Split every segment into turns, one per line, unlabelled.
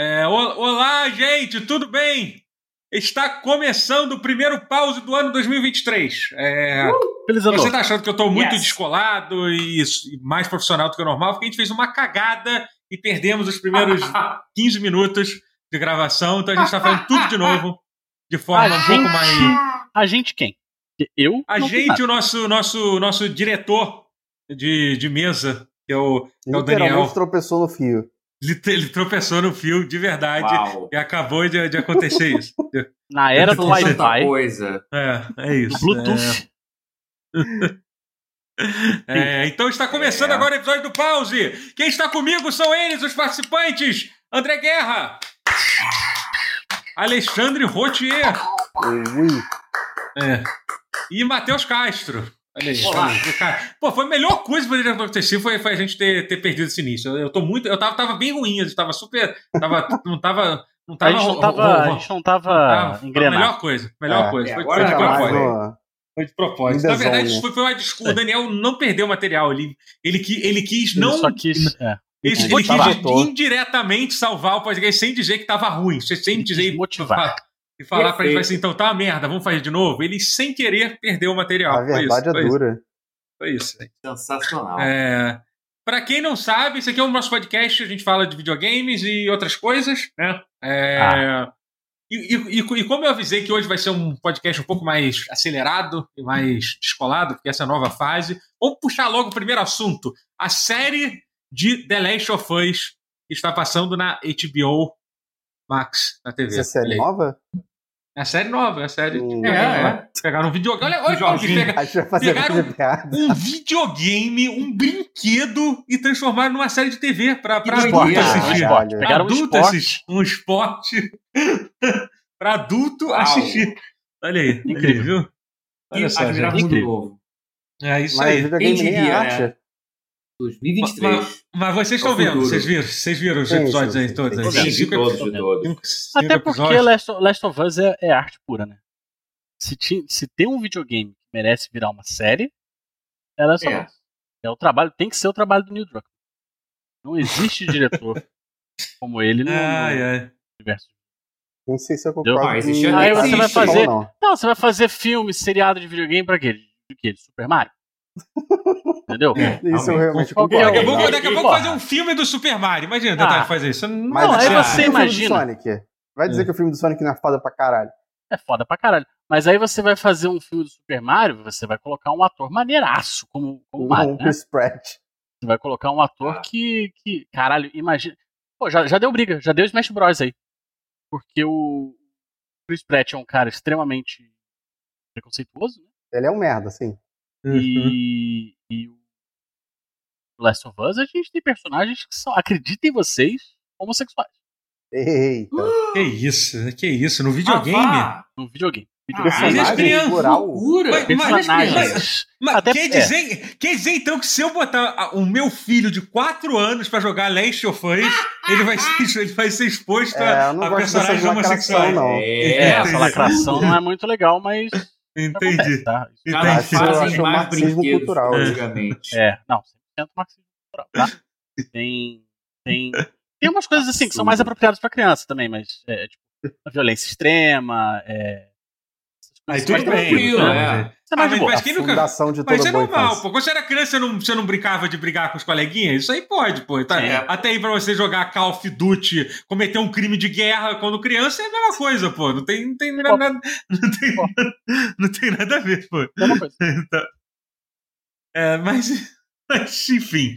É, olá, gente, tudo bem? Está começando o primeiro pause do ano 2023. É, uh, você está achando que eu estou muito yes. descolado e, e, mais profissional do que o normal? Porque a gente fez uma cagada e perdemos os primeiros 15 minutos de gravação, então a gente está fazendo tudo de novo, de forma a um gente, pouco mais.
A gente quem? Eu?
A gente, o nosso, nosso, nosso diretor de, de mesa, que é o, que é o Daniel.
tropeçou no fio.
Ele, ele, tropeçou no fio de verdade Uau. e acabou de, de acontecer isso.
Na era do Wi-Fi.
coisa.
É, é isso.
Bluetooth.
É. é, então está começando é. agora o episódio do Pause. Quem está comigo são eles, os participantes: André Guerra, Alexandre Rotier é, e Matheus Castro. Olha. Olá. Pô, foi a melhor coisa que poderia acontecer foi, foi a gente ter, ter perdido esse início. Eu, eu tô muito. Eu tava, tava bem ruim, eu tava super. Tava, não tava. Não tava,
a, gente não tava, a gente não tava, tava engrenado.
Melhor coisa, melhor é, coisa. É, foi, foi, de propósito. Foi de propósito. Na verdade, foi, foi uma desculpa. O Daniel não perdeu o material. Ele, ele, ele quis
ele
não.
Só quis. É.
Ele, ele quis indiretamente salvar o podcast sem dizer que tava ruim. Sem dizer.
Motivar
e falar pra gente assim, então tá uma merda, vamos fazer de novo. Ele, sem querer, perdeu o material.
A verdade
isso,
é dura.
Foi isso.
Sensacional.
É... Pra quem não sabe, esse aqui é o nosso podcast, a gente fala de videogames e outras coisas, né? É... Ah. E, e, e, como eu avisei que hoje vai ser um podcast um pouco mais acelerado e mais descolado, porque essa é a nova fase, vamos puxar logo o primeiro assunto. A série de The Last of Us que está passando na HBO Max, na TV.
Essa é série nova?
É a série nova, é a série. Hum, é, é. é. Pegaram um videogame. Olha, olha como que pega, pegaram um videogame, um brinquedo e transformaram numa série de TV pra, pra adulto assistir.
Um pegaram
adulto
um esporte.
Assistir, um esporte pra adulto Uau. assistir. Olha aí, incrível, viu?
Olha só, gente. Incrível.
É isso
Mas
aí.
videogame nem é arte.
2023.
Mas, mas vocês estão vendo, vocês viram, vocês viram os episódios aí todos?
Sim, sim, sim todos, todos.
Até porque Last, Last of Us é, é, arte pura, né? Se, ti, se tem um videogame que merece virar uma série, é Last of Us. É o trabalho, tem que ser o trabalho do Neil Druckmann. Não existe diretor como ele no, ai, ai. universo.
Não sei se eu concordo. Ah,
existe, aí você vai fazer. Não. não, você vai fazer filme, seriado de videogame pra quê? De quê? Super Mario? Entendeu?
É, isso eu realmente concordo.
Daqui a pouco, daqui a pouco fazer um filme do Super Mario. Imagina tentar ah. fazer isso.
Não, Mas aí você imagina. Sonic. Vai dizer é. que o filme do Sonic não é foda pra caralho.
É foda pra caralho. Mas aí você vai fazer um filme do Super Mario, você vai colocar um ator maneiraço como, como um Mario. Um
Chris né? Pratt.
Você vai colocar um ator ah. que, que. Caralho, imagina. Pô, já, já deu briga, já deu Smash Bros aí. Porque o Chris Pratt é um cara extremamente preconceituoso, né?
Ele é um merda, sim.
Uhum. E, e o Last of Us, a gente tem personagens que são, acreditem vocês, homossexuais.
Eita.
Que isso, que isso, no videogame? Ah,
no videogame.
Ah, personagem
loucura.
Mas, personagens. Mas, mas, Até, quer, dizer, é. quer dizer então que se eu botar o meu filho de 4 anos pra jogar Last of Us, ele vai ser, ele vai ser exposto é, a, a personagens homossexuais.
Não.
É, é, essa lacração não é muito legal, mas
Entendi.
Tá? Entendi. fazem mais brinquedos, cultural,
antigamente. É, não, 100% marxismo cultural, tá? Tem, tem, tem umas coisas assim que são mais apropriadas para criança também, mas é, tipo, a violência extrema, é,
Aí tudo bem. Tranquilo,
né?
É. Ah, mas, mas quem nunca.
De mas
isso é normal, pô. Quando você era criança, você não, você não brincava de brigar com os coleguinhas? Isso aí pode, pô. Tá, é. Até aí pra você jogar Call of Duty, cometer um crime de guerra quando criança é a mesma coisa, pô. Não tem, não tem, nada, não tem, não tem nada a ver, pô. Então, é, mas, mas, enfim.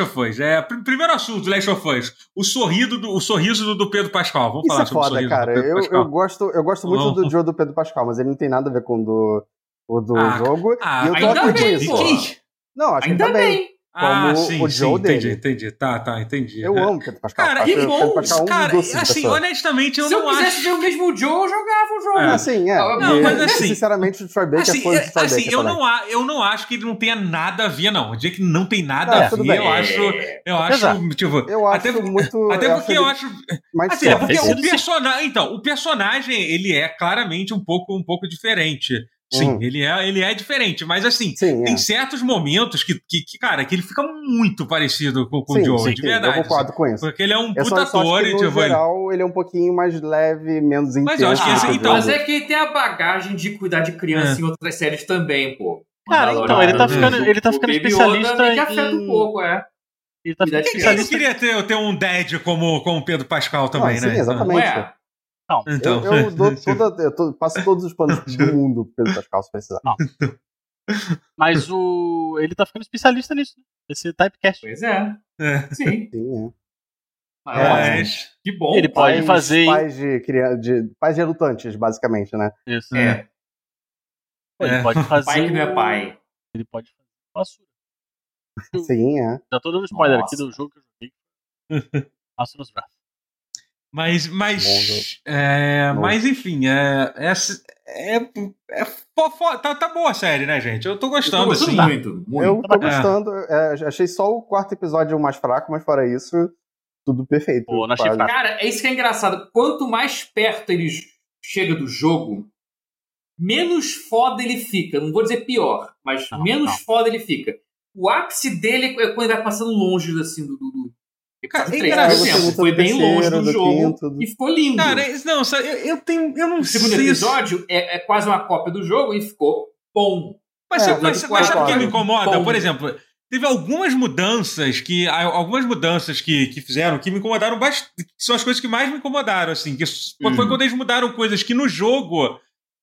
Of Us. É, primeiro assunto, Us. O sorriso do, o sorriso do Pedro Pascal. Vamos
Isso
falar
é
sobre
foda,
o sorriso
cara.
do Pedro
eu,
Pascal.
Eu gosto, eu gosto muito do Joe do Pedro Pascal, mas ele não tem nada a ver com o do, o do
ah,
jogo.
Ah,
e eu
tô ainda bem, isso.
Não, acho
ainda
que tá bem.
Ah, como sim, o Joe sim, dele. entendi, entendi. Tá, tá, entendi.
Eu
é.
amo Pedro Pascal.
Cara, e bom, um cara, assim, honestamente, eu
Se
não
eu quisesse
acho...
ver o mesmo Joe, eu jogava o jogo.
É. Assim, é.
Não, mas assim...
Sinceramente, o Troy Baker
assim,
foi o Troy
assim,
Baker
eu
também.
não, eu não acho que ele não tenha nada a ver, não. O dia que não tem nada
É,
a
tudo
ver,
bem.
eu acho... Eu acho, tipo...
Eu acho
até,
muito...
Até porque eu acho...
Mas
Assim, é porque o personagem... Então, o personagem, ele é claramente um pouco, um pouco diferente Sim, uhum. ele, é, ele é diferente, mas assim, sim, tem é. certos momentos que, que, que, cara, que ele fica muito parecido com, com sim, o Joe, de verdade.
Eu concordo com isso.
Porque ele é um eu puta só, ator.
no tipo, geral, ele é um pouquinho mais leve, menos intenso.
Mas eu acho que esse, então, Mas é que ele tem a bagagem de cuidar de criança é. em outras séries também, pô.
Cara, então, ele tá ficando, ele tá ficando especialista
em... afeta um pouco, é.
Ele tá ficando especialista. queria ter, ter um dad como, como Pedro Pascal também,
ah,
né?
Sim, exatamente. Não. Então. Eu, eu, dou toda, eu tô, passo todos os panos do mundo Pedro Pascal se precisar. Não.
Mas o. Ele tá ficando especialista nisso, né? Esse typecast.
Pois é. é. Sim.
Sim,
é. Mas, que bom.
Ele pode pais, fazer.
Pais de, de, pais de relutantes, basicamente, né?
Isso.
É.
Ele é. pode fazer.
Pai que não é pai.
Ele pode fazer basura.
Sim, é.
Já tô dando spoiler Nossa. aqui do jogo que eu joguei. Asura's Wrath.
Mas, mas, é, mas enfim, é, é, é, é tá, tá, boa a série, né, gente? Eu tô gostando, eu tô assim.
Muito, muito. Eu tô gostando. É, achei só o quarto episódio mais fraco, mas fora isso, tudo perfeito. Pô,
Cara, é isso que é engraçado. Quanto mais perto ele chega do jogo, menos foda ele fica. Não vou dizer pior, mas não, menos não. foda ele fica. O ápice dele é quando ele vai passando longe assim, do, do, Cara, é engraçado. Foi bem longe do, do jogo quinto, e ficou lindo.
Cara, não, eu, eu tenho. Eu não
o segundo sei episódio é, é, quase uma cópia do jogo e ficou bom.
Mas, é, mas, mas sabe o que me incomoda? Bom. Por exemplo, teve algumas mudanças que. Algumas mudanças que, que fizeram que me incomodaram bastante. São as coisas que mais me incomodaram, assim. Que hum. Foi quando eles mudaram coisas que no jogo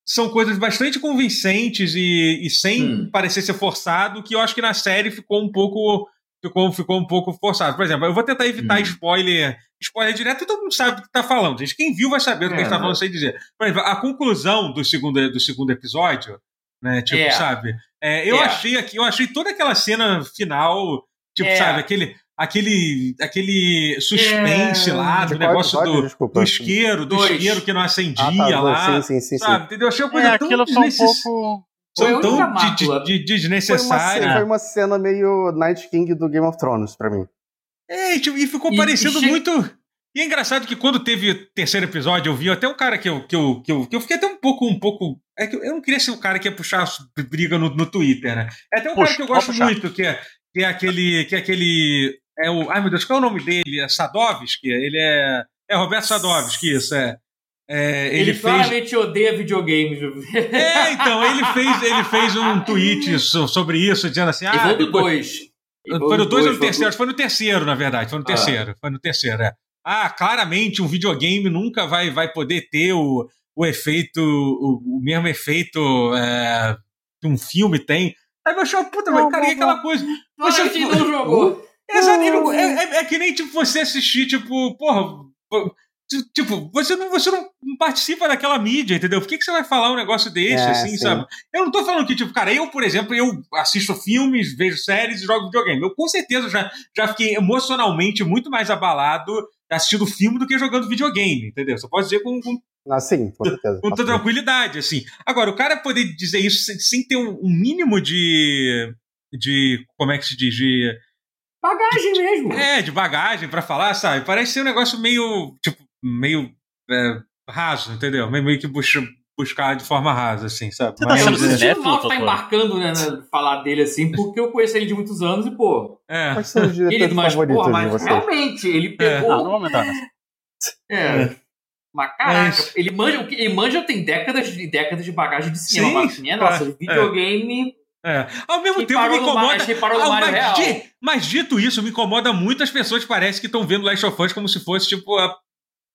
são coisas bastante convincentes e, e sem hum. parecer ser forçado, que eu acho que na série ficou um pouco ficou, ficou um pouco forçado. Por exemplo, eu vou tentar evitar hum. spoiler spoiler direto, todo mundo sabe do que tá falando. Gente, quem viu vai saber do é, que a gente tá falando sem dizer. Por exemplo, a conclusão do segundo, do segundo episódio, né? Tipo, é. sabe? É, eu é. achei aqui, eu achei toda aquela cena final, tipo, é. sabe, aquele. Aquele, aquele suspense é. lá do negócio do, Desculpa, do isqueiro, do dois. isqueiro que não acendia ah, tá, lá. Sim, sim, sim, sabe? Entendeu? Achei uma coisa
é,
tão
aquilo foi um pouco
são tão de, de, de desnecessária.
Foi uma, foi uma, cena meio Night King do Game of Thrones pra mim.
É, tipo, e ficou e, parecendo e muito. E é engraçado que quando teve o terceiro episódio, eu vi até um cara que eu, que eu, que eu, que eu fiquei até um pouco. Um pouco é que eu não queria ser o cara que ia puxar briga no, no Twitter, né? É até um Puxa, cara que eu gosto muito, que é, que é aquele. Que é aquele. É o, ai meu Deus, qual é o nome dele? É Sadovski? Ele é. É Roberto Sadovski, isso, é. É, ele,
ele claramente fez... odeia videogames.
É, então, ele fez, ele fez um tweet sobre isso, dizendo assim. Ah,
foi do 2.
Foi no 2 ou no terceiro? Foi no terceiro, na verdade. Foi no ah. terceiro. Ah. Foi no terceiro, é. Ah, claramente um videogame nunca vai, vai poder ter o, o efeito, o, o mesmo efeito é, que um filme tem. Aí eu achei, puta, mas cara, e aquela coisa.
Você não jogou.
Exato, é, é, é, que nem tipo, você assistir, tipo, porra Tipo, você não, você não participa daquela mídia, entendeu? Por que, que você vai falar um negócio desse, é, assim, sim. sabe? Eu não tô falando que, tipo, cara, eu, por exemplo, eu assisto filmes, vejo séries e jogo videogame. Eu com certeza já, já fiquei emocionalmente muito mais abalado assistindo filme do que jogando videogame, entendeu? Você pode dizer com. com
ah, sim, com certeza.
Com tranquilidade, assim. Agora, o cara poder dizer isso sem, sem ter um, um, mínimo de. de. como é que se diz? De.
Bagagem mesmo.
É, de bagagem para falar, sabe? Parece ser um negócio meio. Tipo, meio é, raso, entendeu? Meio que busca, buscar de forma rasa, assim, sabe?
Você tá Mas, tá sendo
é, mal tá embarcando, né, né, falar dele assim, porque eu conheço ele de muitos anos e, pô.
É.
Quais são os diretores mas,
pô, mas realmente, ele é. pegou. É.
Não, não vou aumentar nessa.
É. é. Mas caraca, ele manja, ele manja tem décadas e décadas de bagagem de cinema, Sim, mas minha nossa, é, videogame.
É. Ao mesmo tempo me incomoda.
ah, mas,
di, mas, dito isso, me incomoda muito as pessoas que parecem que estão vendo Last of Us como se fosse tipo a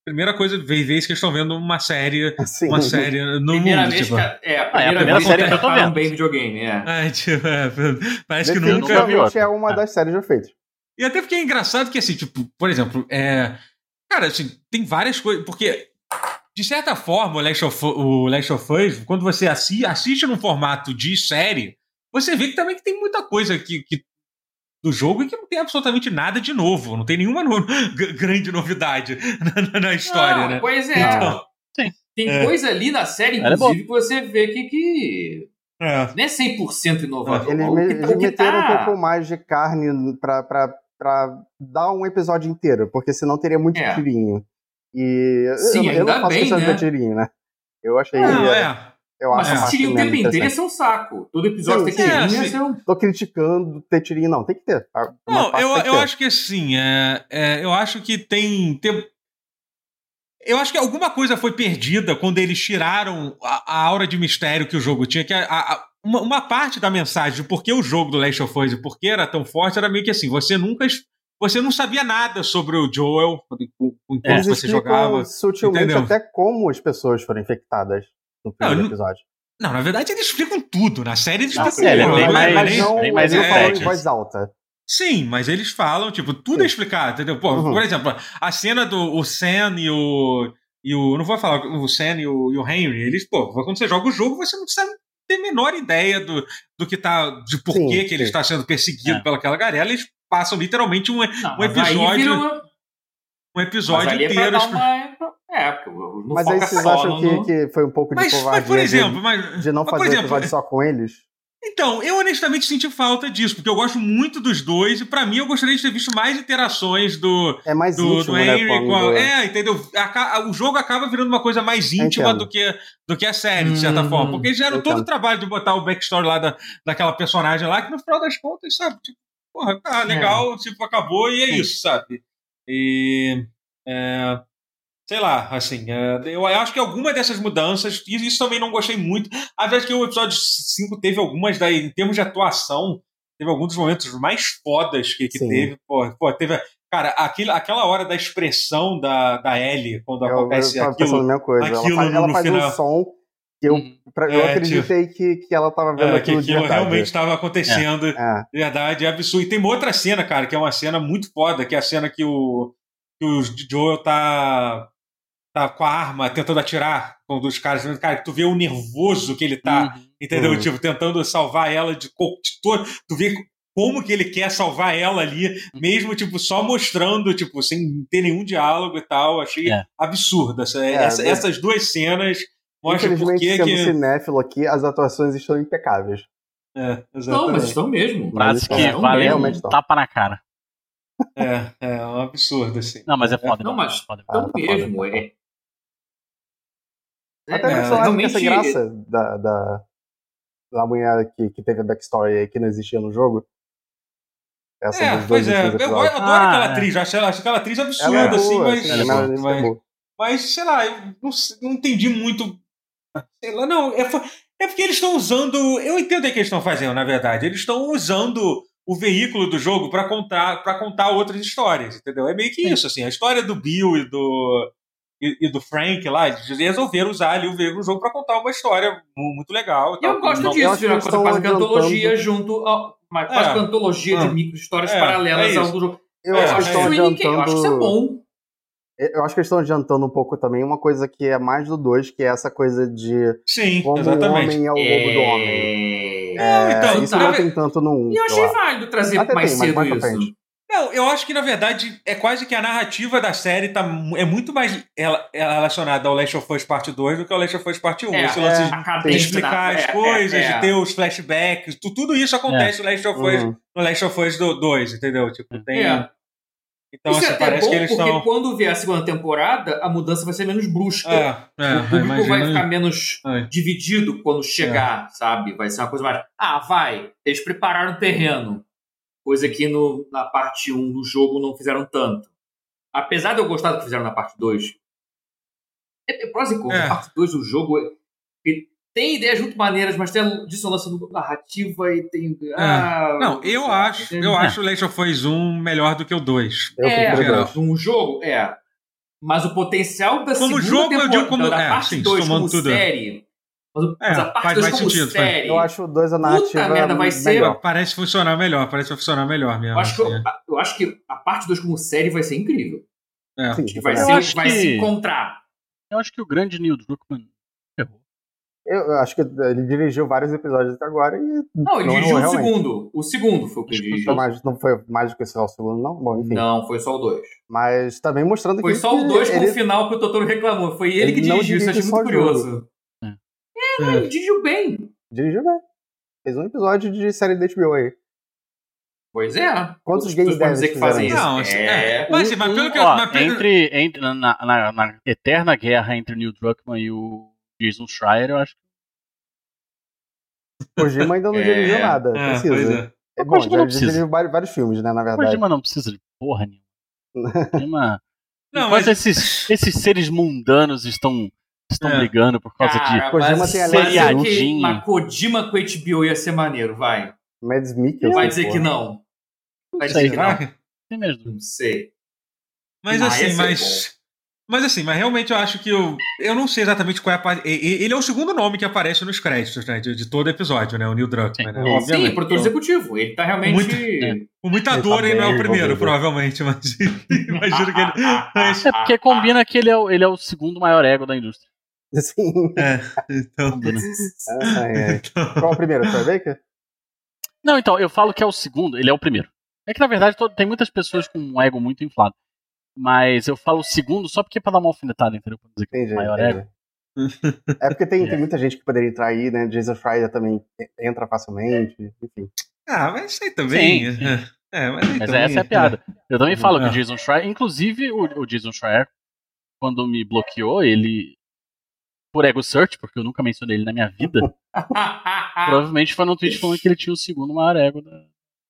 primeira coisa, vez, vez que estão vendo uma série, Sim. uma série no
primeira
mundo.
Vez
tipo.
que, é, a primeira, ah, é a primeira série que eu tô vendo. bem videogame, é.
é, tipo, é parece que nunca...
é uma das séries já feitas.
E até porque é engraçado que, assim, tipo, por exemplo, é... Cara, assim, tem várias coisas, porque... De certa forma, o Last of, o Last of Us, quando você assiste, assiste num formato de série, você vê que também que tem muita coisa que, que do jogo e que não tem absolutamente nada de novo, não tem nenhuma no... grande novidade na, na história,
não,
né?
Pois é. Então, tem é. coisa ali na série, é inclusive, que você vê que, que é. não é 100% inovador.
Eles, me, eles meteram tá... um pouco mais de carne pra, pra, pra dar um episódio inteiro, porque senão teria muito é. tirinho. E
Sim,
eu, eu não faço
bem,
questão
né?
de tirinho, né? Eu achei.
Não, é.
Eu
mas
acho
se tirinho o tempo inteiro ia ser um saco. Todo episódio tem
tirinho,
ia ser um.
Tô criticando ter tirinho, não. Tem que ter.
Não, eu, eu ter. acho que assim, é, é, eu acho que tem, tem. Eu acho que alguma coisa foi perdida quando eles tiraram a, a aura de mistério que o jogo tinha. Que a, a, uma, uma, parte da mensagem de por que o jogo do Last of Us e por que era tão forte era meio que assim: você nunca. Você não sabia nada sobre o Joel enquanto é. você jogava.
Sutilmente entendeu? até como as pessoas foram infectadas no primeiro não, episódio.
Não, na verdade eles explicam tudo. Na série eles explicam
série,
tudo.
É bem mais,
mas não,
bem mais
é, em voz alta.
Sim, mas eles falam, tipo, tudo é explicado, entendeu? Pô, uhum. Por exemplo, a cena do o Sam e o. E o. Não vou falar o Sam e o, e o Henry, eles, pô, quando você joga o jogo, você não sabe ter a menor ideia do, do que tá. de por sim, que, que ele está sendo perseguido é. pelaquela garela, eles passam literalmente um, não, um episódio. Um episódio
é
inteiro.
É, uma... é, não
mas aí vocês acham
no...
que, que foi um pouco de
mas,
covardia
mas, por exemplo, mas,
de, de não fazer exemplo, episódio só com eles?
Então, eu honestamente senti falta disso, porque eu gosto muito dos dois, e para mim eu gostaria de ter visto mais interações do,
é mais
do,
íntimo,
do Henry
né,
com a, É, entendeu? o jogo acaba virando uma coisa mais íntima do que, do que a série, de certa hum, forma. Porque eles geram todo o trabalho de botar o backstory lá da, daquela personagem lá, que no final das contas, sabe? Tipo, porra, tá legal, é. tipo, acabou e é, é. isso, sabe? E. É, sei lá, assim, é, eu acho que alguma dessas mudanças, e isso também não gostei muito. Apesar que o episódio 5 teve algumas, daí, em termos de atuação, teve alguns dos momentos mais fodas que, que teve. Pô, pô, teve. Cara, aquilo, aquela hora da expressão da, da Ellie, quando eu, acontece eu aquilo.
A mesma coisa. Aquilo ela faz, ela faz final. um som que eu, uhum. pra, eu é, acreditei tipo, que, que ela tava vendo
é,
aquilo,
que aquilo realmente estava acontecendo. É. é. Verdade, é absurdo. E tem uma outra cena, cara, que é uma cena muito foda, que é a cena que o, que o Joel tá tá com a arma tentando atirar um dos caras. Cara, tu vê o nervoso que ele tá, uhum. entendeu? Uhum. Tipo, tentando salvar ela de, de todo. Tu vê como que ele quer salvar ela ali, uhum. mesmo, tipo, só mostrando, tipo, sem ter nenhum diálogo e tal. Achei é. absurdo. Essa, é, essa, é. Essas duas cenas mostram por que.
sendo que... cinéfilo aqui, as atuações estão impecáveis.
É, exatamente.
Não, mas estão mesmo.
Frase que valeu um tapa na cara.
É, é um absurdo, assim.
Não, mas é foda.
Não, mas foda. Então mesmo. É,
até é, personagem realmente... essa graça da, da, da mulher que, que teve a backstory que não existia no jogo.
Essa é, pois é. Eu adoro ah, aquela é. atriz. Acho, acho aquela atriz absurda, é assim, boa, mas, sim, mas, mas, mas, sei lá, eu não, não entendi muito. Sei lá, não. É, é porque eles estão usando. Eu entendo o que eles estão fazendo, na verdade. Eles estão usando o veículo do jogo para contar para contar outras histórias, entendeu? É meio que isso, assim. A história do Bill e do e, e, do Frank lá, eles resolveram usar ali o, jogo para contar uma história muito legal.
E eu gosto disso, de uma coisa quase que antologia junto ao. Mas quase que antologia de ah. micro histórias é, paralelas é ao do jogo.
Eu, é, acho que estão adiantando...
eu acho que isso é bom.
Eu acho que eles estão adiantando um pouco também uma coisa que é mais do 2, que é essa coisa de
Sim,
como
exatamente.
o homem é o lobo do homem.
É, então,
isso tá. não tem tanto no 1. Um,
e eu achei válido trazer Até mais tem, cedo isso.
Não, eu acho que na verdade é quase que a narrativa da série tá, é muito mais relacionada ao Last of Us Part 2 do que ao Last of Us Part 1.
É,
Esse
lance
é, de explicar as é, coisas, é, de ter os flashbacks, tudo isso acontece no Last of Us, uhum. no Last of Us 2, entendeu? Tipo, tem.
Então, isso assim, é parece bom, que eles porque quando vier a segunda temporada, a mudança vai ser menos brusca.
É, é,
o público vai ficar menos dividido quando chegar, sabe? Vai ser uma coisa mais. Ah, vai, eles prepararam o terreno coisa que no, na parte 1 do jogo não fizeram tanto. Apesar de eu gostar do que fizeram na parte 2, é, é prós e contras. É. A parte 2 do jogo é, tem ideias muito maneiras, mas tem a dissonância narrativa e tem. É. Ah,
não, eu acho, eu acho o Last of Us 1 melhor do que o 2.
É, um jogo, é. Mas o potencial da
como
segunda
jogo,
temporada,
eu digo como,
da
é,
parte sim, 2 como tudo. série mas, é, a parte 2 como sentido, série...
Eu acho o 2 a narrativa
Puta merda, vai ser... Melhor.
Parece funcionar melhor, parece funcionar melhor mesmo.
Eu acho, assim. que, eu, eu, acho que a parte 2 como série vai ser incrível.
É.
Sim, vai, ser, vai que... se encontrar.
Eu acho que o grande Neil Druckmann errou.
Eu acho que ele dirigiu vários episódios até agora e.
Não, ele não dirigiu o segundo. O segundo foi o que ele dirigiu.
Mais, não foi mais do que só o segundo, não? Bom, enfim.
Não, foi só o dois.
Mas também mostrando
foi
que.
Foi só o dois com o final que o Totoro reclamou. Foi ele, ele que dirigiu, isso eu achei muito curioso. É, não, ele dirigiu bem.
Dirigiu bem. Fez um episódio de série da HBO aí.
Pois é.
Quantos games devem
dizer que fazem isso?
Não,
assim,
é. é. Mas, mas pelo que
ó, mas pelo... entre, entre na, na, na, eterna guerra entre o Neil Druckmann e o Jason Schreier, eu acho que
Kojima ainda não é, dirigiu nada, é, precisa. É, é bom, já, dirigiu vários, vários filmes, né, na verdade.
Kojima não precisa de porra nenhuma. Kojima... Não, Enquanto mas... esses, esses seres mundanos estão estão é. brigando por causa Cara, de
Kojima tem seriadinho. Mas Kojima com HBO ia ser maneiro, vai.
Mads Mikkelsen.
Vai dizer porra. que não. Vai dizer que não. Tem
mesmo.
Não sei.
Mas ah, assim, mas. Mas assim, mas realmente eu acho que eu. Eu não sei exatamente qual é a. Ele é o segundo nome que aparece nos créditos, né? De, de todo episódio, né? O Neil Druckmann, né?
Obviamente. Sim, produtor executivo. Ele tá realmente.
Muita, é. Com muita ele dor, tá ele não é o primeiro, provavelmente, mas. imagino que ele.
Mas... É porque combina que ele é, o, ele é o segundo maior ego da indústria.
Sim.
É, então.
ah, é. então... Qual é o primeiro? Troy Baker?
Não, então, eu falo que é o segundo, ele é o primeiro. É que na verdade tem muitas pessoas com um ego muito inflado. Mas eu falo segundo só porque é pra dar uma alfinetada, entendeu? Pra dizer que é o maior entendi. ego.
É porque tem, é. tem muita gente que poderia entrar aí, né? Jason Fryer também entra facilmente, enfim.
Ah, mas isso aí também. Sim, sim. É, mas,
mas também, essa é a piada. Eu também falo que o Jason Schreier, inclusive o, o Jason Schreier, quando me bloqueou, ele. Por ego search, porque eu nunca mencionei ele na minha vida. provavelmente foi no tweet falando que ele tinha o segundo maior ego da,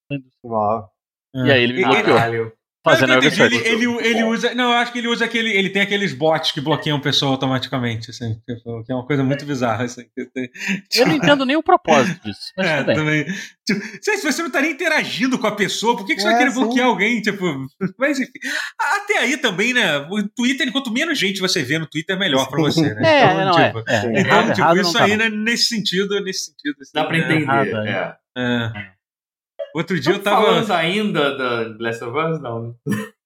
da indústria.
Uau.
E aí ele me bloqueou
fazendo ele, ele, ele, usa. Não, eu acho que ele usa aquele. Ele tem aqueles bots que bloqueiam a pessoa automaticamente, assim, tipo, que é uma coisa muito bizarra. Assim,
eu não entendo nem o propósito disso. Mas é, também.
Tipo, se você não estaria interagindo com a pessoa, por que, que você é, vai querer sim. bloquear alguém? Tipo, mas enfim. Até aí também, né? O Twitter, quanto menos gente você vê no Twitter, melhor pra você, né?
É, então, não tipo, é.
é. Então, tipo, isso aí, tá né, nesse sentido, nesse sentido. Assim,
Dá pra entender. Errado, é.
é. Outro dia eu tava.
falando ainda da Last of Us? Não.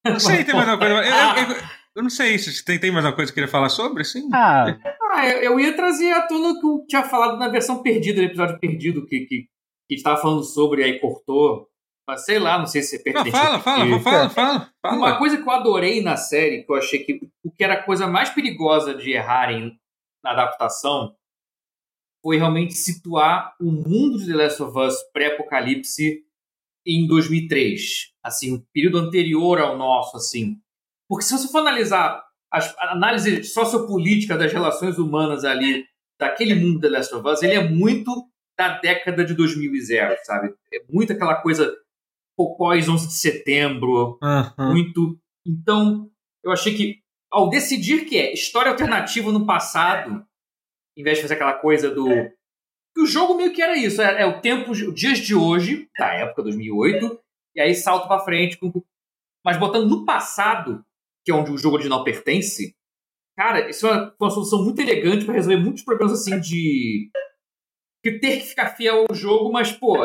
Não sei, tem mais uma coisa. Eu, eu, eu, não sei se tem, tem mais uma coisa que queria falar sobre, sim.
Ah, ah eu, eu, ia trazer à tona que eu tinha falado na versão perdida, no episódio perdido, que, que, que estava falando sobre e aí cortou. Mas sei lá, não sei se é
pertinente. Não, fala, fala, fala, fala, fala.
Uma coisa que eu adorei na série, que eu achei que o que era a coisa mais perigosa de errarem na adaptação foi realmente situar o mundo de The Last of Us pré-apocalipse em 2003, assim, um período anterior ao nosso, assim. Porque se você for analisar as, a análise sociopolítica das relações humanas ali, daquele mundo The Last of Us, ele é muito da década de 2000 sabe? É muito aquela coisa pós 11 de setembro, uhum. muito... Então, eu achei que ao decidir que é história alternativa no passado, em vez de fazer aquela coisa do que o jogo meio que era isso, é, é o tempo, os dias de hoje, da época 2008, e aí salto para frente, com... mas botando no passado, que é onde o jogo original pertence, cara, isso é uma, uma solução muito elegante para resolver muitos problemas assim de que ter que ficar fiel ao jogo, mas pô,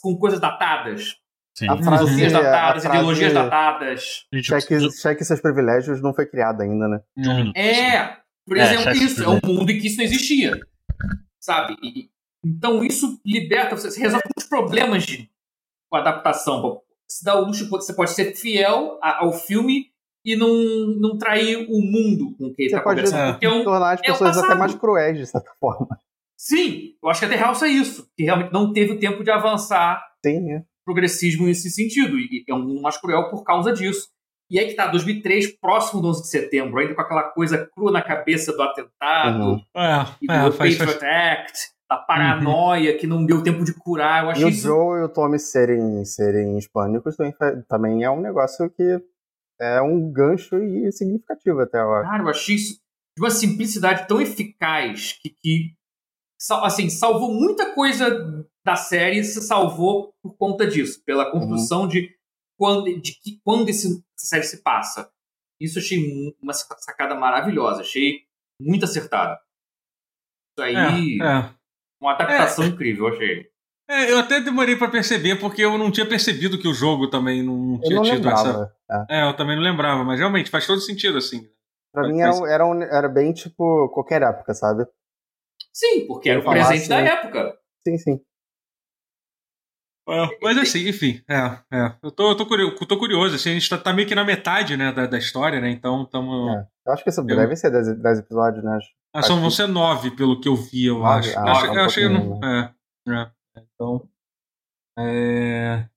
com coisas datadas.
Sim. A frase,
datadas, a frase, ideologias datadas.
Cheque, cheque seus privilégios não foi criado ainda, né?
É, por é, exemplo, isso. É um mundo em que isso não existia. Sabe? E, então isso liberta, você resolve os problemas de, com a adaptação. Você dá o luxo, você pode ser fiel ao filme e não, não trair o mundo com que ele está conversando.
Porque é um, tornar as é pessoas até mais cruéis, de certa forma.
Sim, eu acho que até realça isso, que realmente não teve o tempo de avançar
Sim, é.
progressismo nesse sentido, e é um mundo mais cruel por causa disso. E aí que tá, 2003, próximo do 11 de setembro, ainda com aquela coisa crua na cabeça do atentado
uhum. é,
e do é, Patriot faz... Act da paranoia uhum. que não deu tempo de curar. Eu achei
e o. Joe e o Tommy serem, serem hispânicos também, também é um negócio que é um gancho e significativo até agora.
Cara, eu achei isso de uma simplicidade tão eficaz que, que assim, salvou muita coisa da série, se salvou por conta disso, pela construção uhum. de quando, de que, quando esse, essa série se passa. Isso eu achei uma sacada maravilhosa, achei muito acertado. Isso aí.
É, é.
Uma adaptação é, incrível, eu achei.
É, eu até demorei para perceber, porque eu não tinha percebido que o jogo também não tinha
não
tido
lembrava,
essa. É. é. eu também não lembrava, mas realmente faz todo sentido, assim.
Pra mim era, era, um, era bem tipo qualquer época, sabe?
Sim, porque era o presente assim, da época.
Sim, sim.
É, mas assim, enfim, é, é. Eu tô, eu tô, curioso, eu tô curioso, assim, a gente tá, tá, meio que na metade, né, da, da história, né, então estamos...
É, eu acho que isso eu... deve ser 10 episódios, né?
Ah, são, vão ser nove, pelo que eu vi, eu nove? acho. Ah, eu, acho, um eu achei. Não, é, é, então. É...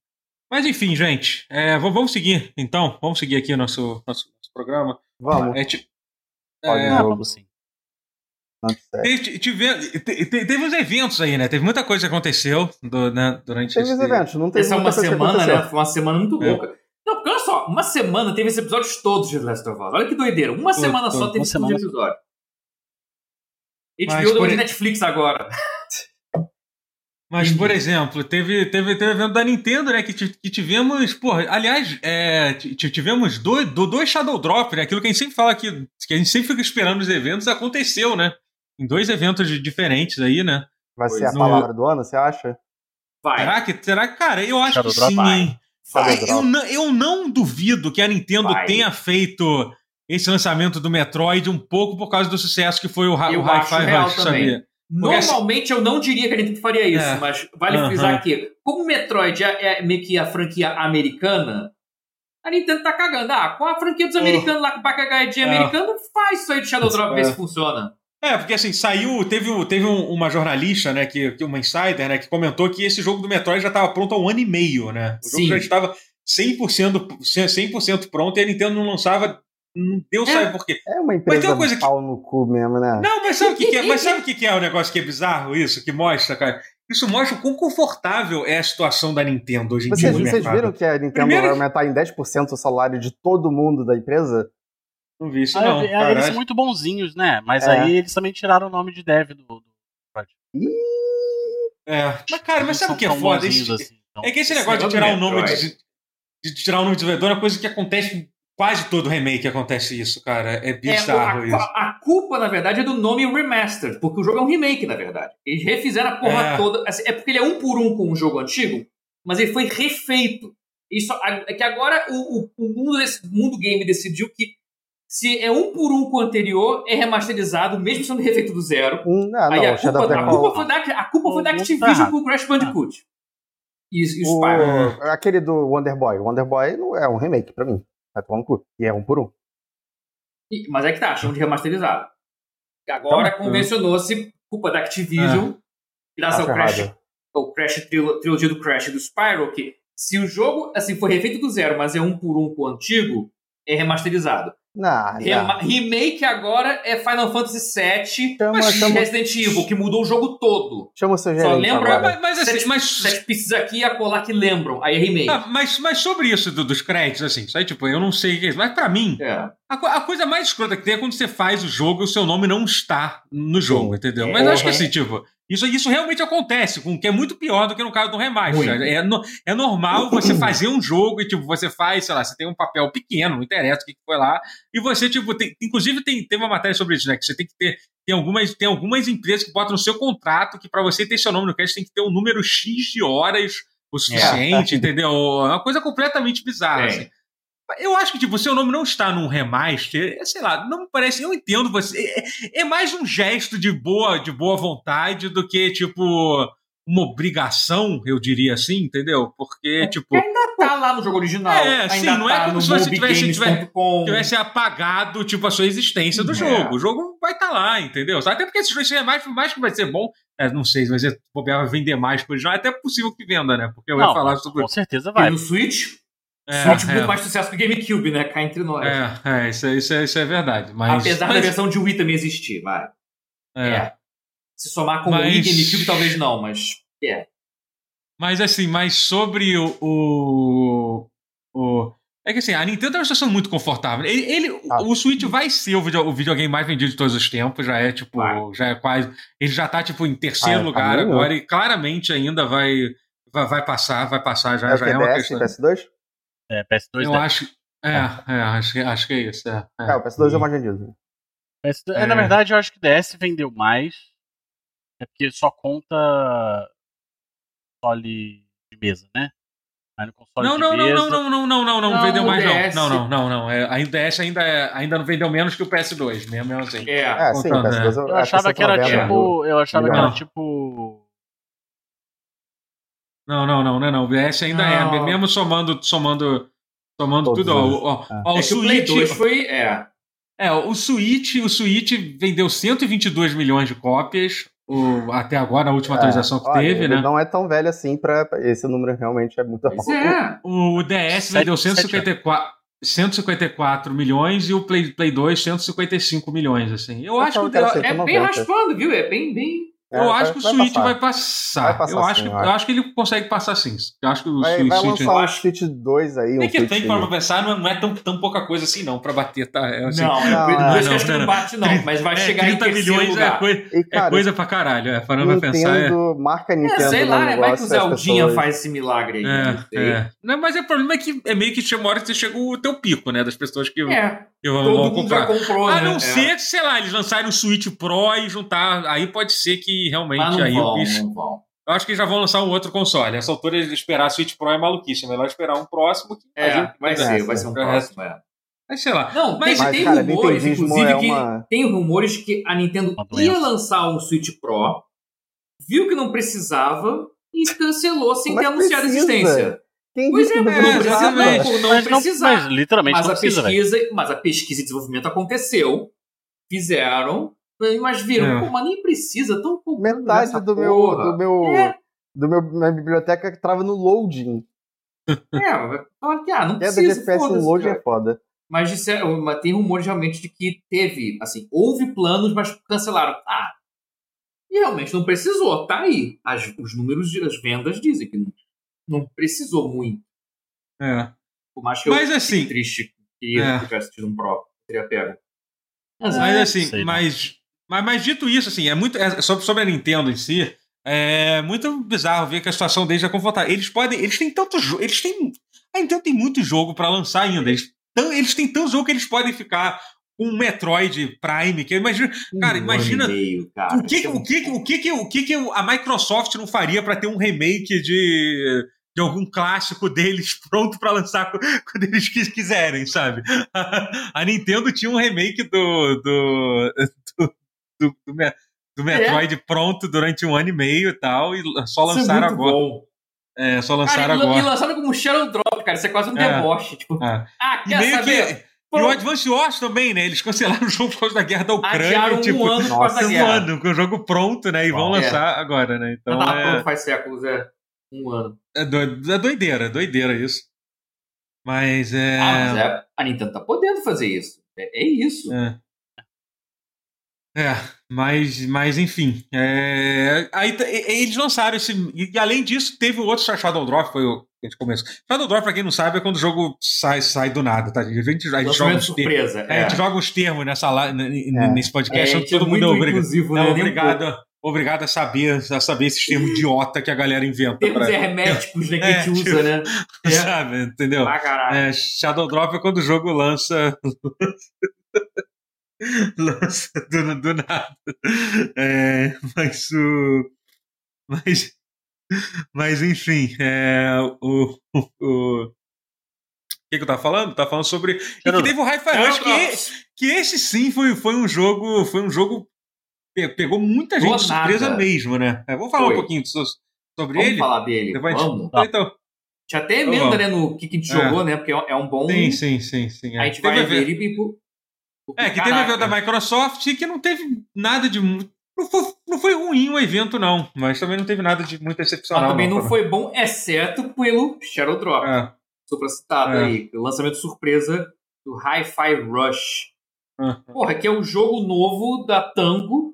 Mas enfim, gente. É, vamos seguir, então. Vamos seguir aqui o nosso, nosso, nosso programa.
Vamos.
É,
é, vamos sim.
Teve, tive, teve uns eventos aí, né? Teve muita coisa que aconteceu do, né, durante
teve esse... eventos, não teve
Essa é uma semana, né? Foi uma semana muito é. louca. Não, porque olha só, uma semana teve esses episódios todos de Last of Us. Olha que doideira. Uma semana só teve esse episódio. HBO deu por... de Netflix agora.
Mas, por exemplo, teve, teve, teve evento da Nintendo, né? Que, que tivemos, porra, aliás, é, tivemos dois, dois Shadow Drop, né? Aquilo que a gente sempre fala que, que a gente sempre fica esperando nos eventos, aconteceu, né? Em dois eventos diferentes aí, né?
Vai ser a no... palavra do ano, você acha?
Vai. Será que, será que, cara, eu acho Shadow que sim, vai. hein? Vai. Eu, não, eu não duvido que a Nintendo vai. tenha feito esse lançamento do Metroid um pouco por causa do sucesso que foi o, o Hi-Fi Rush, sabia?
Normalmente eu não diria que a gente faria isso, é. mas vale uhum. frisar que, como Metroid é, é, meio que a franquia americana, a Nintendo tá cagando. Ah, com a franquia dos americanos oh. lá com o de é. americano, faz isso aí de Shadow Drop, ver se funciona.
É, porque assim, saiu, teve, teve uma jornalista, né, que, que uma insider, né, que comentou que esse jogo do Metroid já estava pronto há um ano e meio, né? O jogo Sim. já estava 100%, 100 pronto e a Nintendo não lançava Deus é, sabe por quê.
É uma empresa mas tem uma coisa que... pau no cu mesmo, né?
Não, mas sabe o que, que, é? Mas sabe o que, que é o negócio que é bizarro isso? Que mostra, cara? Isso mostra o quão confortável é a situação da Nintendo hoje em
vocês,
dia.
Vocês viram que a Nintendo Primeiro... vai aumentar em 10% o salário de todo mundo da empresa?
Não vi isso, ah, não. É,
eles são muito bonzinhos, né? Mas é. aí eles também tiraram o nome de dev do, do
É. Mas, cara, mas sabe o que é foda? Assim, então. É que esse negócio de tirar o nome de, de, tirar o nome de desenvolvedor é uma coisa que acontece Quase todo remake acontece isso, cara. É bizarro
é,
isso.
A, a, culpa, na verdade, é do nome Remastered, porque o jogo é um remake, na verdade. Eles refizeram a porra é. toda. Assim, é porque ele é um por um com o jogo antigo, mas ele foi refeito. Isso, é que agora o, o, o mundo, desse, mundo game decidiu que se é um por um com o anterior, é remasterizado, mesmo sendo refeito do zero.
Hum, não,
Aí
não,
a, culpa, a, culpa foi da, a culpa foi da Activision com o Crash Bandicoot.
E, e o, o Aquele do Wonder Boy. O Wonder Boy não é um remake pra mim. Vai tomar no cu. E é um por um.
E, mas é que tá, chamam de remasterizado. Agora então, convencionou-se, culpa da Activision, é. graças ao Crash, o Crash trilogia do Crash do Spyro, que se o jogo assim foi refeito do zero, mas é um por um com o antigo, é remasterizado.
Não,
não. Remake agora é Final Fantasy VII chama, chama... Resident Evil, que mudou o jogo todo.
Chama o seu gerente Só lembra,
agora. mas, mas, assim, sete, mas... sete pistas aqui e acolá que lembram. Aí é remake. Ah,
mas, mas sobre isso do, dos créditos, assim, sabe, tipo, eu não sei o que é Mas pra mim, é. a, a, coisa mais escrota que tem é quando você faz o jogo e o seu nome não está no jogo, Sim. entendeu? Mas eu acho que assim, tipo, isso, isso realmente acontece, com que é muito pior do que no caso do remaster. É, no, é normal você fazer um jogo e, tipo, você faz, sei lá, você tem um papel pequeno, não interessa o que foi lá, e você, tipo, tem, inclusive tem, tem uma matéria sobre isso, né? Que você tem que ter. Tem algumas, tem algumas empresas que botam no seu contrato que para você ter seu nome no cast tem que ter um número X de horas o suficiente, é. entendeu? É uma coisa completamente bizarra. É. Assim. Eu acho que, tipo, seu nome não está num remaster, é, sei lá, não me parece. Eu entendo você. É, é, mais um gesto de boa, de boa vontade do que, tipo, uma obrigação, eu diria assim, entendeu? Porque,
é,
tipo.
Ainda tá lá no jogo original.
É, sim, não é tá é como se você tivesse, tivesse, tivesse, apagado, tipo, a sua existência do é. jogo. O jogo vai estar tá lá, entendeu? Até porque esse jogo é mais, mais que vai ser bom. É, não sei, vai ser, vai vender mais por original. É até possível que venda, né? Porque eu não, ia falar sobre.
Com certeza vai.
E no Switch? É, Switch é. muito mais sucesso que o GameCube, né? Cá entre nós.
É, é, isso, é, isso, é, isso é verdade. Mas,
Apesar
mas...
da versão de Wii também existir, vai. É. é. Se somar com mas... o Wii e GameCube, talvez não, mas. É.
Mas assim, mas sobre o. o, o... É que assim, a Nintendo é uma situação muito confortável. Ele, ele ah. O Switch vai ser o, video, o videogame mais vendido de todos os tempos, já é tipo, vai. já é quase. Ele já tá, tipo, em terceiro ah, lugar tá agora, e claramente ainda vai, vai, vai, passar, vai passar, já é, já é uma
questão. PS2?
É, PS2
Eu acho. É, é, acho, acho que é isso. É,
é. é o PS2 é o mais vendido.
PS2, é. Na verdade, eu acho que o DS vendeu mais. É porque só conta console de mesa, né?
Aí no console não, de não, mesa... não, não, não, não, não, não, não, vendeu mais DS... não. Não, não, não, não. É, a DS ainda, é, ainda não vendeu menos que o PS2, mesmo assim.
É, é sim, o PS2
eu, eu achava que era tipo. Eu achava que era tipo
não, não, não, não, é não. O DS ainda é, não. é, mesmo somando, somando, somando tudo. Ó, ó,
é. ó, é o Switch. O foi, é.
É, o Switch, o Switch vendeu 122 milhões de cópias. O, até agora, a última é, atualização que olha, teve, né?
Não é tão velho assim para esse número realmente é muito
bom. É.
O, DS vendeu 154. 154 milhões e o Play, Play 2 155 milhões, assim. Eu
Ah,
acho que o-
É bem
90.
raspando, viu? É bem, bem.
É,
eu
vai-
acho que o Switch vai passar.
Vai passar
eu, acho
sim,
que,
eu acho.
acho que ele consegue passar sim. Eu acho que o
Vai,
Switch.
vai
Switch-
lançar um
acho-
Switch 2 aí, um
Tem que
Switch...
tem para pensar, não é, não é tão, tão pouca coisa assim, não, pra bater, tá? É, assim,
não,
não,
não,
é,
não, acho
não,
que
não,
não bate, não, mas vai
é,
chegar em
30
terceiro
milhões é,
lugar.
coi-
E,
é
cara,
coisa pra caralho. É, parando pra pensar. É,
Nintendo, marca
É, sei lá, né? Vai que o Zeldinha
pessoas-
faz esse milagre aí. Não
é, é. Não, mas o problema é que é meio que chega uma hora que você chega o teu pico, né? Das pessoas que,
É,
que vão,
todo
vão
mundo já
comprar.
comprou,
A
né?
não
É.
ser que, sei lá, eles lançarem o Switch Pro e juntar. Aí pode ser que realmente
Mas
aí
vão,
o bicho. Eu acho que já vão lançar um outro console. Essa altura eles esperar Switch Pro é maluquice. É melhor esperar um próximo que a
É, vai
É,
ser, vai ser um
é.
próximo, é.
Mas sei lá.
Não,
Mas-
tem,
Mas,
tem
cara,
rumores, inclusive,
é
que
uma-
tem rumores que a Nintendo ia lançar um Switch Pro, viu que não precisava e cancelou sem
Mas
ter anunciado a existência.
Quem
Pois é,
que
mas
não
não
exatamente.
precisa
precisava?
por não
mas, não,
precisar.
mas literalmente
Mas
não
a,
precisa, velho.
pesquisa, mas a pesquisa e desenvolvimento aconteceu, fizeram, mas viram,
É.
pô, mas nem precisa, tão
Metade do meu, do meu,
É.
do meu, minha biblioteca trava no loading.
É, fala que, ah, não
Queda de
precisa,
FPS no loading
cara.
é foda.
Mas, disseram, mas tem rumores realmente de que teve, assim, houve planos, mas cancelaram. Ah, e realmente não precisou, tá aí. As, os números, de- as vendas dizem que não, não precisou muito.
É.
Por mais que
Mas,
eu
assim,
triste que
é.
eu tivesse tido um Pro, teria pego. Mas,
Mas
é,
assim,
sei não.
mas, mas, mas dito isso, assim, é muito. É, sobre, sobre a Nintendo em si, é muito bizarro ver que a situação deles é confortável. Eles podem. Eles têm tanto jogo. Eles têm. A Nintendo tem muito jogo pra lançar ainda. Eles, tão, eles têm tanto jogo que eles podem ficar com um Metroid Prime, que eu imagino. Cara,
um
imagina-
meio, cara.
O que, o, que, o, que, o que, a Microsoft não faria pra ter um remake de, de algum clássico deles pronto pra lançar quando eles quis- quiserem, sabe? A Nintendo tinha um remake do, do, do, do, do do Metroid pronto durante um ano e meio e tal, e só
é
lançaram
muito
agora.
bom.
É, só
Cara,
lançaram
e, e
agora.
lançaram como Shadow Drop, cara. Isso é quase um
É.
deboche. Tipo,
É.
ah,
E
quer
meio
saber?
que. E o Advance Wars também, né? Eles cancelaram o jogo por causa da guerra da Ucrânia.
Adiaram um
tipo,
ano por causa da
um
guerra.
ano com o jogo pronto, né? E vão
Uau.
lançar agora, né? Então
Já tá
é...
pronto faz séculos, é. Um ano.
É, do- é doideira, é doideira isso. Mas é.
Ah, mas é, a Nintendo tá podendo fazer isso. É, é isso.
é. É, mas, mas enfim. é, aí eles lançaram esse. E, além disso, teve o outro Shadow Drop, foi o que a gente começou. Shadow Drop, pra quem não sabe, é quando o jogo sai, sai do nada, tá? A gente, a gente joga
Lançamento
os termos.
surpresa.
é,
É.
A gente joga os termos nessa,
É.
nesse podcast,
É, gente
todo
é
mundo é obrigado. É
né? Nem um
obrigado, obrigado a saber, a saber esses termos idiota que a galera inventa.
Termos
pra-
herméticos, né, que
É,
a gente
tipo,
usa, né? É.
Sabe, entendeu? É, Shadow Drop é quando o jogo lança. lança do, do nada. É, mas o. Mas. Mas enfim, é, o. o, o que, que eu tava falando? Tava falando sobre. E que teve o Hi-Fi Rush, que, que esse sim foi, foi um jogo. Foi um jogo. pe- Pegou muita gente de
Do nada.
surpresa mesmo, né? É, vamos falar
Foi.
um pouquinho so- sobre
Vamos
ele.
falar dele.
Depois a gente-
Vamos.
Tá.
Então,
Já até
Então
emenda,
vamos.
né, no que, que a gente
É.
jogou, né? Porque é um bom.
sim, sim, sim, sim. é.
A gente
Teve
vai
ver
e.
É, que teve a ver
caraca.
da Microsoft que não teve nada de. Não foi, não foi ruim o evento, não. Mas também não teve nada de muito
Mas
excepcional.
também não foi bom, exceto pelo Shadow Drop.
É,
Supracitado
É.
aí. O lançamento surpresa do Hi-Fi Rush.
é.
Porra, que é o jogo novo da Tango,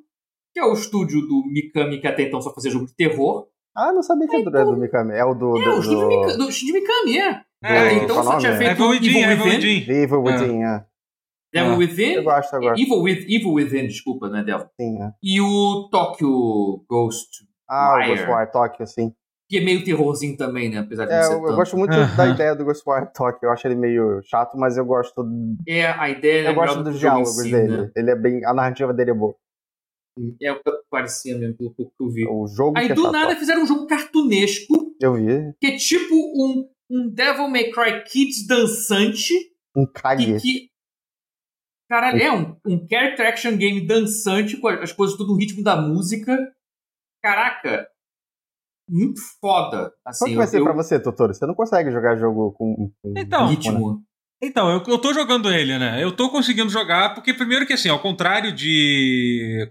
que é o estúdio do Mikami que até então só fazia jogo de terror.
Ah, não sabia que é do, é do Mikami. É o do.
É,
do,
o estúdio
do...
Mika- do Mikami, é.
É,
então só tinha feito
Evil Within,
Evil Within,
Within.
Evil Within, é.
Devil
É.
Within,
Eu gosto agora.
Evil, with, Evil Within, desculpa, não é Devil.
Sim, é.
E o Tokyo Ghost,
Ah, o
Wire.
Ghostwire Tokyo, sim.
que é meio terrorzinho também, né? Apesar de
É,
não ser
eu, eu
tanto.
gosto muito da ideia do Ghostwire Tokyo. Eu acho ele meio chato, mas eu gosto.
É, a ideia é
Eu gosto dos
que o
diálogos
si,
dele.
né?
Ele é bem. A narrativa dele é boa.
É o que parecia mesmo, pelo pouco que eu vi.
O jogo
Aí
que é
do
chato.
nada fizeram um jogo cartunesco,
Eu vi.
que é tipo um, um Devil May Cry Kids dançante,
Um
e
cague.
que. Caralho, é um, um character action game dançante, com as coisas tudo no ritmo da música. Caraca, muito foda. Assim,
que vai
eu,
ser
eu,
pra você, Totoro? Você não consegue jogar jogo com. com
Então,
ritmo.
Então, eu, eu tô jogando ele, né? Eu tô conseguindo jogar, porque primeiro que assim, ao contrário de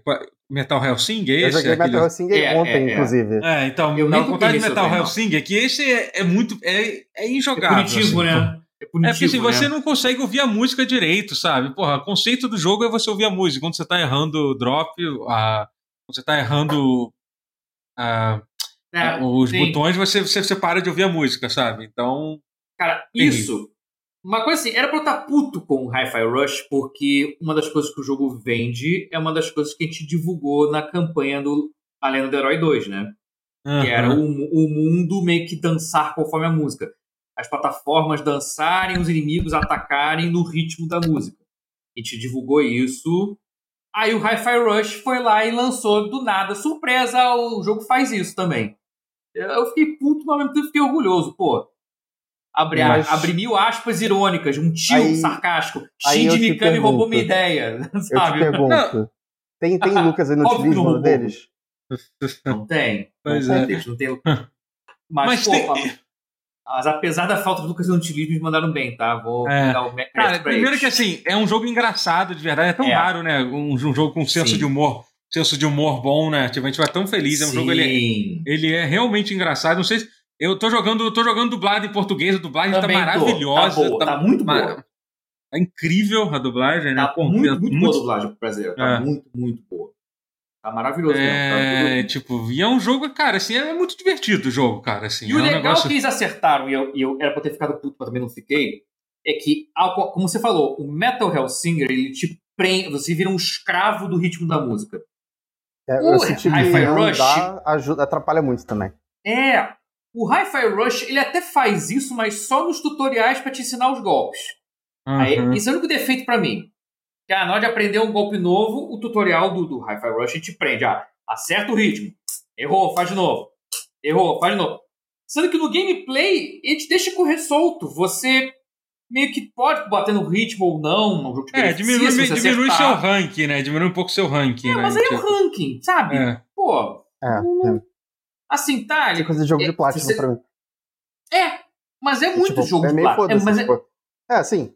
Metal Hellsing, esse.
Eu joguei
aquele-
Metal Hellsing
É,
ontem,
é, é.
inclusive.
É, então,
Eu
ao contrário de Metal Hellsing, é que esse é, é muito. É, é
É
injogável.
punitivo,
assim,
né?
É, punitivo, é porque assim, né? você não consegue ouvir a música direito, sabe? Porra, o conceito do jogo é você ouvir a música. Quando você tá errando o drop, a... quando você tá errando a... É, os sim. botões, você, você, você para de ouvir a música, sabe? Então.
Cara, isso. Uma coisa assim, era pra eu estar tá puto com o Hi-Fi Rush, porque uma das coisas que o jogo vende é uma das coisas que a gente divulgou na campanha do A Lenda do Herói 2, né? Uhum. Que era o, o mundo meio que dançar conforme a música. As plataformas dançarem, os inimigos atacarem no ritmo da música. A gente divulgou isso. Aí o Hi-Fi Rush foi lá e lançou do nada. Surpresa, o jogo faz isso também. Eu fiquei puto, mas ao mesmo tempo fiquei orgulhoso. Pô, Abre, Mas... abre mil aspas irônicas, um tio aí, sarcástico. Shinji Mikami roubou minha ideia. Sabe?
Eu te pergunto. Tem, tem Lucas inutilismo deles?
Não tem. Pois não é. Tem, não tem. Mas, mas, pô, tem... mas, apesar da falta de Lucas inutilismo, eles mandaram bem, tá? Vou é. dar o
Cara, primeiro que assim, é um jogo engraçado, de verdade. É tão é. raro, né? Um, um jogo com senso Sim. de humor senso de humor bom, né? Tipo, a gente vai tão feliz. É um Sim. jogo, ele é, ele é realmente engraçado. Não sei se eu tô jogando, tô jogando dublado em português, a dublagem tá Também tá maravilhosa.
Tá, boa, tá, tá muito boa.
Tá incrível a dublagem,
né? Tá Pô, muito, muito, muito boa a dublagem pro. Tá é. muito, muito boa. Tá maravilhoso
é, mesmo. Tá tipo, e é um jogo, cara, assim, é muito divertido o jogo, cara, assim.
E
é
o
um
legal
negócio...
que eles acertaram, e eu, e eu era pra ter ficado puto, mas também não fiquei, é que, como você falou, o Metal Hellsinger, ele te prende, você vira um escravo do ritmo da música.
É, o Hi-Fi Rush ajuda, atrapalha muito também.
É, o Hi-Fi Rush, ele até faz isso, mas só nos tutoriais para te ensinar os golpes. Uhum. Aí, isso é o único defeito para mim. Que ah, na hora de aprender um golpe novo, o tutorial do, do Hi-Fi Rush te prende. Ah, acerta o ritmo. Errou, faz de novo. Errou, faz de novo. Sendo que no gameplay, ele te deixa correr solto. Você meio que pode bater no ritmo ou não. No jogo
é, diminui, diminui seu ranking, né? Diminui um pouco seu ranking.
É,
né?
mas aí é o ranking, sabe? É. Pô. É, não, é. Assim, tá.
Ele, é coisa de jogo é, de Platinum você... pra mim.
É, mas é, é muito tipo, jogo
é
de Platinum.
É, mas é, é, sim.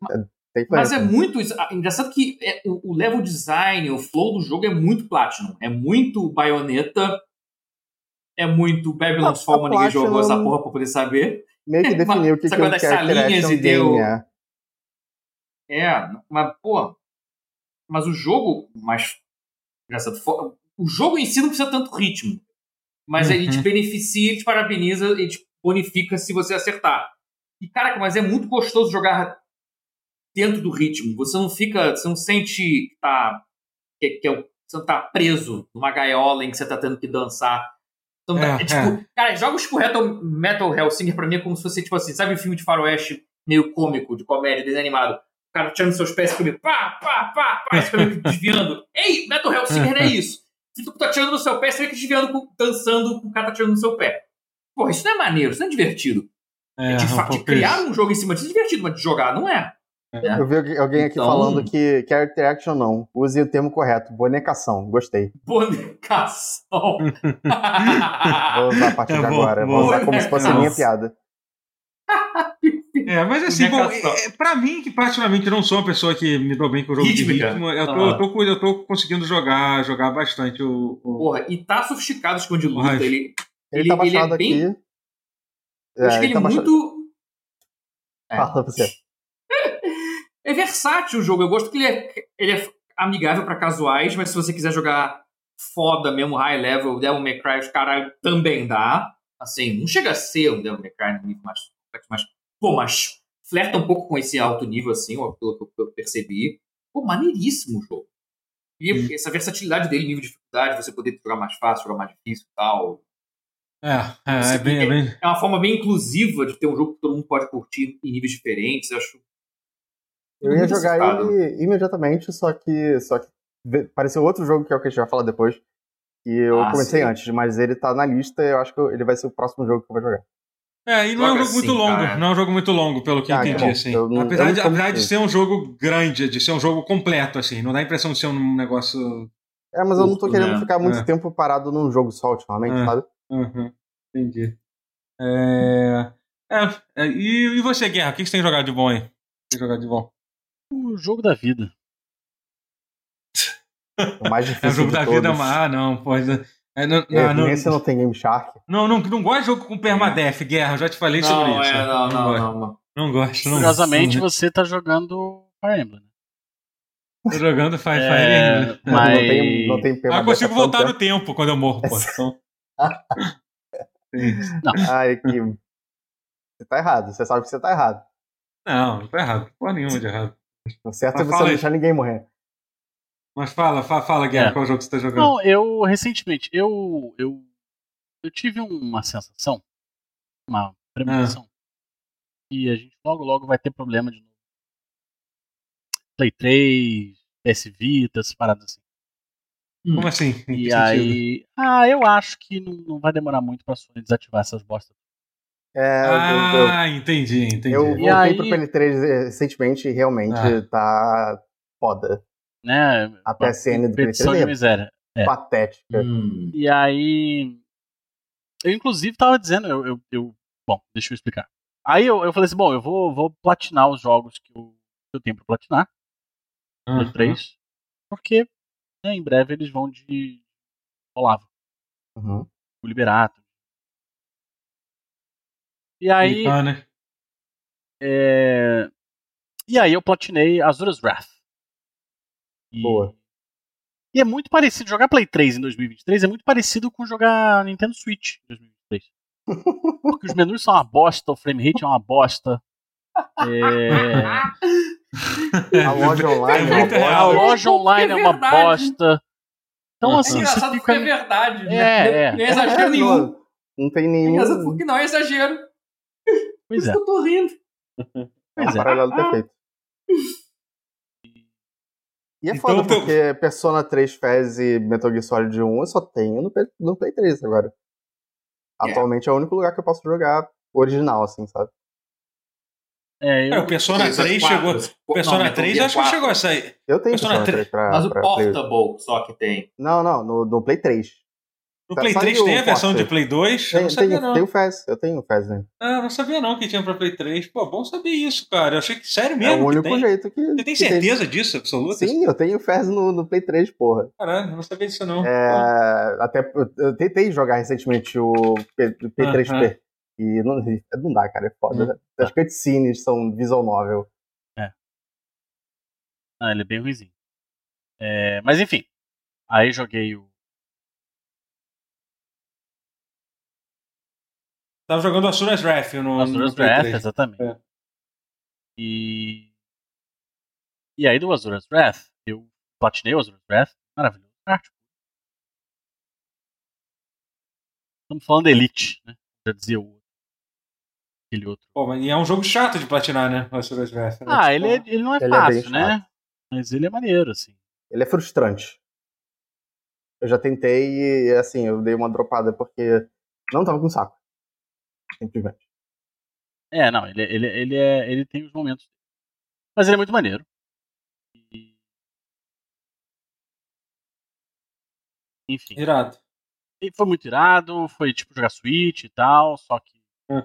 É, mas é muito. Ah, engraçado que é, o, o, level design, o flow do jogo é muito Platinum. É muito baioneta. É muito Babylon's Fall, ninguém jogou essa porra pra poder saber.
Meio que definiu o que, que eu quero
e deu. É. é, mas, pô. Mas o jogo. Mas. Engraçado. O jogo em si não precisa tanto ritmo mas uhum. ele te beneficia, ele te parabeniza, ele te bonifica se você acertar. E, caraca, mas é muito gostoso jogar dentro do ritmo. Você não fica, você não sente que tá, que, que é, você não tá preso numa gaiola em que você tá tendo que dançar. Então, é, é, tipo, é. cara, jogos tipo Metal, Metal Hellsinger pra mim é como se fosse, tipo assim, sabe um filme de faroeste meio cômico, de comédia, desenho animado? O cara tirando seus pés e comigo, pá, pá, pá, pá, desviando. Ei, Metal Hellsinger não é isso. Se tu tá tirando no seu pé, você que desviando, dançando com o cara tá tirando no seu pé. Porra, isso não é maneiro, isso não é divertido. É, de, um de criar um jogo em cima disso é divertido, mas de jogar não é.
É. Eu vi alguém aqui então... falando que character action não. Use o termo correto. Bonecação. Gostei.
Bonecação.
Vou usar a partir é de agora. Vou usar como se fosse minha piada.
É, mas assim, bom, é, pra mim, que particularmente não sou uma pessoa que me dou bem com o jogo de ritmo, eu tô, ah. eu, tô, eu tô conseguindo jogar, jogar bastante o,
o... Porra, e tá sofisticado o esconde luta. Ele,
ele, ele, tá ele é bem... aqui.
Eu acho é, que ele, ele tá é muito...
É. Fala você.
É versátil o jogo. Eu gosto que ele é, ele é amigável para casuais, mas se você quiser jogar foda mesmo, high level, Devil May Cry, os caras também dá. Assim, não chega a ser um Devil May Cry no nível mais complexo, mas Pô, mas flerta um pouco com esse alto nível, assim, pelo que eu percebi. Pô, maneiríssimo o jogo. E hum. essa versatilidade dele, nível de dificuldade, você poder jogar mais fácil, jogar mais difícil e tal.
É, é, é, bem, é, bem...
é, uma forma bem inclusiva de ter um jogo que todo mundo pode curtir em níveis diferentes. Eu acho.
Eu ia jogar ele imediatamente, só que, só que apareceu outro jogo que é o que a gente vai falar depois. E eu ah, comecei sim. antes, mas ele tá na lista e eu acho que ele vai ser o próximo jogo que eu vou jogar.
É, e não é um jogo assim, muito longo, cara. não é um jogo muito longo, pelo que ah, entendi, assim. Eu, apesar, eu de, apesar de ser um jogo grande, de ser um jogo completo, assim, não dá a impressão de ser um negócio.
É, mas eu não tô querendo né? ficar muito é. tempo parado num jogo só ultimamente, é. sabe?
Uhum. Entendi. É... é... É, e, e você, Guerra, o que você tem jogado de bom aí? Tem jogado de bom?
O jogo da vida.
O mais difícil.
É o jogo da
todos.
vida, ah, não, pode.
É, não, é, não, não, não tem Game Shark.
Não, não, não gosto de jogo com permadeath, Guerra, eu já te falei não, sobre isso.
É, não, não, não, não.
Não gosto, não
Curiosamente, você tá jogando Fire Emblem.
Tô jogando Fire, é,
Emblem. Mas... Não tem,
não tem ah, consigo voltar no tempo quando eu morro, pô. Então...
não. Ai, que... Você tá errado, você sabe que você tá errado.
Não, não tá errado. Porra nenhuma de errado.
O certo Mas é você não deixar ninguém morrer.
Mas fala, fala, fala Guilherme, é. qual jogo você tá jogando?
Não, eu, recentemente, eu, eu, eu tive uma sensação, uma premonição, ah. e a gente logo, logo vai ter problema de novo. Play 3, PS Vita, essas paradas assim.
Como assim?
E aí. Ah, eu acho que não, não vai demorar muito pra Sony desativar essas bostas.
É, ah, eu, eu, entendi, entendi.
Eu voltei aí... pro PN3 recentemente e realmente ah. tá foda.
Né?
A PSN do PN3
é miséria.
É. patética.
Hum. E aí. Eu, inclusive, tava dizendo, eu, eu, eu, Bom, deixa eu explicar. Aí eu, eu falei assim: bom, eu vou, vou platinar os jogos que eu, que eu tenho pra platinar. Uhum. 3. Porque né, em breve eles vão de Olavo.
Uhum.
O Liberato. E aí.
Ah, né?
é... E aí eu platinei Azura's Wrath.
E... Boa.
E é muito parecido. Jogar Play 3 em 2023 é muito parecido com jogar Nintendo Switch em 2023. Porque os menus são uma bosta, o frame rate é uma bosta. É...
A loja online é,
uma bosta. A loja online é uma bosta. Então, assim.
É engraçado
fica...
porque é verdade.
Né? É, é.
Não é exagero nenhum. Não,
não tem nenhum.
É porque não é exagero.
Pois é.
eu tô rindo.
É um paralelo perfeito. E é então, foda, porque Persona 3 Fez e Metal Gear Solid 1 eu só tenho no, no Play 3 agora. Atualmente é o único lugar que eu posso jogar original, assim, sabe?
É, eu...
é, o Persona 3, 3 chegou. O Persona não, 3 acho que chegou a sair.
Eu tenho Persona, Persona 3, 3 pra,
Mas o
pra
Portable Play. só que tem.
Não, não, no, no Play 3.
No Play 3 tem a versão de Play 2?
Tem,
eu não sabia,
tem,
não.
Tem o Fez, eu tenho o Fez, né?
Ah, não sabia não que tinha pra Play 3. Pô, bom saber isso, cara. Eu achei que, sério mesmo.
É o único jeito que.
Você tem certeza tem... disso, absoluta?
Sim, eu tenho o Fez no, no Play 3, porra.
Caralho, não sabia disso não.
É, até, eu tentei jogar recentemente o P, 3 p uh -huh. E não, não dá, cara, é foda. As cutscenes são visual novel.
É. Ah, ele é bem ruizinho. É, mas enfim. Aí joguei o.
Tava jogando Asura's Wrath no.
Asura's Wrath, exatamente. É. E. E aí do Asura's Wrath, eu platinei o Asura's Wrath. Maravilhoso. Arte. Estamos falando de Elite, né? Já dizia o aquele outro.
Pô, e é um jogo chato de platinar, né?
Wrath, né? Ah, tipo, ele, é, ele não é ele é fácil, é né? Mas ele é maneiro, assim.
Ele é frustrante. Eu já tentei e, assim, eu dei uma dropada porque não tava com saco. Simplesmente.
É, não, ele, ele, ele, é, ele tem os momentos. Mas ele é muito maneiro. E... Enfim.
Irado.
E foi muito irado, foi tipo jogar Switch e tal, só que.
Hum.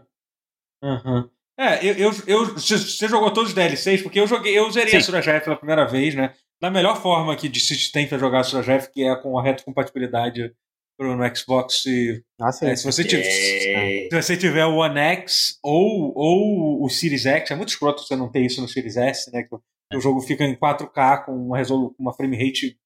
Uhum. É, eu, eu, eu, você jogou todos os DLCs, porque eu joguei, eu zerei Sim. a Surajef pela primeira vez, né? Da melhor forma que se tem para jogar a Surajef, que é com a retrocompatibilidade no Xbox. E,
ah, sim.
É, se, você tiver, se você tiver o One X ou, ou o Series X, é muito escroto você não ter isso no Series S, né? Que o jogo fica em 4K com uma, resolu uma frame rate.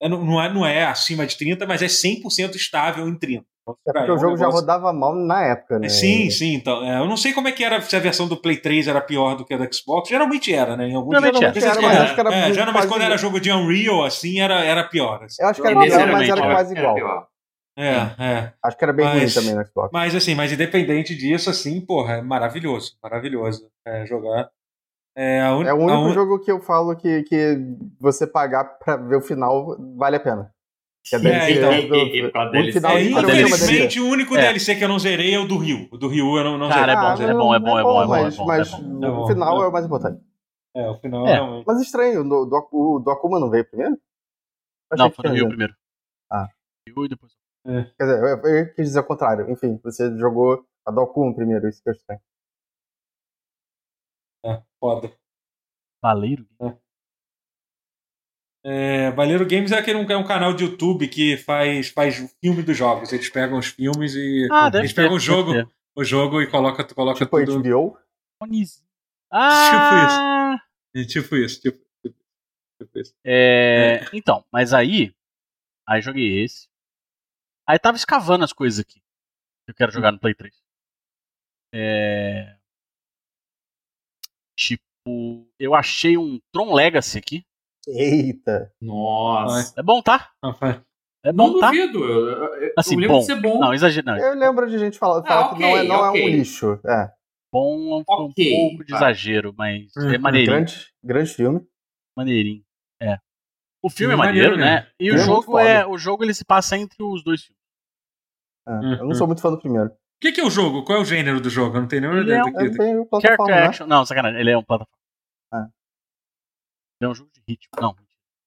É, não é, não é acima de 30, mas é 100% estável em 30.
É porque o jogo já rodava mal na época, né?
Sim, sim. Então, é, eu não sei como é que era, se a versão do Play 3 era pior do que a do Xbox. Geralmente era, né? Em alguns
geralmente,
geralmente
era,
mas acho que era é, geralmente quando era jogo de Unreal, assim, era, era pior. Assim.
Eu acho que era pior, mas era quase igual.
É, é.
Acho que era bem mas, ruim também no Xbox.
Mas assim, mas independente disso, assim, porra, é maravilhoso. Maravilhoso é, jogar.
É, un... é o único un... jogo que eu falo que, que você pagar pra ver o final vale a pena.
Que é, DLC então, do, e, e, do, final, é, infelizmente, o único é. DLC que eu não zerei é o do Rio. O do Rio eu não, não
Cara,
zerei.
é bom, é bom, é bom, é bom.
Mas, mas o final é o mais importante.
É, o final é, realmente.
Mas estranho, do, do, o do Akuma não veio primeiro?
Não, foi no Rio primeiro.
Ah.
Rio e depois.
É. Quer dizer, eu, eu, quis dizer o contrário. Enfim, você jogou a do Akuma primeiro, isso que eu estranho.
É, foda.
Valeiro?
É. É, Valeiro Games é aquele é um canal de YouTube que faz, faz o filme dos jogos. Eles pegam os filmes e.
Ah,
eles pegam o jogo, o jogo e coloca, coloca
tipo
tudo.
HBO?
Ah!
Tipo isso. Tipo isso, tipo, tipo,
tipo isso. É, é. Então, mas aí. Aí joguei esse. Aí tava escavando as coisas aqui. Que eu quero jogar no Play 3. É. Tipo, eu achei um Tron Legacy aqui.
Eita!
Nossa!
É bom, tá?
É bom, não tá? duvido. Eu, eu,
assim,
eu
bom.
ser bom.
Não, exagero. Não.
Eu lembro de gente falar, falar ah, okay, que não, é, não okay. é um lixo. É.
Bom é um, okay, pouco de exagero, mas uhum. é maneirinho.
Grande, grande filme.
Maneirinho. É. O filme é maneiro, maneiro né? E o é jogo é. O jogo ele se passa entre os dois filmes.
É, uhum. Eu não sou muito fã do primeiro.
O que, que, é o jogo? Qual é o gênero do jogo? Eu não tenho nenhuma ideia. É um,
é bem
Character né? action. Não, sacanagem. Ele é um plataforma. É. Ele é um jogo de ritmo. Não.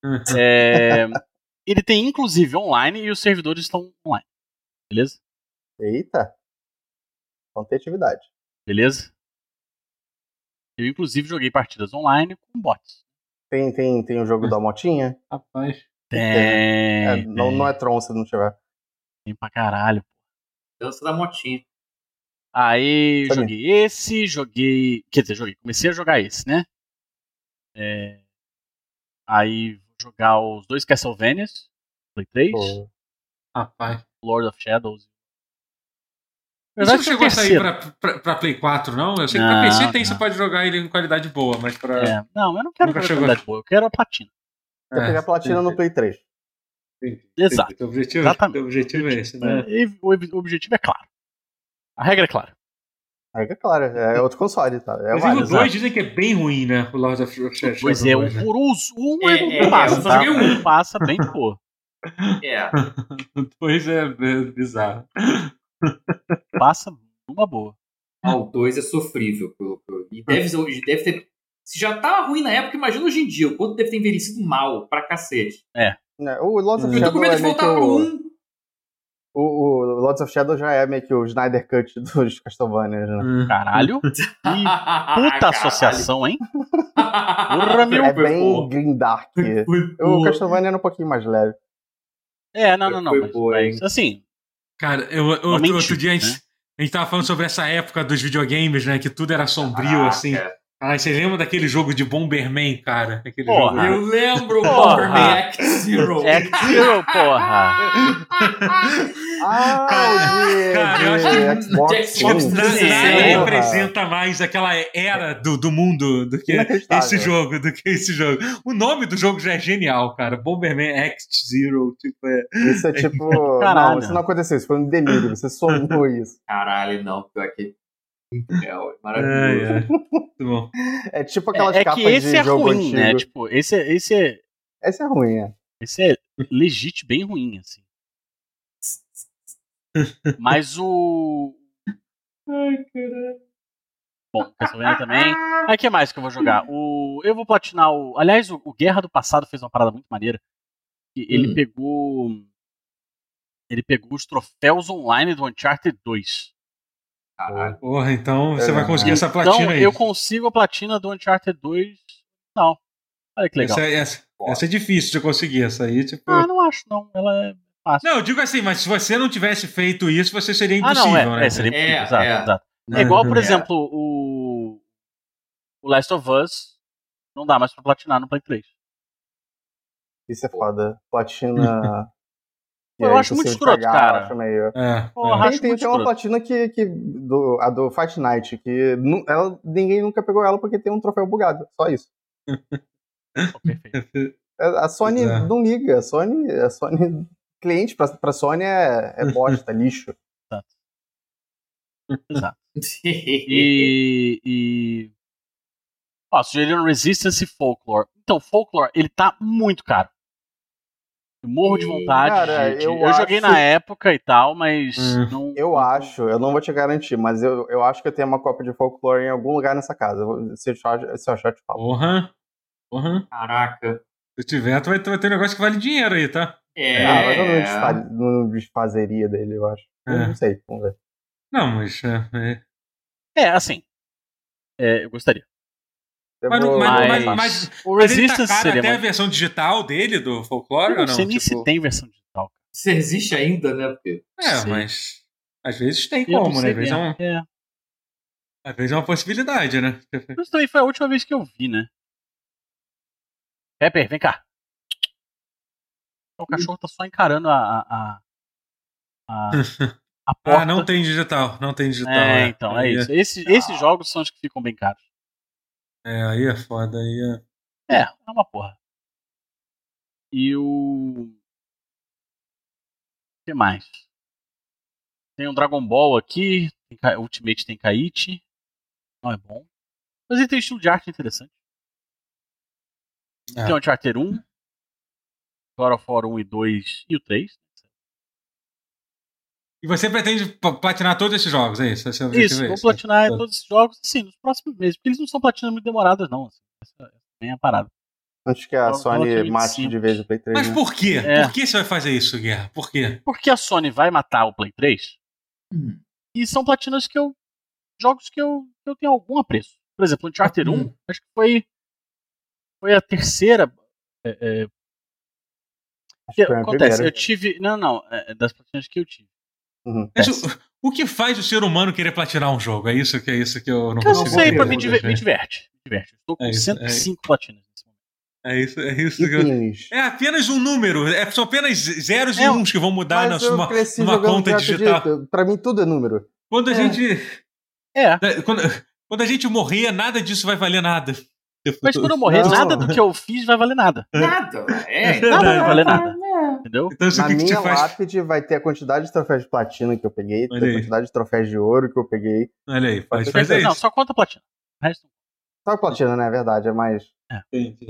Hum. É, ele tem inclusive online e os servidores estão online. Beleza?
Eita. Então tem atividade.
Beleza? Eu inclusive joguei partidas online com bots.
Tem, tem, tem o jogo da motinha?
Rapaz.
Tem. É,
tem. Não, não é Tron se não tiver.
Tem pra caralho.
Dança da motinha.
Aí Sabe? joguei esse, joguei. Quer dizer, joguei. Comecei a jogar esse, né? É... Aí vou jogar os dois Castlevanias. Play 3. Pô.
Rapaz.
Lord of Shadows.
Isso não chegou a sair pra, pra, pra, Play 4, não? Eu sei que pra PC tem, não. você pode jogar ele em qualidade boa, mas pra.
É. Não, eu não quero Nunca qualidade boa, eu quero a platina.
Quer é, pegar a platina no Play 3.
Exato.
O objetivo, Exatamente. O objetivo é esse, né?
É, o objetivo é claro. A regra é clara.
A regra é clara, é outro console, tá? É
Mas o 2 dizem que é bem ruim, né? O Lord of Shadows.
Pois é, horroroso. O 1 um é, é, passa, tá? Um passa bem pô.
É.
O 2 é, é bizarro.
Passa numa boa.
Ah, o 2 é sofrível. E deve, deve ter. Se já tava ruim na época, imagina hoje em dia. O quanto deve ter envelhecido mal pra cacete.
É.
é o Lords of
Shadow. Eu tô com medo de voltar pro 1.
O, o Lords of Shadow já é meio que o Snyder Cut dos Castlevania, né?
Hum. Caralho! Que puta associação, hein?
Porra, meu é bem Green Dark. o Castlevania era um pouquinho mais leve.
É, não, não, não. Mas, mas, assim,
Cara, eu, outro, outro dia a gente, né? a gente tava falando sobre essa época dos videogames, né? Que tudo era sombrio, ah, assim. Ah, você lembra daquele jogo de Bomberman, cara? Aquele
porra. Jogo... Eu lembro, porra. Bomberman Act Zero.
Act Zero, porra.
ah, cara,
cara, eu acho que Xbox, Xbox nada representa mais aquela era do, do mundo do que esse jogo, do que esse jogo. O nome do jogo já é genial, cara. Bomberman Act Zero, tipo, é...
Isso é tipo... Caralho. Não, isso não aconteceu, isso foi um delírio, você sonhou isso.
Caralho, não, pior que maravilhoso.
É, é. é tipo aquelas é,
é
capas
que esse
de
é
jogo
ruim,
antigo.
né? Tipo, esse é, esse é.
Esse é ruim, é.
Esse é legit bem ruim, assim. Mas o.
Ai, caralho.
Bom, Castlevania também. Aí o que mais que eu vou jogar? O, eu vou platinar o. Aliás, o, o Guerra do Passado fez uma parada muito maneira. Ele hum. pegou. Ele pegou os troféus online do Uncharted 2.
Caralho. Porra, então você é, vai conseguir é. essa platina
então,
aí.
Eu consigo a platina do Uncharted 2. Não. Olha que legal.
Essa, essa, essa, é difícil de conseguir, essa aí, tipo.
Ah, não acho, não. Ela é fácil.
Não, eu digo assim, mas se você não tivesse feito isso, você seria impossível,
ah, não, é,
né?
É, seria impossível, é, exato, é. exato. É igual, por é. exemplo, o. O Last of Us não dá mais pra platinar no Play 3.
Isso é foda. Platina.
eu acho muito escroto, cara.
Acho meio...
é,
Porra, é. Tem, tem, tem uma platina que, que do, a do Fight Night, que ela, ninguém nunca pegou ela porque tem um troféu bugado. Só isso. É, a Sony é. não liga. A Sony, a Sony cliente pra, pra Sony é, é bosta, lixo.
Exato. Exato. e. e... Ó, sugeriram Resistance e Folklore. Então, Folklore, ele tá muito caro. Eu morro de vontade. Cara, de, eu, eu acho... joguei na época e tal, mas hum. não.
Eu acho, eu não vou te garantir, mas eu, eu acho que eu tenho uma cópia de folclore em algum lugar nessa casa. Se eu achar, se eu, achar eu te falo.
Porra! Porra!
Caraca!
Se tiver, tu vai, tu vai ter um negócio que vale dinheiro aí, tá?
É. Ah,
mas eu não, desfazeria dele, eu acho. É. Eu não sei, vamos ver.
Não, mas. É, é,
é assim. É, eu gostaria.
Mas, mas, mas, mas, o Resistance tá seria até mais... a versão digital dele, do Folklore,
eu não
ou não?
sei nem tipo... se tem versão digital.
Se existe ainda, né? Porque...
É, Sim. mas às vezes tem eu como, né? Às vezes é, um... é. Às vezes é uma possibilidade, né?
Mas também foi a última vez que eu vi, né? Pepper, vem cá. O cachorro tá só encarando a. a, a,
a porta. Ah, não tem digital, não tem digital. É,
é. então, é, isso. Esse, esses jogos são os que ficam bem caros.
É, aí é foda, aí
é. É, é uma porra. E o. O que mais? Tem um Dragon Ball aqui. Tem, Ultimate tem Kaichi. Não é bom. Mas ele tem um estilo de arte interessante. É. Tem o Uncharted 1. God of War 1 e 2 e o 3.
E você pretende platinar todos esses jogos, é isso?
É isso, vou platinar todos esses jogos, sim, nos próximos meses. Porque eles não são platinas muito demoradas, não. Assim. Essa é a parada.
Acho que a Sony mate de vez o Play 3.
Mas né? por quê? É. Por que você vai fazer isso, Guerra? Por quê?
Porque a Sony vai matar o Play 3 hum. e são platinas que eu. jogos que eu, que eu tenho algum apreço. Por exemplo, o Uncharted hum. 1, acho que foi. Foi a terceira. É, é, que acontece, eu tive. Não, não, é, das platinas que eu tive.
Uhum. Mas o, o, que faz o ser humano querer platinar um jogo? É isso que, é isso que eu não
consigo Eu não sei, pra mim me diverte. Me diverte. Estou com é isso, 105 é... platinas nesse momento.
É isso, é isso que eu... É apenas um número. É, são apenas zeros é, e uns que vão mudar na sua numa conta digital.
Para Pra mim, tudo é número.
Quando a é. gente. É. Quando, quando a gente morrer, nada disso vai valer nada.
Mas quando eu morrer, não. nada do que eu fiz vai valer nada.
Nada,
é. Nada vai valer nada. Entendeu?
Então, Na minha faz... lápide vai ter a quantidade de troféus de platina que eu peguei, a quantidade de troféus de ouro que eu peguei.
Olha aí, faz, faz isso.
Não, só conta platina. O resto...
Só platina, né? É verdade, é mais.
É,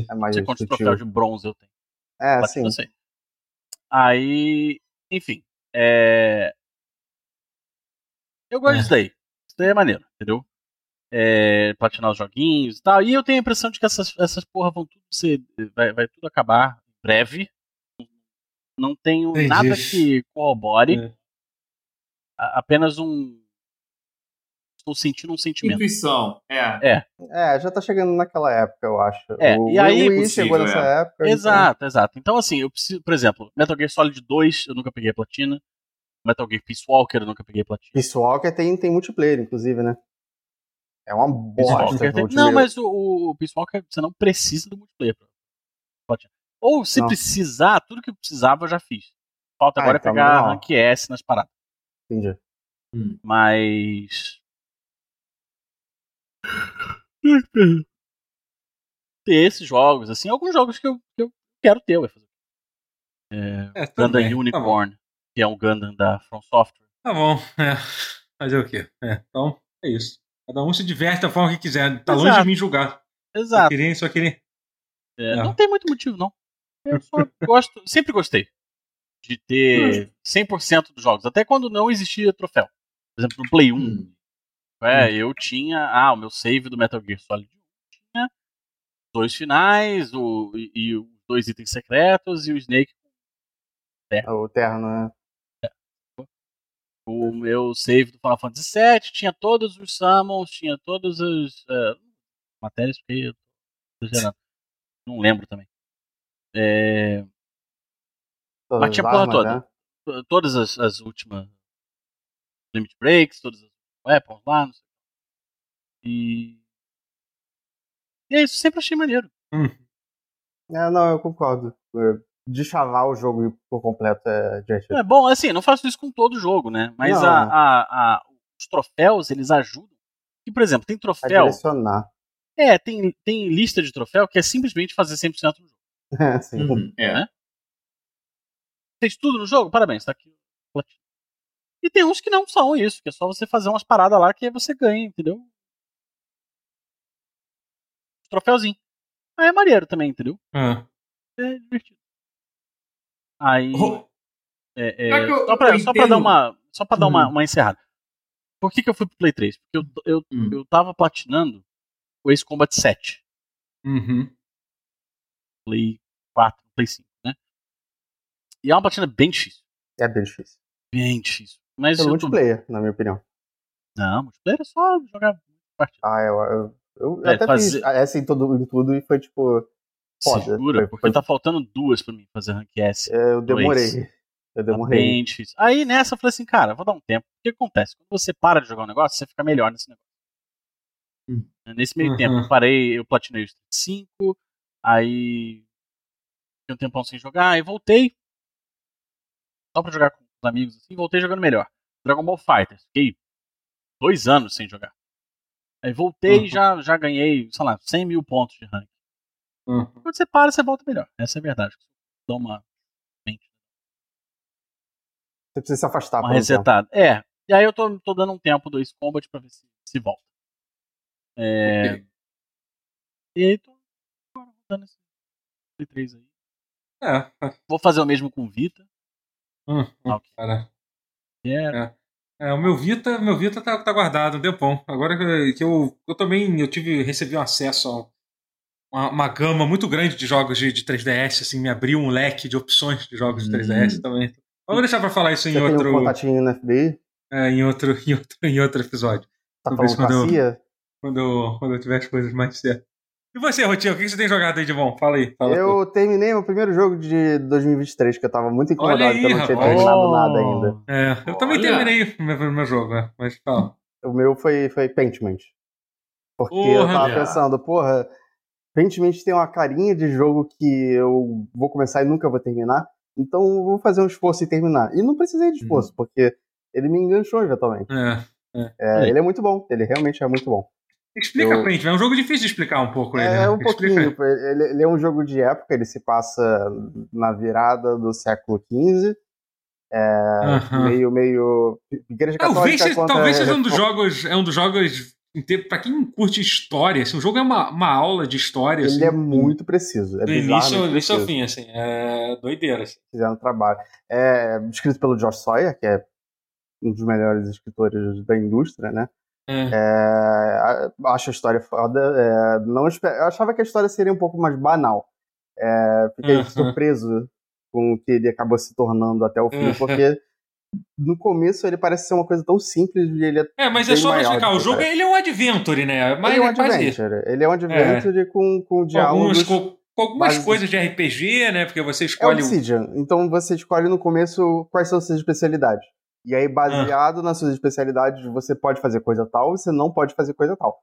é mais Você conta troféus de bronze eu tenho.
É, platina, sim.
Aí, enfim. É... Eu gosto é. disso daí. Isso daí é maneiro, entendeu? é, platinar os joguinhos e tal. E eu tenho a impressão de que essas, essas porra vão tudo ser. Vai, vai tudo acabar em breve. Não tenho Entendi. nada que corrobore. É. Apenas um. Estou sentindo um sentimento.
Intuição, é.
É.
É, já tá chegando naquela época, eu acho.
É, o e aí.
Wii chegou nessa é. época.
Então exato, então... exato. Então, assim, eu preciso, por exemplo, Metal Gear Solid 2, eu nunca peguei a platina. Metal Gear Peace Walker, eu nunca peguei a platina.
Peace Walker tem, tem multiplayer, inclusive, né? É uma bosta.
Tem... Não, mas o, o Peace Walker, você não precisa do multiplayer. Ou se não. precisar, tudo que eu precisava eu já fiz. Falta ah, agora então pegar rank S nas paradas.
Entendi.
Hum. Mas. ter esses jogos, assim, alguns jogos que eu, que eu quero ter, vai fazer. É, é, Gundam tá Unicorn, tá que é um Gundam da From Software.
Tá bom, é. Fazer o quê? É, então, é isso. Cada um se diverte da forma que quiser. Tá Exato. longe de mim julgar.
Exato. Só
querer, só querer.
É, não. não tem muito motivo, não. Eu só gosto, sempre gostei de ter 100% dos jogos, até quando não existia troféu. Por exemplo, no Play 1, hum. é, hum. eu tinha, ah, o meu save do Metal Gear Solid 1 tinha dois finais, o, e, e os dois itens secretos e o Snake
terno. O terno, né?
O meu save do Final Fantasy VII tinha todos os summons, tinha todas as uh, matérias que eu tô gerando. Não lembro também. É... Mas tinha a porra toda. Né? Todas as, as, últimas limit breaks, todas as weapons lá, não sei. E. E é isso, sempre achei maneiro.
Hum. É, não, eu concordo de chavar o jogo por completo é divertido.
É bom, assim, não faço isso com todo jogo, né? Mas a, a, a, os troféus, eles ajudam. E, por exemplo, tem troféu. É, tem, tem lista de troféu que é simplesmente fazer 100% no jogo.
É, sim. Uhum,
é. Né? Fez tudo no jogo? Parabéns, tá aqui. E tem uns que não são isso, que é só você fazer umas paradas lá que aí você ganha, entendeu? Troféuzinho. Aí é maneiro também, entendeu?
É.
É divertido. Aí. Oh. É, é, eu, só, pra, só pra, dar uma. Só pra dar uma, uhum. uma encerrada. Por que, que eu fui pro Play 3? Porque eu, eu, hum. eu tava platinando o Ace Combat 7.
Uhum.
Play 4, Play 5, né? E é uma platina bem difícil.
É bem difícil.
Bem difícil. Mas
Pelo multiplayer, tô... na minha opinião.
Não, multiplayer é só jogar
partida. Ah, eu, eu, eu é, até fazer... fiz essa em, todo, em tudo e foi tipo
foda. Segura, porque foi... tá faltando duas pra mim fazer rank S.
É, eu demorei. Eu tá demorei. Tá
bem difícil. Aí nessa eu falei assim, cara, vou dar um tempo. O que acontece? Quando você para de jogar um negócio, você fica melhor nesse negócio. Hum. Nesse meio uhum. tempo, eu parei, eu platinei os 5, aí fiquei um tempão sem jogar, aí voltei. Só pra jogar com os amigos assim, voltei jogando melhor. Dragon Ball Fighter, fiquei dois anos sem jogar. Aí voltei e uhum. já, já ganhei, sei lá, 100 mil pontos de rank. Uhum. Quando você para, você volta melhor. Essa é a verdade. Dá uma.
Você precisa se afastar.
Uma resetada. Um é. E aí eu tô, tô dando um tempo do Ace Combat pra ver se, se volta. É... Okay. E aí tô esse 3 aí. É. Vou fazer o mesmo com o Vita.
Hum, hum, okay. cara. É. é. o meu Vita, meu Vita tá, tá guardado um tempão. Agora que eu, eu também eu tive, recebi um acesso a uma, uma gama muito grande de jogos de, de 3DS, assim, me abriu um leque de opções de jogos de 3DS hum. também. Vamos deixar pra falar isso em
Você
outro.
Tem um contatinho no FBI?
É, em outro, em outro, em outro episódio.
Tá falando quando eu,
quando, quando eu tiver as coisas mais certas. E você, Rotinho, o que você tem jogado aí de bom? Fala aí. Fala
eu tudo. terminei meu primeiro jogo de 2023, que eu tava muito incomodado aí, que eu não tinha terminado oh. nada ainda.
É, eu Olha. também terminei o meu, meu jogo, né? mas fala.
O meu foi, foi Paintment. Porque porra, eu tava pensando, porra, Paintment tem uma carinha de jogo que eu vou começar e nunca vou terminar, então eu vou fazer um esforço e terminar. E não precisei de esforço, hum. porque ele me enganchou eventualmente. É, é. É, ele é muito bom, ele realmente é muito bom.
Explica eu... pra gente, é um jogo difícil de explicar um pouco.
Ele, é, né? um pouquinho. Ele, ele, é um jogo de época, ele se passa na virada do século XV. É, meio, meio. Igreja
Católica. Talvez, talvez seja um dos jogos. É um dos jogos. Pra quem curte história, assim, o jogo é uma, uma aula de história.
Ele
assim,
é muito preciso. É
do início, início ao fim, assim. É doideira. Assim.
Fizeram trabalho. É escrito pelo Josh Sawyer, que é um dos melhores escritores da indústria, né? É. É, acho a história foda. É, não, eu achava que a história seria um pouco mais banal. É, fiquei uhum. surpreso com o que ele acabou se tornando até o fim, porque no começo ele parece ser uma coisa tão simples e ele é.
É, mas é só pra explicar, o jogo ele é um adventure, né?
Mas ele é um adventure. Ele é um adventure com, com diálogos.
Com, com algumas coisas de RPG, né? Porque você escolhe.
É Obsidian. O... Então você escolhe no começo quais são suas especialidades. E aí, baseado ah. nas suas especialidades, você pode fazer coisa tal, você não pode fazer coisa tal.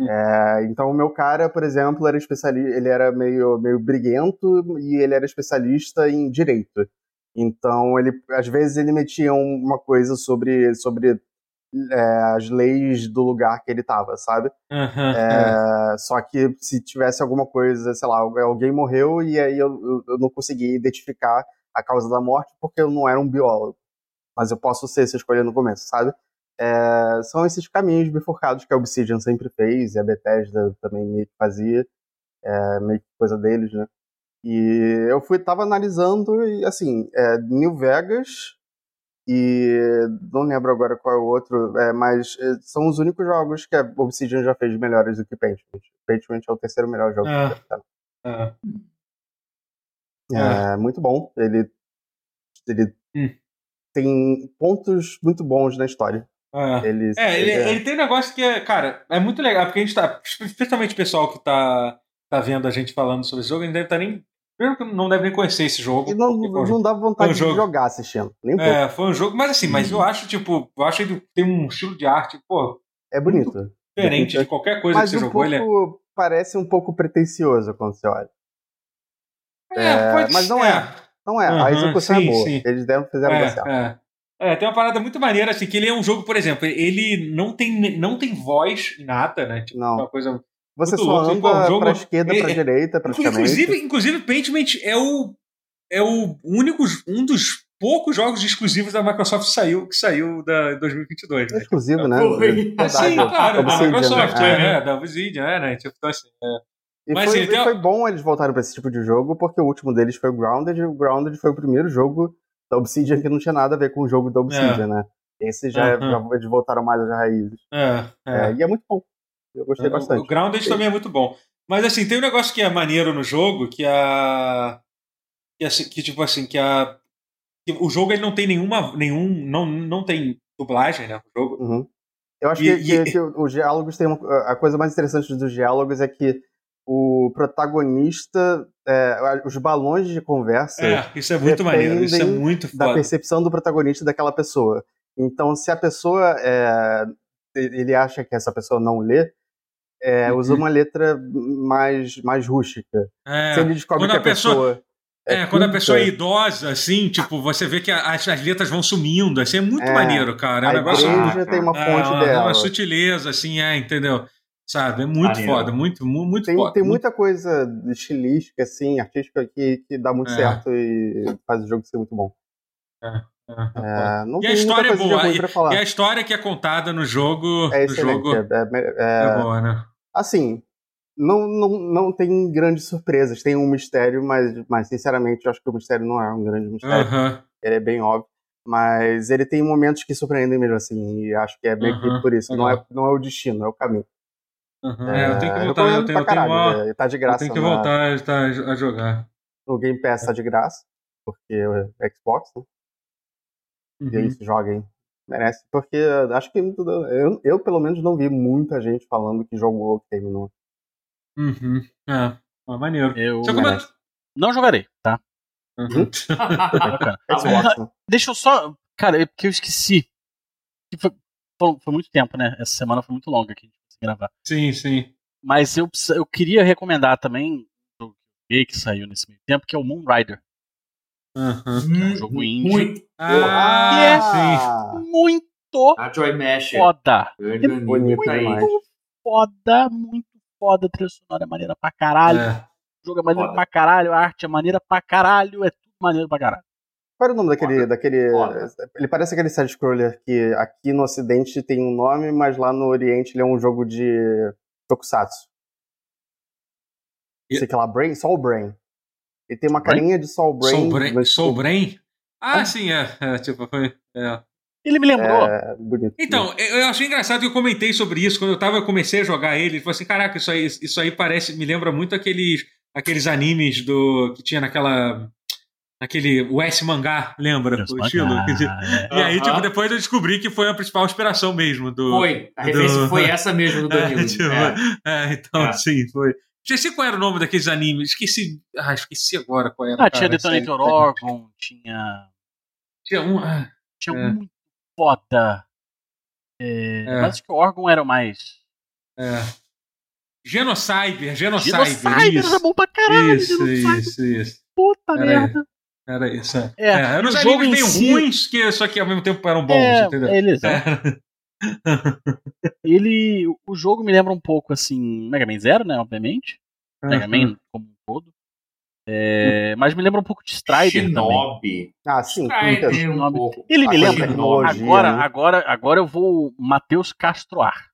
Hum. É, então, o meu cara, por exemplo, era especialista, ele era meio, meio briguento e ele era especialista em direito. Então, ele, às vezes, ele metia uma coisa sobre, sobre é, as leis do lugar que ele estava, sabe? Uhum, é, Só que se tivesse alguma coisa, sei lá, alguém morreu e aí eu, eu não conseguia identificar a causa da morte porque eu não era um biólogo mas eu posso ser se escolher no começo, sabe? É, são esses caminhos bifurcados que a Obsidian sempre fez, e a Bethesda também meio que fazia, é, meio que coisa deles, né? E eu fui, tava analisando, e assim, é, New Vegas e não lembro agora qual é o outro, é, mas é, são os únicos jogos que a Obsidian já fez melhores do que Paintment. Paintment é o terceiro melhor jogo é. que é. É, muito bom. Ele, ele hum tem pontos muito bons na história.
É, ele, é, ele, é... ele, tem um negócio que é, cara, é muito legal, porque a gente tá, especialmente o pessoal que tá, tá vendo a gente falando sobre esse jogo, ele deve estar tá nem. Primeiro que não deve nem conhecer esse jogo.
E não, não dá vontade um jogo, de jogar assistindo. Nem um
é, foi um jogo, mas assim, mas eu acho, tipo, eu acho que ele tem um estilo de arte, pô.
É bonito.
Diferente de qualquer coisa
mas
que você
um
jogou.
Pouco,
ele é...
Parece um pouco pretencioso quando você olha.
É, é
mas não é. Não é. Uhum, a execução é sim, é boa. Sim. Eles devem fazer é, certo.
É. É, tem uma parada muito maneira, assim, que ele é um jogo, por exemplo, ele não tem, não tem voz nada, né? Tipo,
não.
uma coisa.
Você só louca. anda um jogo, pra esquerda, é, pra direita, praticamente.
Inclusive, inclusive Paintment é o, é o único, um dos poucos jogos exclusivos da Microsoft que saiu, que saiu da 2022.
Né? Exclusivo, né?
É, sim, claro, da Microsoft, né? é, é, da Obsidian, é, né? Tipo, então, assim, é.
E Mas, foi, foi bom eles voltarem para esse tipo de jogo, porque o último deles foi o Grounded, e o Grounded foi o primeiro jogo da Obsidian que não tinha nada a ver com o jogo da Obsidian, é. né? Esse já, uhum. já eles voltaram mais às raízes.
É, é.
é, e é muito bom. Eu gostei
é,
bastante.
O Grounded também é muito bom. Mas assim, tem um negócio que é maneiro no jogo, que a. Que, assim, que tipo assim, que a. Que o jogo ele não tem nenhuma. nenhum. Não, não tem dublagem, né? O jogo.
Uhum. Eu acho e, que, e... que, que, os diálogos tem uma, A coisa mais interessante dos diálogos é que o protagonista, é, os balões de conversa.
É, isso é muito maneiro, isso é muito foda.
Da percepção do protagonista daquela pessoa. Então, se a pessoa. É, ele acha que essa pessoa não lê, é, usa uma letra mais, mais rústica.
É,
Se ele descobre que a pessoa.
é,
é
quando a pessoa é idosa, assim, tipo, você vê que as, as letras vão sumindo, assim, é muito
É,
maneiro, cara. É um
a
negócio.
igreja tem uma
é,
fonte dela.
uma sutileza, assim, é, entendeu? Sabe? É muito foda, muito, mu- muito
Tem,
foda.
tem
muito-
muita coisa estilística, assim, artística, que, que dá muito
É.
certo e faz o jogo ser muito bom.
é, é.
É, não
E a história é boa.
falar.
E a história que é contada no jogo.
É
no jogo
É, é- é-
é boa, né?
assim, não, não, não tem grandes surpresas. Tem um mistério, mas, mas sinceramente eu acho que o mistério não é um grande mistério.
Aham.
Ele é bem óbvio. Mas ele tem momentos que surpreendem mesmo, assim, e acho que é meio
Aham,
que por isso. Não é, não é o destino, é o caminho.
Aham. É, eu tenho que
É,
voltar. Eu
recomendo
tenho, eu tenho, uma-
é, Tá de
eu
graça
tenho que
na-
voltar tá, a jogar.
no Game Pass, tá de graça, porque é Xbox, né? E aí,
Uhum.
joguem. Merece, porque acho que eu, eu, pelo menos, não vi muita gente falando que jogou, que terminou.
Uhum. É, ah, maneiro.
Eu não jogarei, tá?
Uhum.
Bacana.
Tá.
Xbox, né?
Deixa eu só. Cara, é porque eu esqueci. Que Foi, foi, muito tempo, né? Essa semana foi muito longa a gente conseguiu gravar.
Sim, sim.
Mas eu, eu queria recomendar também um jogo que saiu nesse meio tempo, que é o Moon Rider.
Aham.
É um jogo indie.
Muito.
Ah, sim.
Ah,
Muito
A Joy Masher.
foda.
Demais.
Muito foda, muito foda. A trilha sonora é maneira pra caralho.
É.
O jogo é maneiro
Foda.
pra caralho. A arte é maneira pra caralho. É tudo maneiro pra caralho.
Qual era o nome daquele. Daquele ele parece aquele side-scroller que aqui no ocidente tem um nome, mas lá no oriente ele é um jogo de tokusatsu.
E-
Sei que lá, Brain, Soul Brain. Ele tem uma
Brain?
carinha de Soul Brain.
Soul Brain?
mas,
Soul Brain? Ah,
Ah.
sim, é. é, tipo, foi. é.
Ele me lembrou.
É, bonito.
Então, eu eu achei engraçado que eu comentei sobre isso quando eu tava, eu comecei a jogar ele. Falou assim: caraca, isso aí, isso aí parece, me lembra muito aqueles, aqueles animes do que tinha naquela. Naquele US mangá, lembra? O estilo?
é.
E aí, tipo, depois eu descobri que foi a principal inspiração mesmo do.
Foi. A referência
do-
foi essa mesmo do
É,
Danilo.
tipo,
É.
é, então,
É.
sim, foi. Esqueci qual era o nome daqueles animes. Esqueci. Ah, esqueci agora qual era.
Ah, tinha
cara,
Detonator
sério.
Orgon, tinha.
Tinha um. ah,
Tinha
É.
muito foda. É,
É.
Mas acho que o Orgon era o mais.
É. Genocyber, Genocyber,
Genocide
isso.
era bom pra caralho.
isso, isso, isso.
Puta
Era
merda.
Era isso. É,
É,
é, eram uns
o jogo
animes
em
meio
si-
ruins, que, só que ao mesmo tempo eram bons,
é,
entendeu?
eles, é.
É.
Ele. O jogo me lembra um pouco assim. Mega Man Zero, né? Obviamente. Mega Man como um todo. É, mas me lembra um pouco de Strider também.
Shinobi.
Ah, sim.
Strider um.
Ele me lembra. Agora,
né?
agora, agora eu vou Matheus Castroar.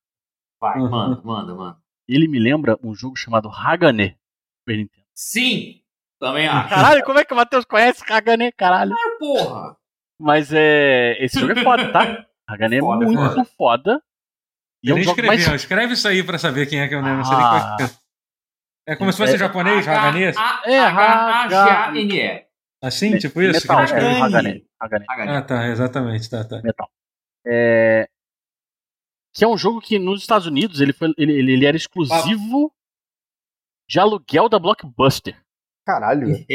Vai,
Uhum.
manda, manda, manda.
Ele me lembra um jogo chamado Hagane. Super Nintendo.
Sim, também acho.
Caralho, como é que o Matheus conhece Hagane, caralho?
Ah, porra.
Mas é. Esse jogo é foda, tá? Hagane é muito
foda.
foda. E é
Eu
um
nem
jogo
escreveu,
mais.
escreve isso aí pra saber quem é que eu não sei nem qual
Ah.
é. É como se fosse
É-
japonês, Haganese?
É,
H-A-G-A-N-E.
Assim, tipo isso?
Metal,
que
é. Hagane.
Ah, tá, exatamente, tá, tá.
Metal. É, que é um jogo que nos Estados Unidos ele, foi, ele, ele, ele era exclusivo de aluguel da Blockbuster.
Caralho.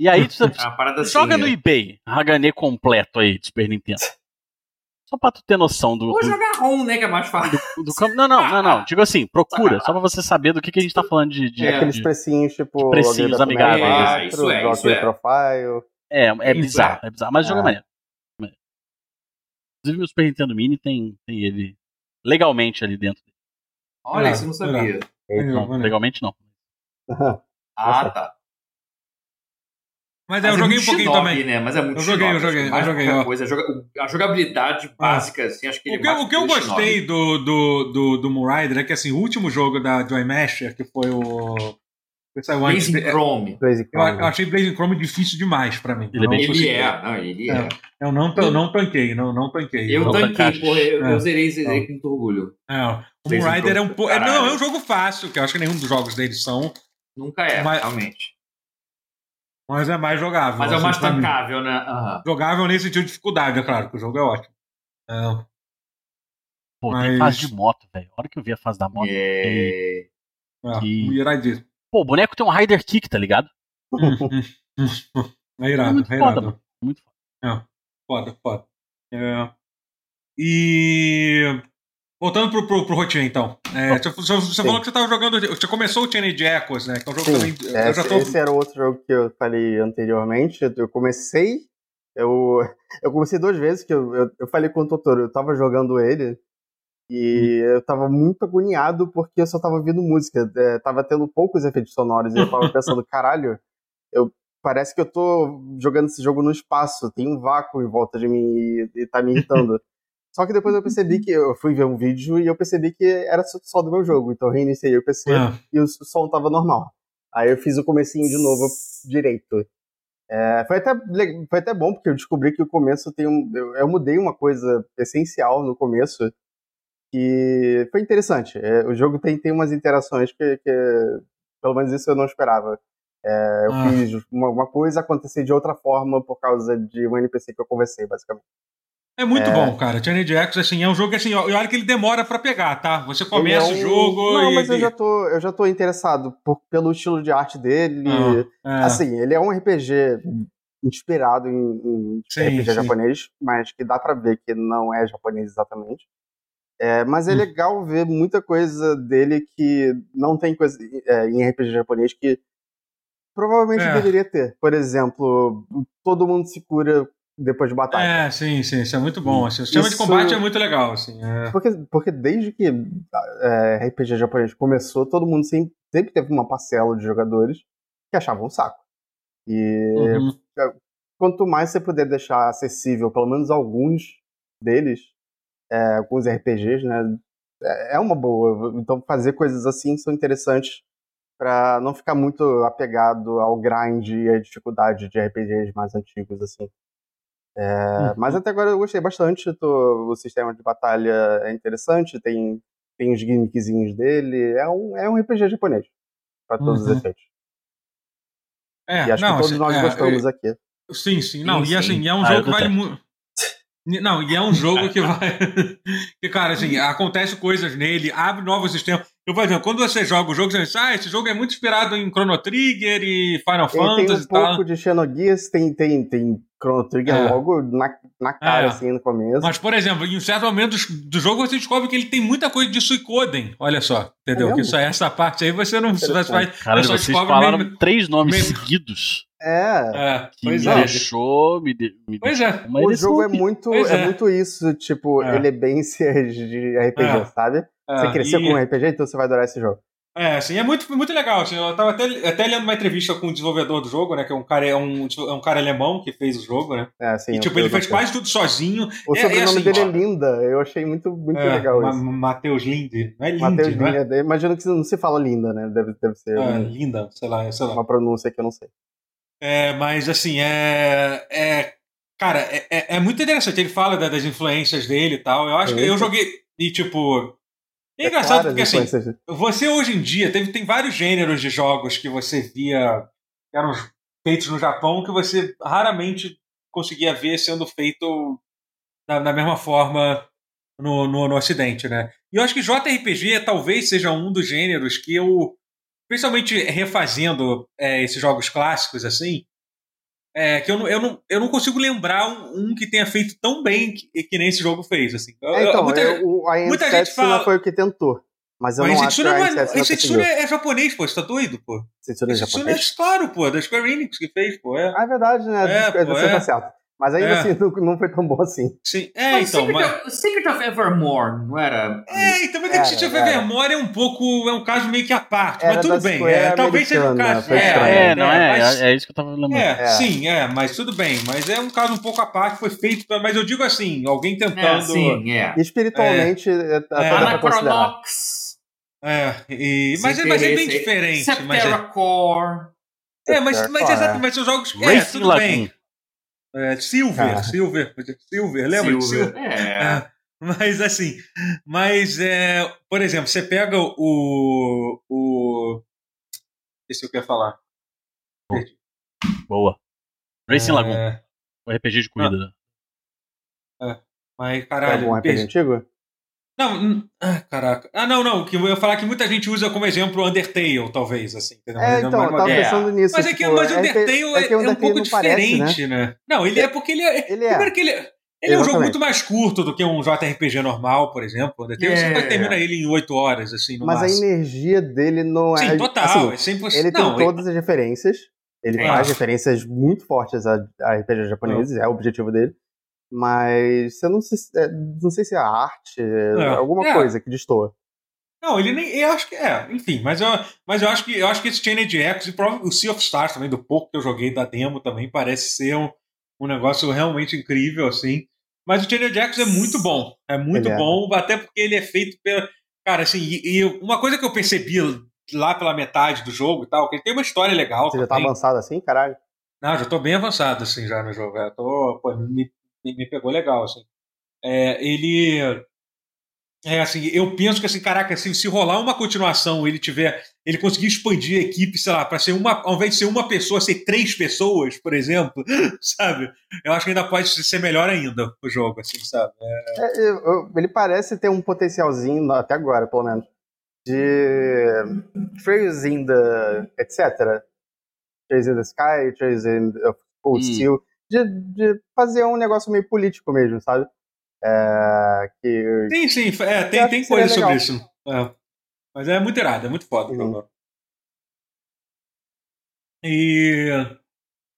E aí você
É uma parada assim.
joga no
né?
eBay, Hagane completo aí de Super Nintendo. Só pra tu ter noção do.
Ou
do,
jogar ROM, né? Que é mais fácil.
do- do campo. Não, não, não, não. Digo assim, procura, só pra você saber do que, que a gente tá falando de. de-
É,
Aqueles precinhos, tipo.
precinhos amigáveis.
Ah, isso é, isso é.
Profile.
é, é
Isso
bizarro, é bizarro. Mas o é
É.
maneiro. Inclusive, meu Super Nintendo Mini tem, tem ele legalmente ali dentro.
Olha,
Ah,
isso eu não sabia.
Não,
Não, legalmente não.
Ah, tá.
Mas é, eu joguei um pouquinho
shinobi,
também.
Né? Mas é muito
Eu joguei, eu
shinobi,
joguei, eu joguei,
qualquer
ó.
Coisa, a joga- a jogabilidade básica, assim, acho que ele
O que,
é
o que eu
do
gostei do, do, do, do Moon Rider é que assim, o último jogo da Joy Masher, que foi o.
Blazing
é-
Chrome.
Blaze
Eu, eu achei Blazing Chrome difícil demais pra mim.
Ele é
Eu não consegui.
Ele é, não, ele é.
É. Eu não, tan- não tanquei, não, não tanquei.
Eu
Não,
tanquei, porra, eu,
É.
eu zerei, zerei com muito orgulho.
É, o
Blazing
Moon Rider é um pouco. É, não, é um jogo fácil, que eu acho que nenhum dos jogos deles são,
Nunca é,
Mas-
realmente.
Mas é mais jogável.
Mas é o
assim,
mais
mim.
tancável, né? Aham.
Jogável nesse sentido de dificuldade, é claro, que o jogo é ótimo. É,
Pô,
Mas-
tem fase de moto, velho. A hora que eu vi a fase da moto.
É...
é,
Que-
iradíssimo.
Pô, o boneco tem um Rider Kick, tá ligado?
É irado,
muito
é
foda,
irado.
mano. Muito foda.
Foda, foda. É. E Voltando pro, pro, pro então. É, você, você falou que você tava jogando. Você começou o Teenage Echoes, né? Que é um jogo
Sim.
também.
É,
eu já tô...
Esse era outro jogo que eu falei anteriormente. Eu comecei. Eu, eu comecei duas vezes, que eu, eu, eu falei com o Totoro, eu tava jogando ele. E hum. eu tava muito agoniado porque eu só tava ouvindo música. É, tava tendo poucos efeitos sonoros. E eu tava pensando, caralho, eu, parece que eu tô jogando esse jogo no espaço. Tem um vácuo em volta de mim e, e tá me irritando. Só que depois eu percebi que eu fui ver um vídeo e eu percebi que era só do meu jogo. Então eu reiniciei o PC ah. e o som tava normal. Aí eu fiz o comecinho de novo direito. É, foi, até, foi até bom, porque eu descobri que o começo tem um. Eu, eu mudei uma coisa essencial no começo. E foi interessante. É, o jogo tem, tem umas interações que, que, Pelo menos isso eu não esperava. É, eu ah. fiz uma, uma coisa acontecer de outra forma por causa de um NPC que eu conversei, basicamente.
É muito é... bom, cara. Journey X, assim, é um jogo assim, e olha que ele demora para pegar, tá? Você começa é um... o jogo
Não,
e...
mas eu já tô, eu já tô interessado por, pelo estilo de arte dele. Ah, é. Assim, ele é um RPG inspirado em, em sim, RPG sim. japonês, mas que dá para ver que não é japonês exatamente. É, mas é hum. legal ver muita coisa dele que não tem coisa é, em RPG japonês que provavelmente é. deveria ter. Por exemplo, todo mundo se cura depois de batalha.
É, sim, sim, isso é muito bom. Assim, o sistema isso... de combate é muito legal. Assim, é...
porque, porque desde que é, RPG japonês começou, todo mundo sempre, sempre teve uma parcela de jogadores que achavam um saco. E uhum. É, quanto mais você puder deixar acessível, pelo menos alguns deles, é, alguns RPGs, né, é, é uma boa. Então fazer coisas assim são interessantes para não ficar muito apegado ao grind e à dificuldade de RPGs mais antigos assim. É, uhum. Mas até agora eu gostei bastante. Tô, o sistema de batalha é interessante, tem, tem os gimmickzinhos dele. É um, é um RPG japonês, para todos uhum. os efeitos. É, e acho não, que todos nós é, gostamos aqui.
Sim, sim. Não, sim, e assim, é um ah, jogo que vale muito. Não, e é um jogo que vai. que, cara, assim, acontece coisas nele, abre novos sistemas. Eu vou dizendo, quando você joga o jogo, você diz, ah, esse jogo é muito inspirado em Chrono Trigger e Final tem, Fantasy
tem um
e tal.
pouco de Xenogears, tem, tem, tem Chrono Trigger é. logo na, na cara, é. assim, no começo.
Mas, por exemplo, em um certo momento do jogo você descobre que ele tem muita coisa de Suicoden. Olha só, entendeu? É que isso, essa parte aí você não você vai.
Cara, vocês falaram mesmo, três nomes mesmo. seguidos.
É.
é
que pois me é. deixou. Me, de, me
pois é.
O jogo é muito, é, é. muito isso, tipo, é. ele é bem de RPG, é. sabe? Você cresceu e... com RPG, então você vai adorar esse jogo.
É, assim, é muito, muito legal. Assim, eu tava até, até lendo uma entrevista com o desenvolvedor do jogo, né? Que é um cara, é um, é um cara alemão que fez o jogo, né?
É, sim.
E, tipo, ele fez quase tudo sozinho.
O
é,
sobrenome
é, assim,
dele é Linda. Eu achei muito, muito é, legal Ma isso.
Matheus Linde. Não é Linde, Mateus não é?
Imagino que não se fala Linda, né? Deve, deve ser.
É, um, linda, sei lá, sei lá.
Uma pronúncia que eu não sei.
É, mas assim, é. é cara, é, é, é muito interessante. Ele fala das influências dele e tal. Eu acho que eu joguei. E, tipo, é, é engraçado porque assim, você hoje em dia teve, tem vários gêneros de jogos que você via que eram feitos no Japão que você raramente conseguia ver sendo feito da, da mesma forma no, no, no, Ocidente, né? E eu acho que JRPG talvez seja um dos gêneros que eu, principalmente refazendo é, esses jogos clássicos assim, é, que eu não, eu, não, eu não consigo lembrar um, um que tenha feito tão bem que, que nem esse jogo fez. Assim.
É, então, muita, eu, o, a muita gente fala. foi o que tentou. Mas eu mas não acho que a
mas, é, é japonês, pô. Você tá doido, pô?
Setsuna é japonês?
é claro, pô. Da Square Enix que fez, pô. É,
ah, é verdade, né? É, pô, você tá certo. Mas ainda é. assim não, não, foi tão bom assim.
Sim, é, mas então.
Secret, mas... of, Secret of Evermore, não era?
É, então, mas era, Secret of Evermore é um pouco. É um caso meio que à parte, era mas tudo bem. É, talvez seja um caso.
É, é, não é? Mas, é, isso que eu tava lembrando.
É, sim, é, mas tudo bem. Mas é um caso um pouco à parte, foi feito. Mas eu digo assim, alguém tentando. É,
sim, é.
Espiritualmente, é, é,
Anachronox. É, e, mas, é, mas é bem diferente.
Septerra Core.
É, mas, mas, exato, mas os jogos. É, tudo bem. É, Silver, ah. Silver, Silver, lembra Silver. de Silver?
É. é.
Mas assim, mas é, por exemplo, você pega o. o esse eu quero falar.
Boa. Racing é... Lagoon. O RPG de corrida.
É. Mas, caralho.
É um RPG antigo?
Não, ah, caraca. Ah, não, não. Que eu ia falar que muita gente usa como exemplo Undertale, talvez, assim.
É, então, eu tava pensando nisso.
Mas é que tipo, mas Undertale é, é, é, um pouco diferente, parece, né? né? Não, ele é porque ele é. Ele é. Primeiro que ele é. Ele é um jogo muito mais curto do que um JRPG normal, por exemplo. Tem, é. Você termina ele em 8 horas, assim,
Mas
máximo.
a energia dele não
Sim,
é.
Sim, total. Assim, é
Ele não, tem todas ele... as referências. Ele é. faz referências muito fortes a, a RPG japoneses, é. é o objetivo dele. Mas você não, se, é, não sei se é arte, é. alguma é. coisa que destoa.
Não, ele nem. Eu acho que é, enfim, mas eu, mas eu acho que eu acho que esse Chained Echoes e o Sea of Stars também, do pouco que eu joguei da demo, também parece ser um, um negócio realmente incrível, assim. Mas o Chained Echoes é muito bom. É muito ele bom, é. até porque ele é feito pela. Cara, assim, e, e, uma coisa que eu percebi lá pela metade do jogo e tal, que ele tem uma história legal.
Você também. já tá avançado assim, caralho?
Não, já tô bem avançado, assim, já no jogo. Eu tô, pô, me, me pegou legal, assim. É, ele é assim, eu penso que assim, caraca, assim, se rolar uma continuação, ele tiver, ele conseguir expandir a equipe, sei lá, para ser uma, ao invés de ser uma pessoa, ser três pessoas, por exemplo, sabe? Eu acho que ainda pode ser melhor ainda o jogo, assim, sabe?
É... É, eu, ele parece ter um potencialzinho até agora, pelo menos, de Trails in the etc. Trails in the Sky, Trails in the Cold hum. Steel, de, de fazer um negócio meio político mesmo, sabe? É, que,
sim, sim, é, tem, tem coisa sobre isso. É. Mas é muito irado, é muito foda. Uhum. E.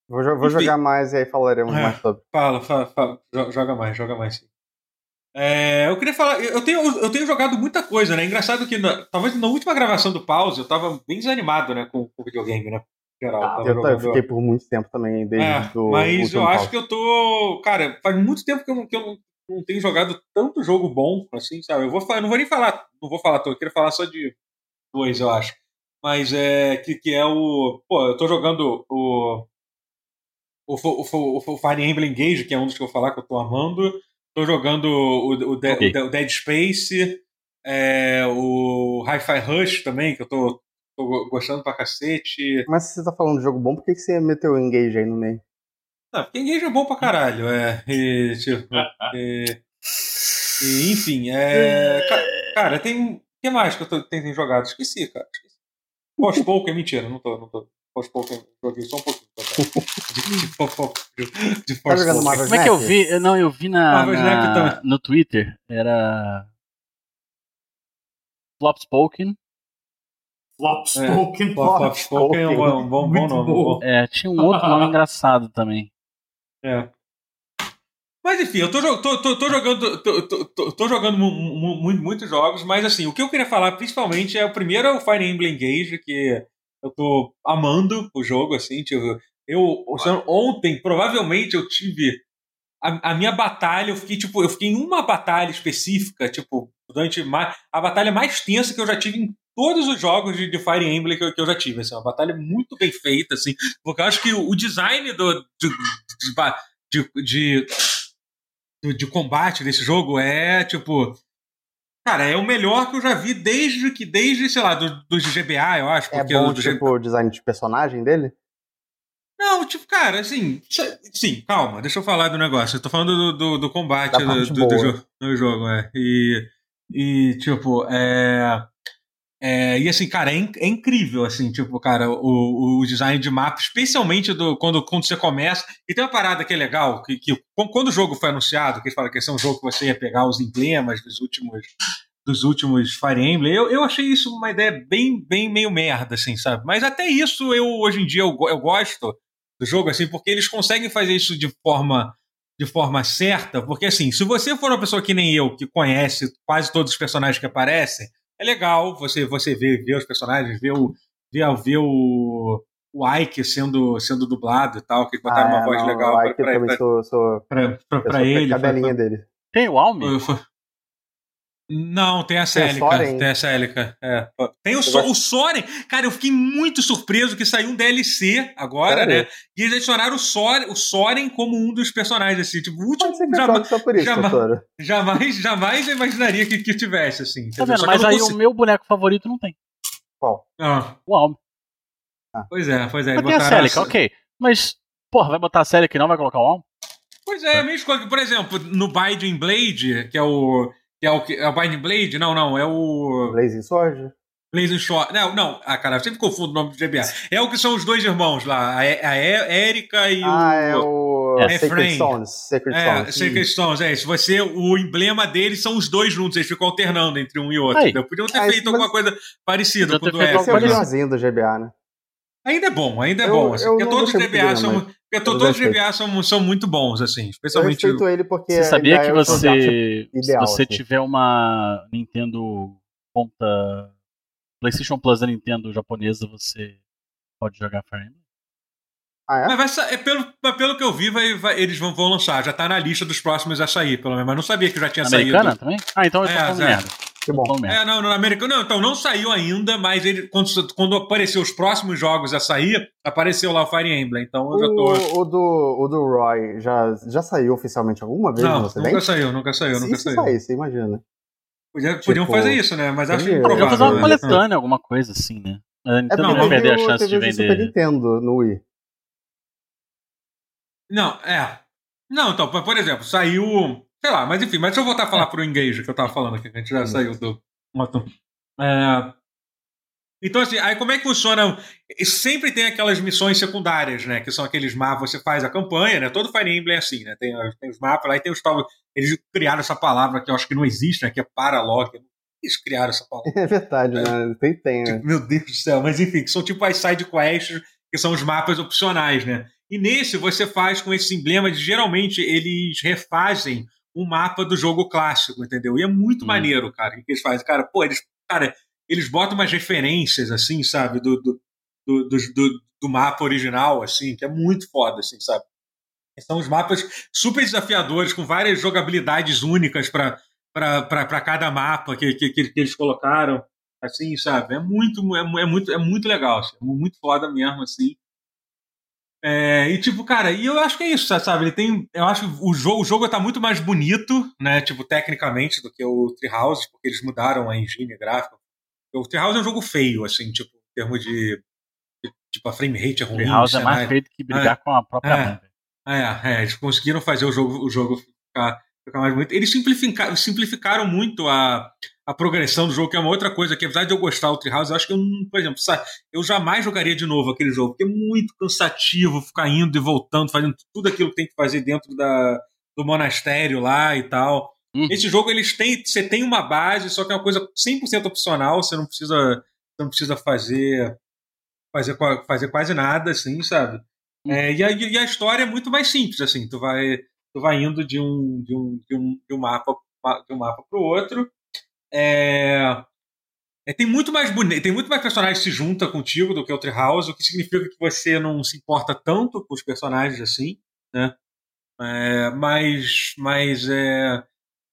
Vou, vou jogar mais e aí falaremos é, mais sobre.
Fala, fala, fala, joga mais, joga mais sim. É, eu queria falar, eu tenho, eu tenho jogado muita coisa, né? Engraçado que na, talvez na última gravação do pause eu tava bem desanimado, né, com o videogame, né?
Geral, ah, eu, jogando... fiquei por muito tempo também, desde é,
do Mas eu acho que eu tô. Cara, faz muito tempo que eu, que eu não tenho jogado tanto jogo bom, assim, sabe? Eu vou eu não vou nem falar, não vou falar todo, eu queria falar só de dois, eu acho. Mas é que, que é o. Pô, eu tô jogando o. O, o, o, o Fire Emblem Engage, que é um dos que eu vou falar que eu tô amando. Tô jogando o, o, de, okay. o Dead Space, é, o Hi-Fi Rush também, que eu tô, tô gostando pra cacete.
Mas se você tá falando de jogo bom, por que, que você meteu o Engage aí no meio?
Não, porque Engage é bom pra caralho. É, e, tipo, e, e, enfim, é, cara, tem. O que mais que eu tô, tenho, jogado? Esqueci, cara. Esqueci. Post é mentira, não tô. Não tô. Post-Poker, joguei só um pouquinho.
De, de, de, tá jogando Marvel Como é que eu vi? Não, eu vi na, na no Twitter. Era. Flopspoken.
Flopspoken.
É, Flopspoken é um, um bom, bom nome.
É, tinha um outro nome engraçado também.
É. Mas enfim, eu tô, tô, tô, tô jogando, tô, tô, tô jogando muitos jogos, mas assim, o que eu queria falar principalmente é o primeiro é o Fire Emblem Engage, que eu tô amando o jogo, assim, tipo, eu ontem provavelmente eu tive a, a, minha batalha, eu fiquei tipo, eu fiquei em uma batalha específica, tipo, durante a batalha mais tensa que eu já tive em todos os jogos de, de Fire Emblem que eu, que eu, já tive. Assim, uma batalha muito bem feita, assim, porque eu acho que o, o design do, de, de, de, de, combate desse jogo é, tipo. Cara, é o melhor que eu já vi desde que, desde, sei lá, dos do GBA, eu acho.
É bom, do, tipo, o design de personagem dele?
Não, tipo, cara, assim. Sim, calma, deixa eu falar do negócio. Eu tô falando do, do, do combate do, do, do jogo, é. E, e tipo, é. É, e assim, cara, é, in, é, incrível, assim, tipo, cara, o, o design de mapa, especialmente do, quando, quando você começa. E tem uma parada que é legal, que, que quando o jogo foi anunciado, que eles falam que esse é um jogo que você ia pegar os emblemas dos últimos dos últimos Fire Emblem, eu, eu achei isso uma ideia bem, bem meio merda, assim, sabe? Mas até isso eu, hoje em dia, eu, eu gosto do jogo, assim, porque eles conseguem fazer isso de forma de forma certa, porque assim, se você for uma pessoa que nem eu, que conhece quase todos os personagens que aparecem, é legal você, você ver, ver os personagens, ver o, ver, ver o, o Ike sendo, sendo dublado e tal, que botaram ah, uma voz não, legal
o Ike pra, pra, sou, sou,
pra, pra, pra ele.
Tem o Almi?
Não, tem a Célica. Tem, tem a Célica. É. Tem o, so, o Soren. Cara, eu fiquei muito surpreso que saiu um DLC agora, Sério? né? E eles adicionaram o Soren, o Soren como um dos personagens, assim. Tipo, o último.
Jamais, só por isso,
jamais, jamais, jamais eu imaginaria que, que tivesse, assim.
Tá vendo? Mas aí consigo... o meu boneco favorito não tem.
Qual?
Ah.
O Alme.
Ah. Pois é, pois é.
Mas tem a Célica, a... ok. Mas, porra, vai botar a Célica e não vai colocar o Alme?
Pois é, é. mesmo coisa. Por exemplo, no Binding Blade, que é o que é o, que é o Binding Blade? Não, não, é o.
Blazing Sword?
Blazing Shore. Não, não, ah, cara, eu sempre confundo o nome do GBA. É o que são os dois irmãos lá, a, a Erika e
ah, o. Ah, é o. É, Sacred Stones. Sacred
é, Stones. Sacred Stones, é isso. Você, o emblema deles são os dois juntos, eles ficam alternando entre um e outro. Aí. Podiam ter feito alguma coisa parecida
com o do Esse é o melhorzinho do GBA, né?
Ainda é bom, ainda é eu, bom. Assim, porque todos os GBA são. Porque todos os GBA são, são muito bons, assim. Especialmente.
Eu ele porque.
Você sabia que é você. Ideal, se você assim. tiver uma Nintendo conta. PlayStation Plus da Nintendo japonesa, você pode jogar Fire Emblem?
Ah, é? Mas vai, é pelo, pelo que eu vi, vai, vai, eles vão, vão lançar. Já tá na lista dos próximos a sair, pelo menos. Mas não sabia que já tinha
Americana
saído.
também? Ah, então eu tô é, falando é. merda.
Que bom.
É, não, no América. Não, então não saiu ainda, mas ele, quando, quando apareceu os próximos jogos a sair, apareceu lá o Fire Emblem. Então eu
o,
já tô.
O do, o do Roy já, já saiu oficialmente alguma vez
não, Nunca saiu, nunca saiu, nunca
se
saiu.
você imagina.
Podia, tipo, podiam fazer isso, né? Mas acho
improvável. Podiam fazer uma né? coletânea, alguma coisa assim, né?
Então é não vai perder a chance de vender. Super Nintendo no Wii.
Não, é. Não, então, por exemplo, saiu Sei lá, mas enfim, mas deixa eu voltar a falar é. pro Engage que eu tava falando aqui, que a gente já uhum. saiu do. É... Então, assim, aí como é que funciona? Sempre tem aquelas missões secundárias, né? Que são aqueles mapas, você faz a campanha, né? Todo Fire Emblem é assim, né? Tem, tem os mapas lá e tem os tal. Eles criaram essa palavra que eu acho que não existe, né? Que é paralog. Eles criaram essa palavra.
É verdade, é. né? Tem, tem, né?
Tipo, meu Deus do céu, mas enfim, que são tipo as side quests, que são os mapas opcionais, né? E nesse você faz com esse emblema de geralmente eles refazem um mapa do jogo clássico, entendeu? E é muito hum. maneiro, cara, o que eles fazem. Cara, pô, eles, cara, eles botam umas referências, assim, sabe, do, do, do, do, do mapa original, assim, que é muito foda, assim, sabe? São os mapas super desafiadores, com várias jogabilidades únicas para cada mapa que, que, que, eles colocaram, assim, sabe? É muito, é, é muito, é muito legal, assim, é muito foda mesmo, assim. É, e tipo, cara, e eu acho que é isso, sabe? Ele tem. Eu acho que o jogo, o jogo tá muito mais bonito, né? Tipo, tecnicamente, do que o Treehouse, porque eles mudaram a engine gráfica. O Treehouse é um jogo feio, assim, tipo, em termos de. Tipo, a frame rate é ruim.
Treehouse é mais feio do que brigar é, com a própria
é, mãe. É, é, eles conseguiram fazer o jogo, o jogo ficar, ficar mais bonito. Eles simplificaram, simplificaram muito a, a progressão do jogo, que é uma outra coisa, que apesar de eu gostar do Treehouse, eu acho que eu, por exemplo, eu jamais jogaria de novo aquele jogo, porque é muito cansativo ficar indo e voltando, fazendo tudo aquilo que tem que fazer dentro da, do monastério lá e tal. Uhum. Esse jogo, eles têm, você tem uma base, só que é uma coisa 100% opcional, você não precisa, você não precisa fazer, fazer, fazer quase nada, assim, sabe? Uhum. É, e, a, e a história é muito mais simples, assim, tu vai, tu vai indo de um, de um, de um, de um mapa de um mapa para o outro, é, é, tem muito mais tem muito mais personagens que se junta contigo do que o Treehouse, o que significa que você não se importa tanto com os personagens assim, né? É, mas, mas é,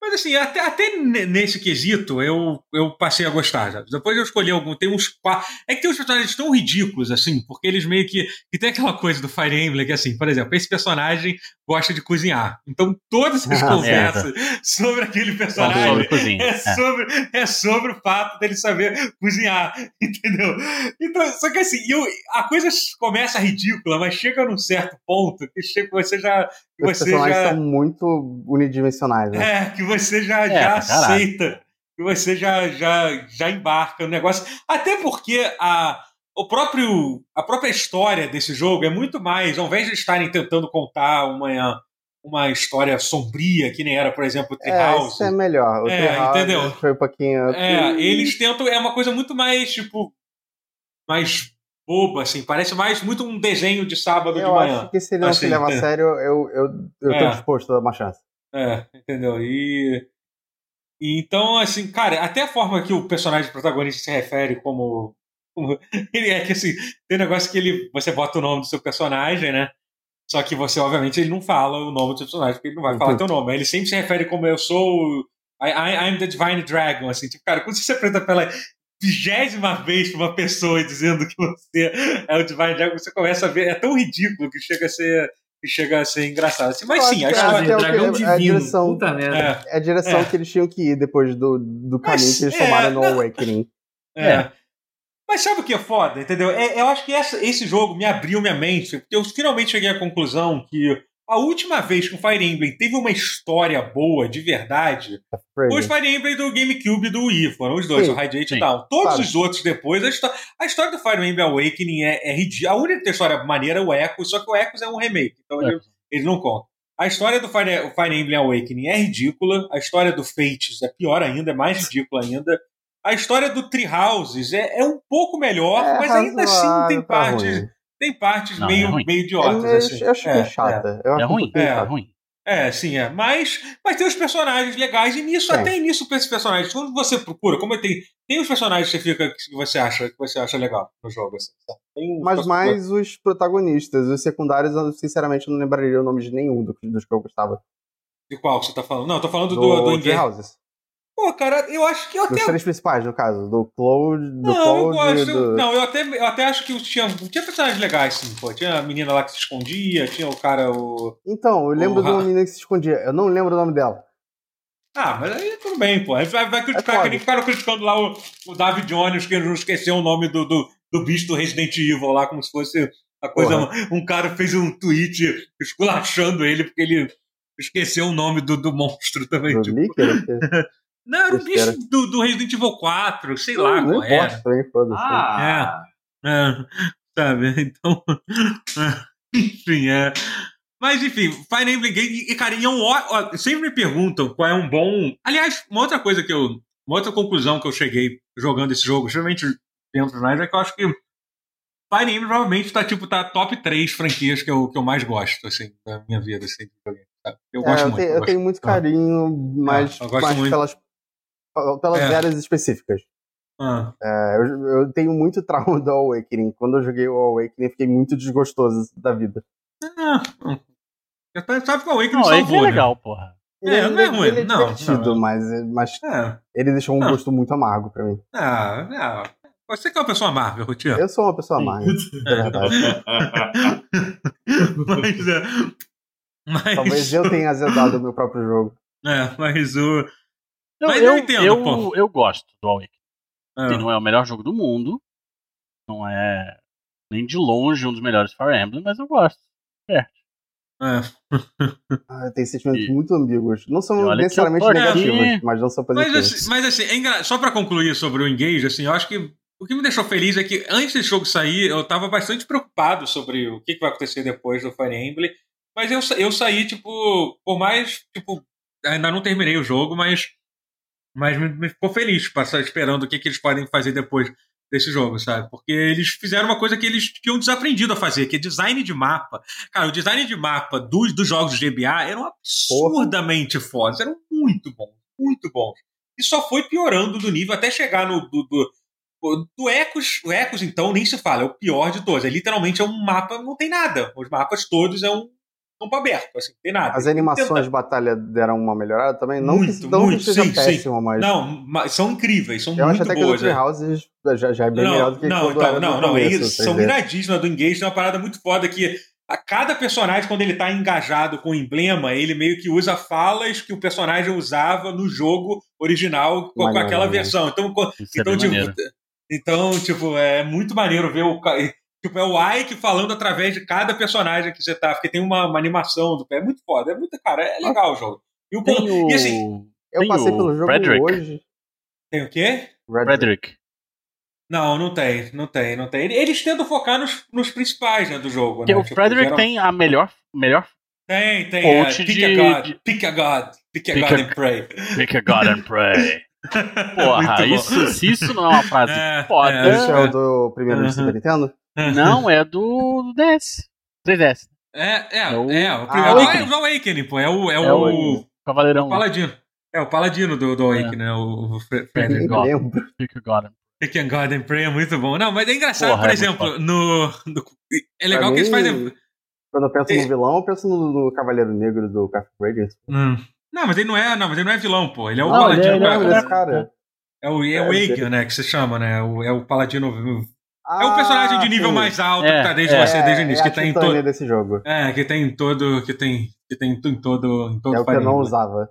mas assim, até, até nesse quesito eu, eu passei a gostar. Sabe? Depois eu escolhi algum. Tem uns quatro. É que tem uns personagens tão ridículos, assim, porque eles meio que. que tem aquela coisa do Fire Emblem que, assim, por exemplo, esse personagem gosta de cozinhar. Então todas as ah, conversas sobre aquele personagem sobre cozinha. É, sobre, é sobre o fato dele saber cozinhar, entendeu? Então, só que assim, eu, a coisa começa ridícula, mas chega num certo ponto que você já. Os
você personagens já, são muito unidimensionais, né?
É, que você já, é, já aceita, que você já, já, já embarca no negócio. Até porque a, o próprio, a própria história desse jogo é muito mais, ao invés de estarem tentando contar uma, uma história sombria, que nem era, por exemplo, o Treehouse.
É, isso é melhor. O é, Treehouse entendeu? foi um pouquinho.
É, eles tentam. É uma coisa muito mais, tipo. Mais boba, assim. Parece mais muito um desenho de sábado
eu
de manhã.
Acho que se ele não assim, se leva a sério, eu, eu, eu é. tô disposto a dar uma chance.
É, entendeu? E, e então, assim, cara, até a forma que o personagem protagonista se refere como, como ele é que assim, tem um negócio que ele você bota o nome do seu personagem, né? Só que você, obviamente, ele não fala o nome do seu personagem, porque ele não vai falar teu nome. Ele sempre se refere como eu sou. I, I, I'm the Divine Dragon, assim, tipo, cara, quando você se apresenta pela vigésima vez pra uma pessoa dizendo que você é o Divine Dragon, você começa a ver. É tão ridículo que chega a ser que chega a ser engraçado. Assim, mas sim, a história.
É, dragão é, divino. É a direção, Puta merda. É, é a direção é. que eles tinham que ir depois do, do caminho mas, que eles tomaram no não, Awakening.
É. Mas sabe o que é foda, entendeu? eu acho que essa, esse jogo me abriu minha mente, porque eu finalmente cheguei à conclusão que a última vez que o Fire Emblem teve uma história boa, de verdade, foi os Fire Emblem do GameCube e do Wii. Foram os dois, sim, o Radiate e Down. Todos claro. os outros depois, a, história, a história do Fire Emblem Awakening é, é ridícula. A única que tem história maneira é o Echo, só que o Echo é um remake, então é. eles, eles não contam. A história do Fire, Fire Emblem Awakening é ridícula. A história do Fates é pior ainda, é mais ridícula ainda. A história do Treehouses é, é um pouco melhor, é mas ainda assim tem partes tem partes não, meio, é meio idiotas. É,
assim. Eu acho
é,
é chata. Eu
é ruim.
É, ruim. É, sim, é. Mas, mas tem os personagens legais, e nisso, até nisso, pra esses personagens, quando você procura, como tem, tem os personagens que você fica que você acha, que você acha legal no jogo, assim,
Mas mais os protagonistas, os secundários, eu sinceramente não lembraria o nome de nenhum dos que eu gostava.
De qual que você tá falando? Não, eu tô falando do, do, do
Houses.
Pô, cara, eu acho que eu
até. Os três principais, no caso, do Cloud, do não, Cloud eu gosto, do...
Não, eu até, eu até acho que tinha, tinha personagens legais, sim, pô. Tinha a menina lá que se escondia, tinha o cara, o.
Então, eu lembro o... de uma menina que se escondia. Eu não lembro o nome dela.
Ah, mas aí tudo bem, pô. A gente vai, vai criticar, é que nem ficaram criticando lá o, o David Jones, que não esqueceu o nome do, do, do bicho do Resident Evil lá, como se fosse a coisa. Um, um cara fez um tweet esculachando ele porque ele esqueceu o nome do, do monstro também. Do tipo. Não, era o bicho do, do, Resident Evil 4, sei não, lá qual era. Também, ah. É, é, sabe? Então. enfim, é. Mas enfim, Fire Emblem Game. E, cara, e é um, ó, sempre me perguntam qual é um bom. Aliás, uma outra coisa que eu. Uma outra conclusão que eu cheguei jogando esse jogo, geralmente dentro do Night, é que eu acho que Fire Emblem provavelmente tá, tipo, tá top 3 franquias que eu, que eu mais gosto, assim, da minha vida, assim, Eu gosto
é, eu
muito.
Tenho, eu,
gosto.
tenho muito carinho, é, mas, mas pelas pelas é. áreas específicas.
Ah.
É, eu, eu, tenho muito trauma do Awakening. Quando eu joguei o Awakening, fiquei muito desgostoso da vida.
Ah, sabe que o Awakening não, salvou, é
né? legal, porra.
Ele, é, não é ruim.
Ele é
não,
divertido, não, mas, mas é. ele deixou um não. gosto muito amargo pra mim.
Ah, não. Você que é uma pessoa amarga, Rutinho.
Eu sou uma pessoa amarga, é verdade.
mas, é, mas...
Talvez eu tenha azedado o meu próprio jogo.
É, mas o...
Não, Mas eu, eu entendo, eu, pô. eu gosto do Awakening. É. Não é o melhor jogo do mundo. Não é nem de longe um dos melhores Fire Emblem, mas eu gosto. É.
É.
ah, tem sentimentos e... muito ambíguos. Não são necessariamente negativos, aqui... mas não são positivos.
Mas assim, mas, assim é engra... só para concluir sobre o Engage, assim, eu acho que o que me deixou feliz é que antes desse jogo sair, eu tava bastante preocupado sobre o que, que vai acontecer depois do Fire Emblem. Mas eu, eu saí, tipo, por mais, tipo, ainda não terminei o jogo, mas mas me, me ficou feliz passar esperando o que, que eles podem fazer depois desse jogo, sabe? Porque eles fizeram uma coisa que eles tinham desaprendido a fazer, que é design de mapa. Cara, o design de mapa dos, dos jogos de GBA eram absurdamente fodas, eram muito bons, muito bons. E só foi piorando do nível até chegar no do, do, do Ecos. O Ecos, então, nem se fala, é o pior de todos. É literalmente é um mapa, não tem nada. Os mapas todos é um campo aberto, assim, não tem nada.
As animações de batalha deram uma melhorada também? Não muito, que, não muito, que seja sim, péssima, sim. mas...
Não, mas são incríveis, são
Eu
muito
boas. Eu acho até
boas,
que é. Houses já, já é bem
não,
melhor do que
não, então, não, não,
começo,
é são iradíssimas do Engage, tem uma parada muito foda que a cada personagem, quando ele tá engajado com o emblema, ele meio que usa falas que o personagem usava no jogo original com, aquela versão. Então,
Isso é
então,
é
tipo,
maneiro.
então, tipo, é muito maneiro ver o Tipo, é o Ike falando através de cada personagem que você tá, porque tem uma, uma animação do pé. É muito foda, é muito, cara, é legal o jogo. E, o,
tem
e assim.
Eu passei pelo jogo Frederick. hoje.
Tem o quê?
Frederick.
Não, não tem, não tem, não tem. Eles tentam focar nos, nos principais né, do jogo. Né?
O tipo, Frederick geral... tem a melhor. melhor
tem, tem. É, pick,
de...
a God, pick a God. Pick a pick God a... and pray.
Pick a God and pray. Porra, isso, se isso não é uma frase é, foda.
É, Esse é o do primeiro uhum. Super Nintendo?
Não, é do DS. 3DS.
É, é, é o, é, o primeiro. Ah, é o Awakening, pô. É o. É, é o,
o Cavaleirão.
O Paladino. É, o Paladino do, do Awakening, né? O Fred
God.
Pick a God.
Pick and God and Pray é muito bom. Não, mas é engraçado, Porra, por é exemplo, no, no, É legal pra que eles fazem.
Quando eu penso no vilão, eu penso no, no Cavaleiro Negro do Café Radiance.
Hum. Não, mas ele não é, não, mas ele não é vilão, pô. Ele é o
não,
paladino.
Ele é, ele é, é, cara.
É o, é o Aegon, né, que se chama, né? É o, é o paladino é um personagem de nível sim. mais alto é, que tá desde é, você desde o início.
É
que tá em todo.
desse jogo.
É, que tem em todo. Que tem, que tem em todo. Em todo
é o que eu não usava.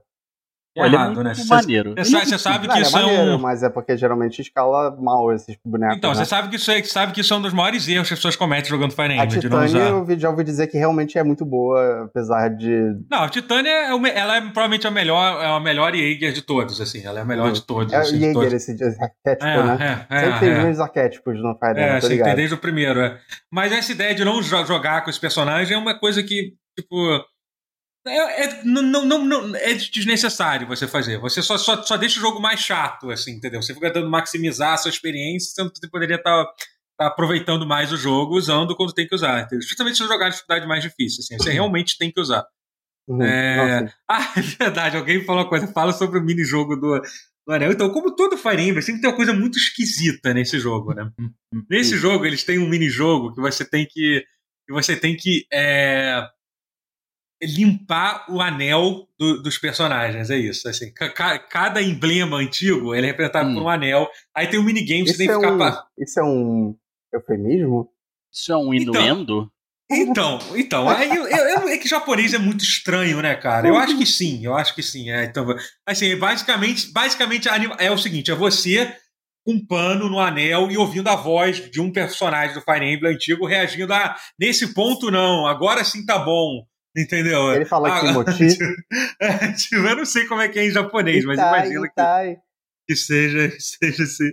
É errado, né?
Maneiro.
Você, você sabe que
Não,
isso
é maneiro,
é um...
mas é porque geralmente escala mal esses bonecos.
Então,
né?
você sabe que isso é, sabe que isso é um dos maiores erros que as pessoas cometem jogando Fire
A
Emblem, não
Titânia, eu ouvi- já ouvi dizer que realmente é muito boa, apesar de.
Não, a Titânia, é me- ela é provavelmente a melhor, é a melhor Jaeger de todos, assim. Ela é a melhor de todos.
É o
assim,
Jaeger,
todos.
esse, esse arquétipo,
É,
né?
é, é,
Sempre tem
é.
os mesmos arquétipos no Fire Emblem,
É,
tô
sim,
ligado.
tem desde o primeiro. É. Mas essa ideia de não jo- jogar com esse personagem é uma coisa que, tipo. É, é- não, não, não, é desnecessário você fazer. Você só, só, só deixa o jogo mais chato, assim, entendeu? Você fica tentando maximizar a sua experiência, sendo que você poderia estar aproveitando mais o jogo usando quando tem que usar. Entendeu? Justamente se você jogar em dificuldade mais difícil. Assim, você realmente tem que usar.
Uhum.
É... Ah, é verdade. Alguém falou uma coisa. Fala sobre o minijogo do, do Anel. Então, como todo Fire Emblem, sempre tem uma coisa muito esquisita nesse jogo, né? Nesse jogo, eles têm um minijogo que você tem que. Que você tem que. é, limpar o anel do- dos personagens, é isso. Assim, ca- ca- cada emblema antigo ele é representado
Hum.
por um anel. Aí tem um minigame que você
Isso
tem que
é,
ficar.
um,
pa-
isso é um eufemismo?
Isso é um
Então,
inuendo?
Então, então, aí eu, é que japonês é muito estranho, né, cara? Eu acho que sim, eu acho que sim. É, então, assim, basicamente, basicamente é o seguinte: é você com um pano no anel e ouvindo a voz de um personagem do Fire Emblem antigo reagindo a nesse ponto não, agora sim tá bom. Entendeu?
Ele fala
Ah,
Kimoti.
é, tipo, eu não sei como é que é em japonês, mas
Itai,
imagina que,
Itai.
que seja, que seja assim.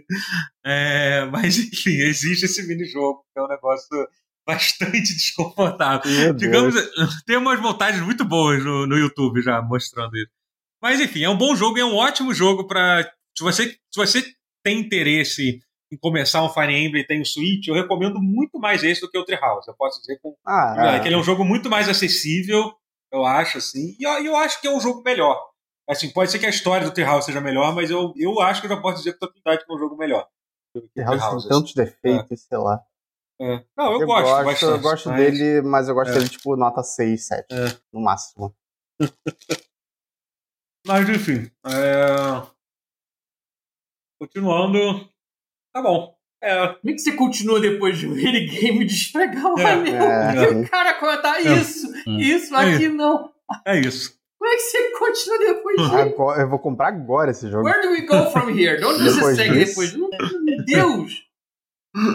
É, mas enfim, existe esse minijogo, que é um negócio bastante desconfortável.
Meu
Digamos,
Deus.
tem umas montagens muito boas no, no YouTube já mostrando isso. Mas enfim, é um bom jogo, é um ótimo jogo para se você se você tem interesse em começar um Fire Emblem e tem o Switch, eu recomendo muito mais esse do que o Treehouse. Eu posso dizer com
Ah,
é, que ele é um jogo muito mais acessível, eu acho assim. E eu, eu acho que é um jogo melhor. Assim, pode ser que a história do Treehouse seja melhor, mas eu, eu acho que eu já posso dizer com totalidade que é um jogo melhor. Treehouse,
tem tantos defeitos, sei lá.
assim. É. Não, eu,
Eu,
gosto,
gosto,
bastante.
eu gosto
mas-
dele, mas eu gosto
É.
dele, tipo, nota 6, 7,
É.
no máximo.
Mas enfim. é, Continuando. Tá bom. É,
Como é que você continua depois de um minigame de esfregar o
É,
anel?
é.
E o cara contar
É.
isso,
Hum.
isso, aqui não.
é isso.
Como é que você continua depois disso?
Agora, eu vou comprar agora esse jogo.
Where do we go from here? De onde você
Depois
segue
disso?
depois? Meu Deus!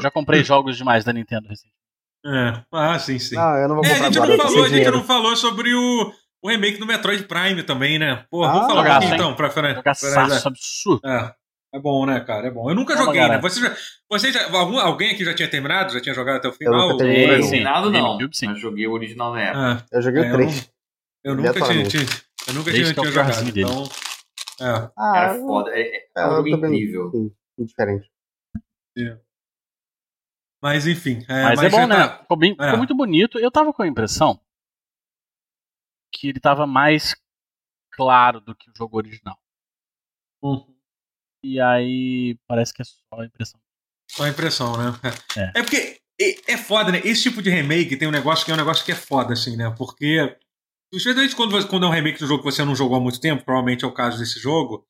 Já comprei jogos demais da Nintendo recentemente.
É. Ah, sim, sim.
Não, eu não vou
É, a
comprar
gente
agora.
não falou, a gente
dinheiro.
não falou sobre o, o remake do Metroid Prime também, né? Pô,
Ah,
vamos falar um
hein?
então, pra pra-
Jogaço absurdo.
É. É bom, né, cara? É bom. Eu nunca
Vamos,
joguei, né?
galera.
Você já, você já, algum, alguém aqui já tinha terminado? Já tinha jogado até o
Eu
final?
nunca terminei.
Ou-
Sim.
Original não,
GameCube, sim.
mas joguei o original na época.
Ah,
Eu joguei
É,
o
eu
3.
eu nunca tinha, tinha- eu nunca tinha,
é
tinha jogado.
dele.
Então, é.
Ah,
Era foda. É, é, é um
eu
jogo incrível.
sim, diferente.
Mas enfim. É,
Mas, é bom, né?
tá-
Ficou, bem,
É.
ficou muito bonito. Eu tava com a impressão que ele tava mais claro do que o jogo original.
Hum.
E aí parece que é só a impressão.
Só a impressão, né?
É.
É, porque é, é foda, né? Esse tipo de remake tem um negócio que é um negócio que é foda, assim, né? Porque. Especialmente quando, você- quando é um remake do jogo que você não jogou há muito tempo, provavelmente é o caso desse jogo.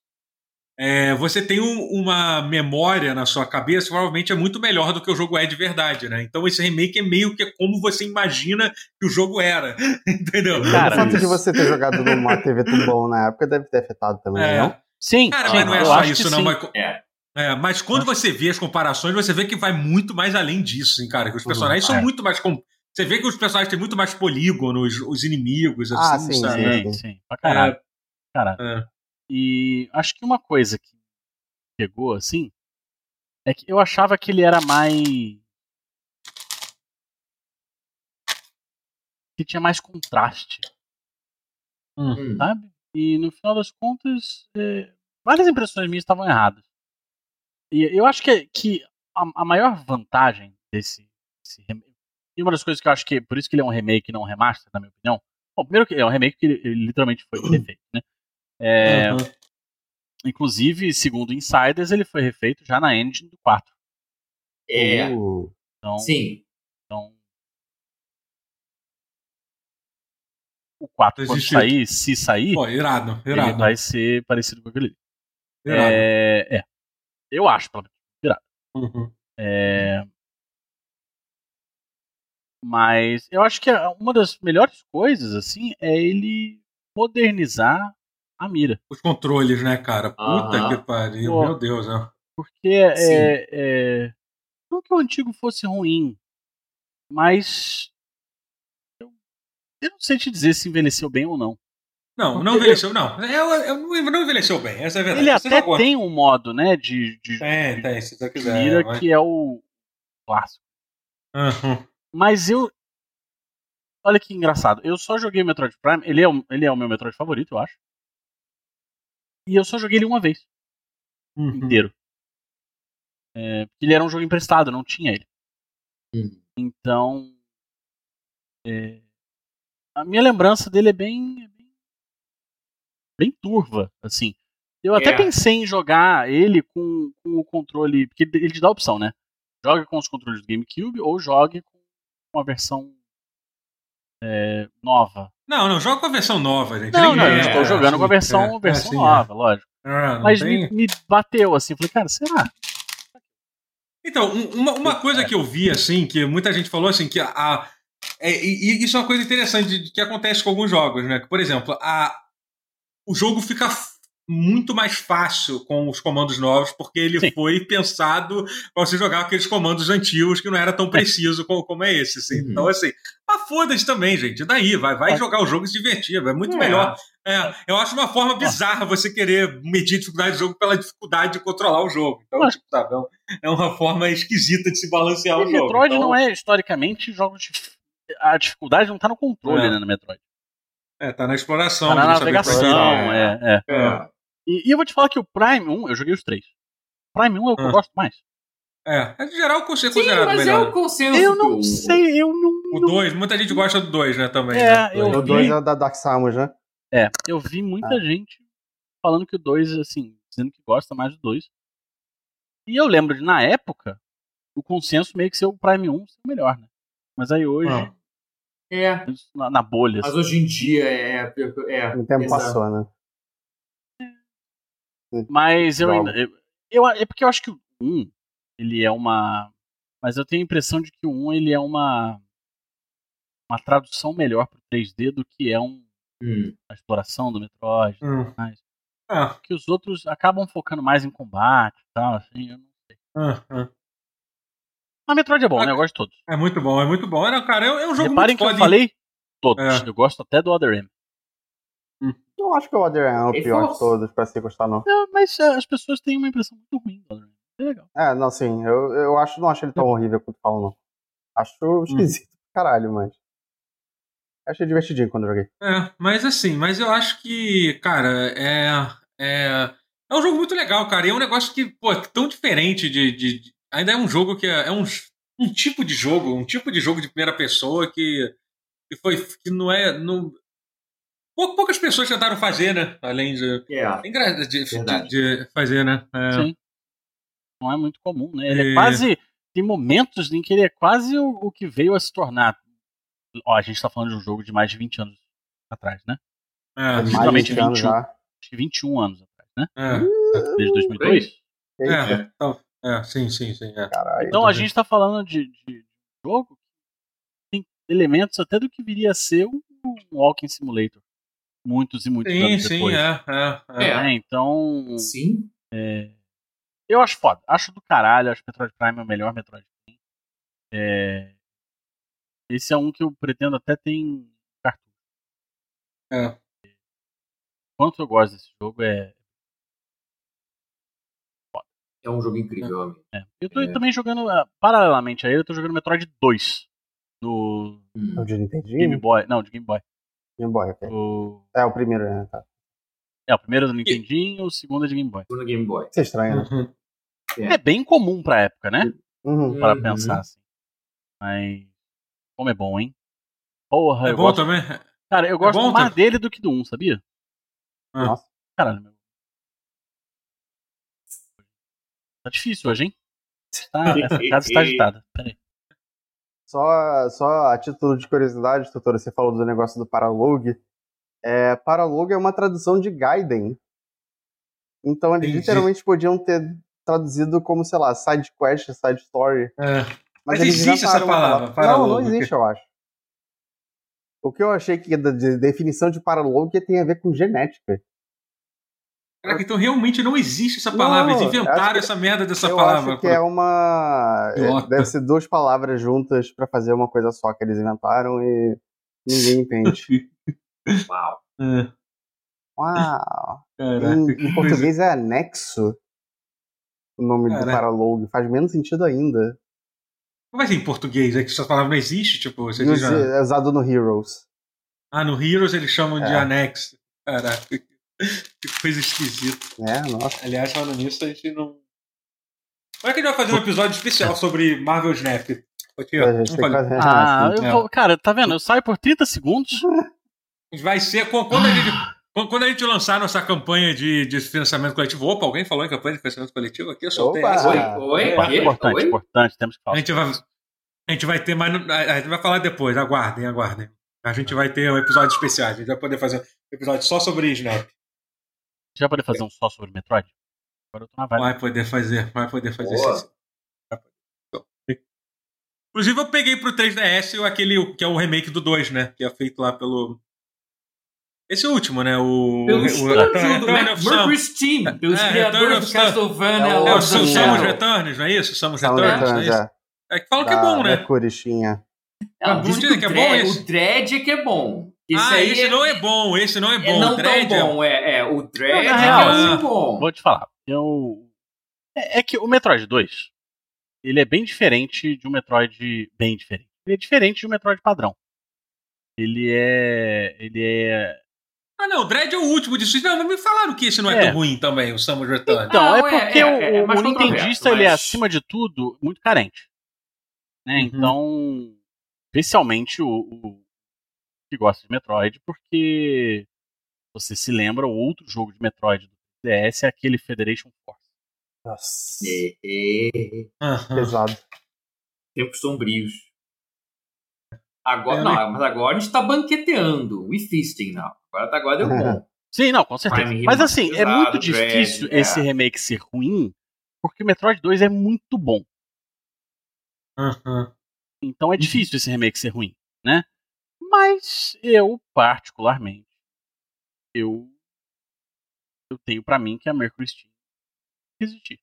é, você tem um- uma memória na sua cabeça, que provavelmente é muito melhor do que o jogo é de verdade, né? Então esse remake é meio que como você imagina que o jogo era. Entendeu?
Cara,
o fato de
isso.
você ter jogado numa TV tubão na época deve ter afetado também,
É.
não?
Sim,
Cara,
sim,
mas não é só isso, não. Mas,
É.
é, mas quando você vê as comparações, você vê que vai muito mais além disso, hein, cara. Que os
Uhum.
personagens são
É.
muito mais. com- Você vê que os personagens têm muito mais polígonos, os inimigos,
Ah,
assim,
sim,
sabe?
Sim, sim. Pra caralho. caralho.
É.
E acho que uma coisa que pegou, assim, é que eu achava que ele era mais. que tinha mais contraste,
Hum.
sabe? E no final das contas, é, várias impressões minhas estavam erradas. E eu acho que, que a, a maior vantagem desse, desse remake. E uma das coisas que eu acho que. Por isso que ele é um remake e não um remaster, na minha opinião. Bom, primeiro que é um remake que ele, ele literalmente foi refeito, né? É,
Aham.
Inclusive, segundo insiders, ele foi refeito já na engine do 4.
É.
Então,
Sim.
então o 4 quando sair, se sair,
Pô, irado,
ele
irado.
vai ser parecido com aquele.
irado.
É, é. Eu acho, pelo menos.
Uhum.
É, mas eu acho que a- uma das melhores coisas assim é ele modernizar a mira.
Os controles, né, cara? Puta que pariu, Pô, meu Deus, né?
Porque é, é, Não que o antigo fosse ruim, mas. Eu, não sei te dizer se envelheceu bem ou não.
Não, não envelheceu, eu... não. Eu, não envelheceu bem, essa é a verdade.
Ele até tem um modo, né, de. de
tem, de, tem, se você quiser.
Mira, mas... que é o clássico.
Uhum.
Mas eu. Olha que engraçado. Eu só joguei Metroid Prime. Ele é, o, ele é o meu Metroid favorito, eu acho. E eu só joguei ele uma vez. Uhum. Inteiro. É, ele era um jogo emprestado, não tinha ele.
Uhum.
Então. É, a minha lembrança dele é bem. bem, turva, assim. Eu até é. pensei em jogar ele com, com o controle. Porque ele te dá a opção, né? Jogue com os controles do GameCube ou jogue com uma versão é, nova.
Não, não, joga com a versão nova, gente.
Não, não, eu estou jogando com a versão, é, versão é, nova, lógico.
Ah,
Mas tem... me, me, bateu assim, falei, cara, será?
Então, uma, uma coisa que eu vi, assim, que muita gente falou, assim, que a. a é, e isso é uma coisa interessante que acontece com alguns jogos, né? Por exemplo, a, o jogo fica muito mais fácil com os comandos novos, porque ele Sim. foi pensado para você jogar aqueles comandos antigos que não era tão é. preciso como, como é esse. Assim. Uhum. Então, assim, mas foda-se também, gente. Daí, vai, vai jogar o jogo e se divertir. É muito é. melhor. É, eu acho uma forma bizarra você querer medir a dificuldade do jogo pela dificuldade de controlar o jogo. Então, tipo, sabe, é, é uma forma esquisita de se balancear e o
jogo. Metroid
então...
não é, historicamente, jogo de. A dificuldade não tá no controle, é. né, no Metroid.
É, tá na exploração.
Tá na navegação, é, é. é. E, e, eu vou te falar que o Prime 1, eu joguei os três. Prime 1 é o que ah. eu gosto mais.
É, é de geral o consenso Sim, considerado
mas
melhor.
é o consenso.
Eu não o... sei, eu não.
O 2, muita gente gosta do 2, né, também.
É,
né?
eu
o 2 vi... é da Dark Samus, né?
É, eu vi muita ah. gente falando que o 2, assim, dizendo que gosta mais do 2. E eu lembro de, na época, o consenso meio que ser o Prime 1 ser o melhor, né? Mas aí hoje. Ah.
É.
Na, na, bolha.
Mas assim. hoje em dia é. é, é
o tempo passou, né?
Mas eu ainda. Eu, eu, é porque eu acho que o 1, ele é uma. Mas eu tenho a impressão de que o 1 ele é uma. Uma tradução melhor pro 3D do que é um.
Hum.
A exploração do Metroid.
Hum.
Mais.
Ah.
Que os outros acabam focando mais em combate e tal, assim, eu não sei.
Ah.
Mas Metroid é bom, né? Eu gosto de todos.
É muito bom, é muito bom. Era, cara, é, um jogo
Reparem
muito
que pode... eu falei todos. É. Eu gosto até do Other M.
Não acho que o Other é o pior de todos pra se gostar, não.
É, mas é, as pessoas têm uma impressão muito ruim do Other É legal.
É, não, sim. Eu, eu acho, não acho ele tão horrível quanto falam, não. Acho hum. esquisito hum. caralho, mas. Achei divertidinho quando joguei.
É, mas assim, mas eu acho que, cara, é. É, é um jogo muito legal, cara. E é um negócio que, pô, é tão diferente de, de, de. Ainda é um jogo que é, é um, um tipo de jogo, um tipo de jogo de primeira pessoa que, que foi. que não é. Não, poucas pessoas tentaram fazer, né? Além de.
É.
De, de, de, fazer, né?
É. Sim. Não é muito comum, né? Ele é, é quase. Tem momentos em que ele é quase o, o, que veio a se tornar. Ó, a gente tá falando de um jogo de mais de 20 anos atrás, né?
É,
justamente 21. Já. Acho que 21 anos atrás, né?
É.
Desde 2002?
É, então, é, sim, sim, sim. É.
Caralho,
então a gente tá falando de, de jogo que tem elementos até do que viria a ser um Walking Simulator muitos e muitos
sim,
anos
sim,
depois.
Sim, é, é,
é. é então.
Sim.
É, eu acho foda. Acho do caralho. Acho que Metroid Prime é o melhor Metroid Prime. É, esse é um que eu pretendo até ter em cartucho.
É.
Quanto eu gosto desse jogo é.
É um jogo incrível.
É. Eu tô é. também jogando, ah, paralelamente a ele, eu tô jogando Metroid 2 no.
Hum. É de
Game Boy. Não, de Game Boy.
Game Boy, ok. O... É o primeiro, né? Tá.
É, o primeiro é do Nintendinho, o segundo é de Game Boy.
O Game Boy.
Isso é estranho, né?
Uhum.
É. é. bem comum pra época, né?
Uhum.
Para uhum. pensar assim. Mas. Como é bom, hein? Porra,
é
eu
bom
gosto...
também?
Cara, eu é gosto é mais dele do que do 1, sabia?
Ah.
Nossa.
Caralho, meu. Tá difícil hoje, hein? Tá, essa casa está agitada. Pera aí.
Só, só a título de curiosidade, doutora, você falou do negócio do Paralogue. É, Paralogue é uma tradução de Gaiden. Então eles Entendi. literalmente podiam ter traduzido como, sei lá, side quest, side story.
É. Mas, Mas existe essa palavra?
Não, não existe, eu acho. O que eu achei que da de definição de Paralogue tem a ver com genética.
Caraca, então realmente não existe essa palavra. Eles inventaram essa merda dessa
eu
palavra.
Acho que é uma. É, deve ser duas palavras juntas para fazer uma coisa só que eles inventaram e ninguém entende.
Uau.
É. Uau. Caraca, em, em português é anexo o nome Caraca. do Paralog. Faz menos sentido ainda.
Como assim em português? É que essa palavra não existe? Tipo, você
já... É usado no Heroes.
Ah, no Heroes eles chamam é. de anexo. Caraca. Que coisa esquisita.
É, nossa.
Aliás, falando nisso, a gente não. Como é que a gente vai fazer um episódio especial sobre Marvel Snap?
Ah, eu vou, cara, tá vendo? Eu saio por 30 segundos.
Vai ser quando a gente. Quando a gente lançar nossa campanha de, de financiamento coletivo, opa, alguém falou em campanha de financiamento coletivo aqui? Eu soltei
opa. essa. Oi, oi,
é, importante, oi? importante, temos que falar.
A gente vai, a gente vai ter mais. A gente vai falar depois, aguardem, aguardem. A gente vai ter um episódio especial, a gente vai poder fazer um episódio só sobre Snap.
Já vai poder fazer um só sobre Metroid?
Agora eu tô na vibe. Vai poder fazer, vai poder fazer isso. Inclusive, eu peguei pro 3DS aquele que é o remake do 2, né? Que é feito lá pelo. Esse último, né? O.
Pelo o, estúdio do Mercury Steam, pelos é, criadores do Castlevania. É,
é, o Samus Returns, não é isso? Samus Returns, não é isso? É que falam que é bom, né?
Steam,
Não, dizem que é bom esse. O Dread é que é bom.
Esse ah, esse é... não é bom, esse não é bom. É
não
tão
bom, é, é, o Dread não, real, é bom.
Vou te falar, eu... É, é, que o Metroid 2, ele é bem diferente de um Metroid bem diferente. Ele é diferente de um Metroid padrão. Ele é... ele é...
Ah, não, o Dread é o último disso. Não, mas me falaram que esse não é, é. tão ruim também, o Samus Return.
Então, é porque é, é, é o, o Nintendista, mas... ele é, acima de tudo, muito carente. Né? Uhum. Então, especialmente o, o que gosta de Metroid, porque você se lembra, o outro jogo de Metroid do DS é aquele Federation Force.
Nossa. Uhum. Pesado.
Tempos sombrios. Agora, é, não, né? mas agora a gente tá banqueteando. We feasting now. Agora, tá, agora deu bom.
Sim, não, com certeza. Prime mas assim, pesado, é muito difícil Dread, esse é. remake ser ruim, porque o Metroid 2 é muito bom.
Uhum.
Então é difícil esse remake ser ruim, né? Mas eu, particularmente, eu, eu tenho para mim que a Mercury Steam existir.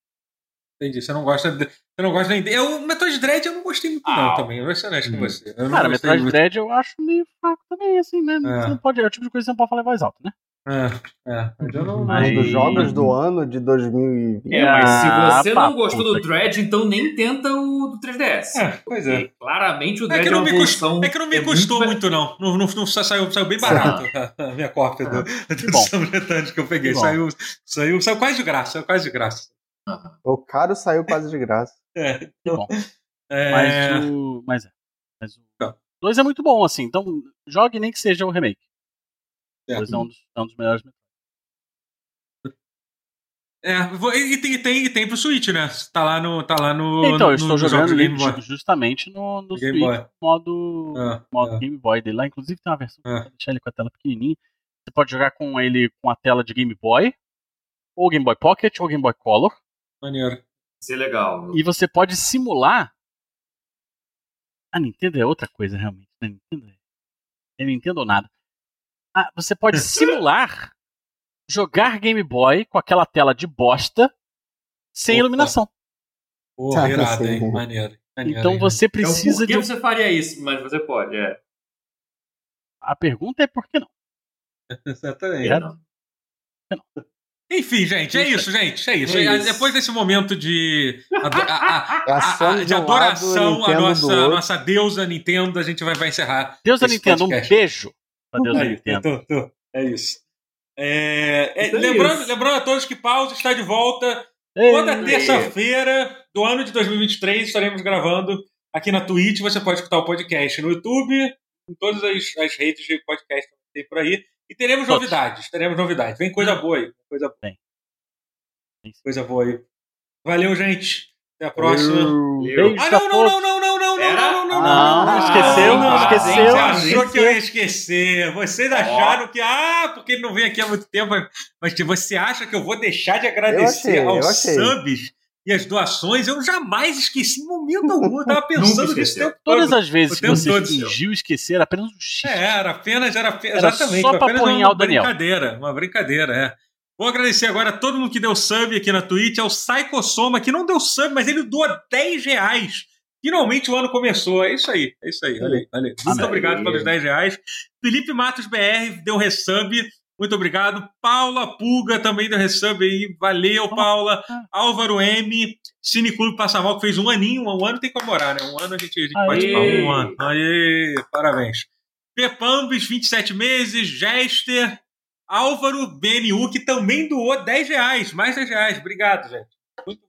Entendi. Você não gosta de, você não gosta nem eu, o Metroid Dread eu não gostei muito ah, não também. Eu vou ser honesto hum. com você.
Cara, Metroid muito. Dread eu acho meio fraco também, assim, né? É. Você não pode, é o tipo de coisa que você não pode falar em voz alta, né?
É, é. Eu
não, mas... dos jogos do ano de 2020.
É, mas se ah, você não gostou do Dread, então nem tenta o do 3DS.
É, pois é.
Porque claramente o Dread
é, que não me custou, é que não me é custou muito, muito, não. Não, não, não saiu, saiu bem barato a, minha cópia do, do Samus que eu peguei. Saiu, saiu, saiu quase de graça, saiu quase de graça.
O caro saiu quase de graça.
É, então,
bom. É... Mas o. Mas é. Mas o 2 é muito bom, assim. Então, jogue nem que seja o remake. Certo. é um dos, é um dos melhores
é, e tem, e tem, e tem pro Switch, né? Tá lá no. Tá lá no
então,
eu
estou jogando Game Boy. justamente no, no
Game
Switch, Boy. modo, é, modo é. Game Boy dele. Lá, inclusive, tem uma versão é. deixar ele com a tela pequenininha. Você pode jogar com ele com a tela de Game Boy, ou Game Boy Pocket, ou Game Boy Color.
Maneiro.
Isso é legal.
E você pode simular. A Nintendo é outra coisa, realmente. A né? Nintendo é, é Nintendo ou nada. Ah, você pode simular jogar Game Boy com aquela tela de bosta sem Opa. iluminação.
Porra, tá, irado, hein? Maneiro.
Maneiro, então você precisa
então, por que de. você faria isso? Mas você pode, é.
A pergunta é por que não?
Exatamente. É, não. Enfim, gente, é isso, gente. É isso. É isso. Depois desse momento de, a, a, a, de adoração à nossa, nossa deusa Nintendo, a gente vai, vai encerrar.
Deusa Nintendo, podcast. um beijo pra deusa Nintendo.
Tô, tô. É isso. É, é, lembrando, lembrando a todos que Pause está de volta toda terça-feira do ano de 2023. Estaremos gravando aqui na Twitch. Você pode escutar o podcast no YouTube, em todas as, as redes de podcast que tem por aí. E teremos novidades. Teremos novidades. Vem coisa boa aí. Coisa boa. Bem. Coisa boa aí. Valeu, gente. Até a próxima.
Beijo
ah, não, não, não, não, não, não, não, não, não,
não, não, esqueceu, não, esqueceu.
Você achou que eu ia esquecer. Vocês acharam que, ah, porque ele não vem aqui há muito tempo, mas você acha que eu vou deixar de agradecer aos subs e as doações? Eu jamais esqueci em momento algum. Eu tava pensando nisso tempo
Todas as vezes que você fingiu esquecer, apenas um
X. É, era apenas, era, exatamente,
só
apenas
uma
o
Daniel.
brincadeira, uma brincadeira, é. Vou agradecer agora a todo mundo que deu sub aqui na Twitch. É o Psychosoma, que não deu sub, mas ele doou 10 reais. Finalmente o ano começou. É isso aí. É isso aí. Olha aí. Olha aí. Muito obrigado pelos 10 reais. Felipe Matos BR deu resub. Muito obrigado. Paula Puga também deu resub aí. Valeu, Paula. Álvaro M. Cineclube Passamal, que fez um aninho. Um ano tem que comemorar, né? Um ano a gente, a gente um ano. Aê, parabéns. Pepambis, 27 meses. Gester. Álvaro BNU, que também doou 10 reais. Mais 10 reais. Obrigado, gente. Muito,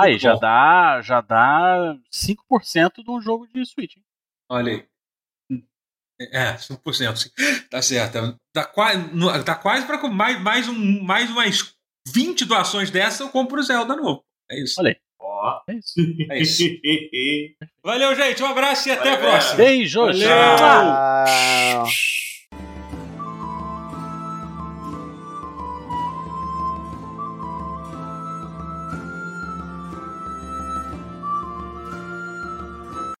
muito aí, já dá, já dá 5% de um jogo de Switch. Hein?
Olha aí. É, 5%. Sim. Tá certo. Tá quase, tá quase para mais, mais, um, mais umas 20 doações dessa eu compro o Zelda novo. É isso.
Olha aí.
Oh. É isso. É isso. Valeu, gente. Um abraço e até
Valeu,
a próxima.
Beijo.
Valeu. Tchau.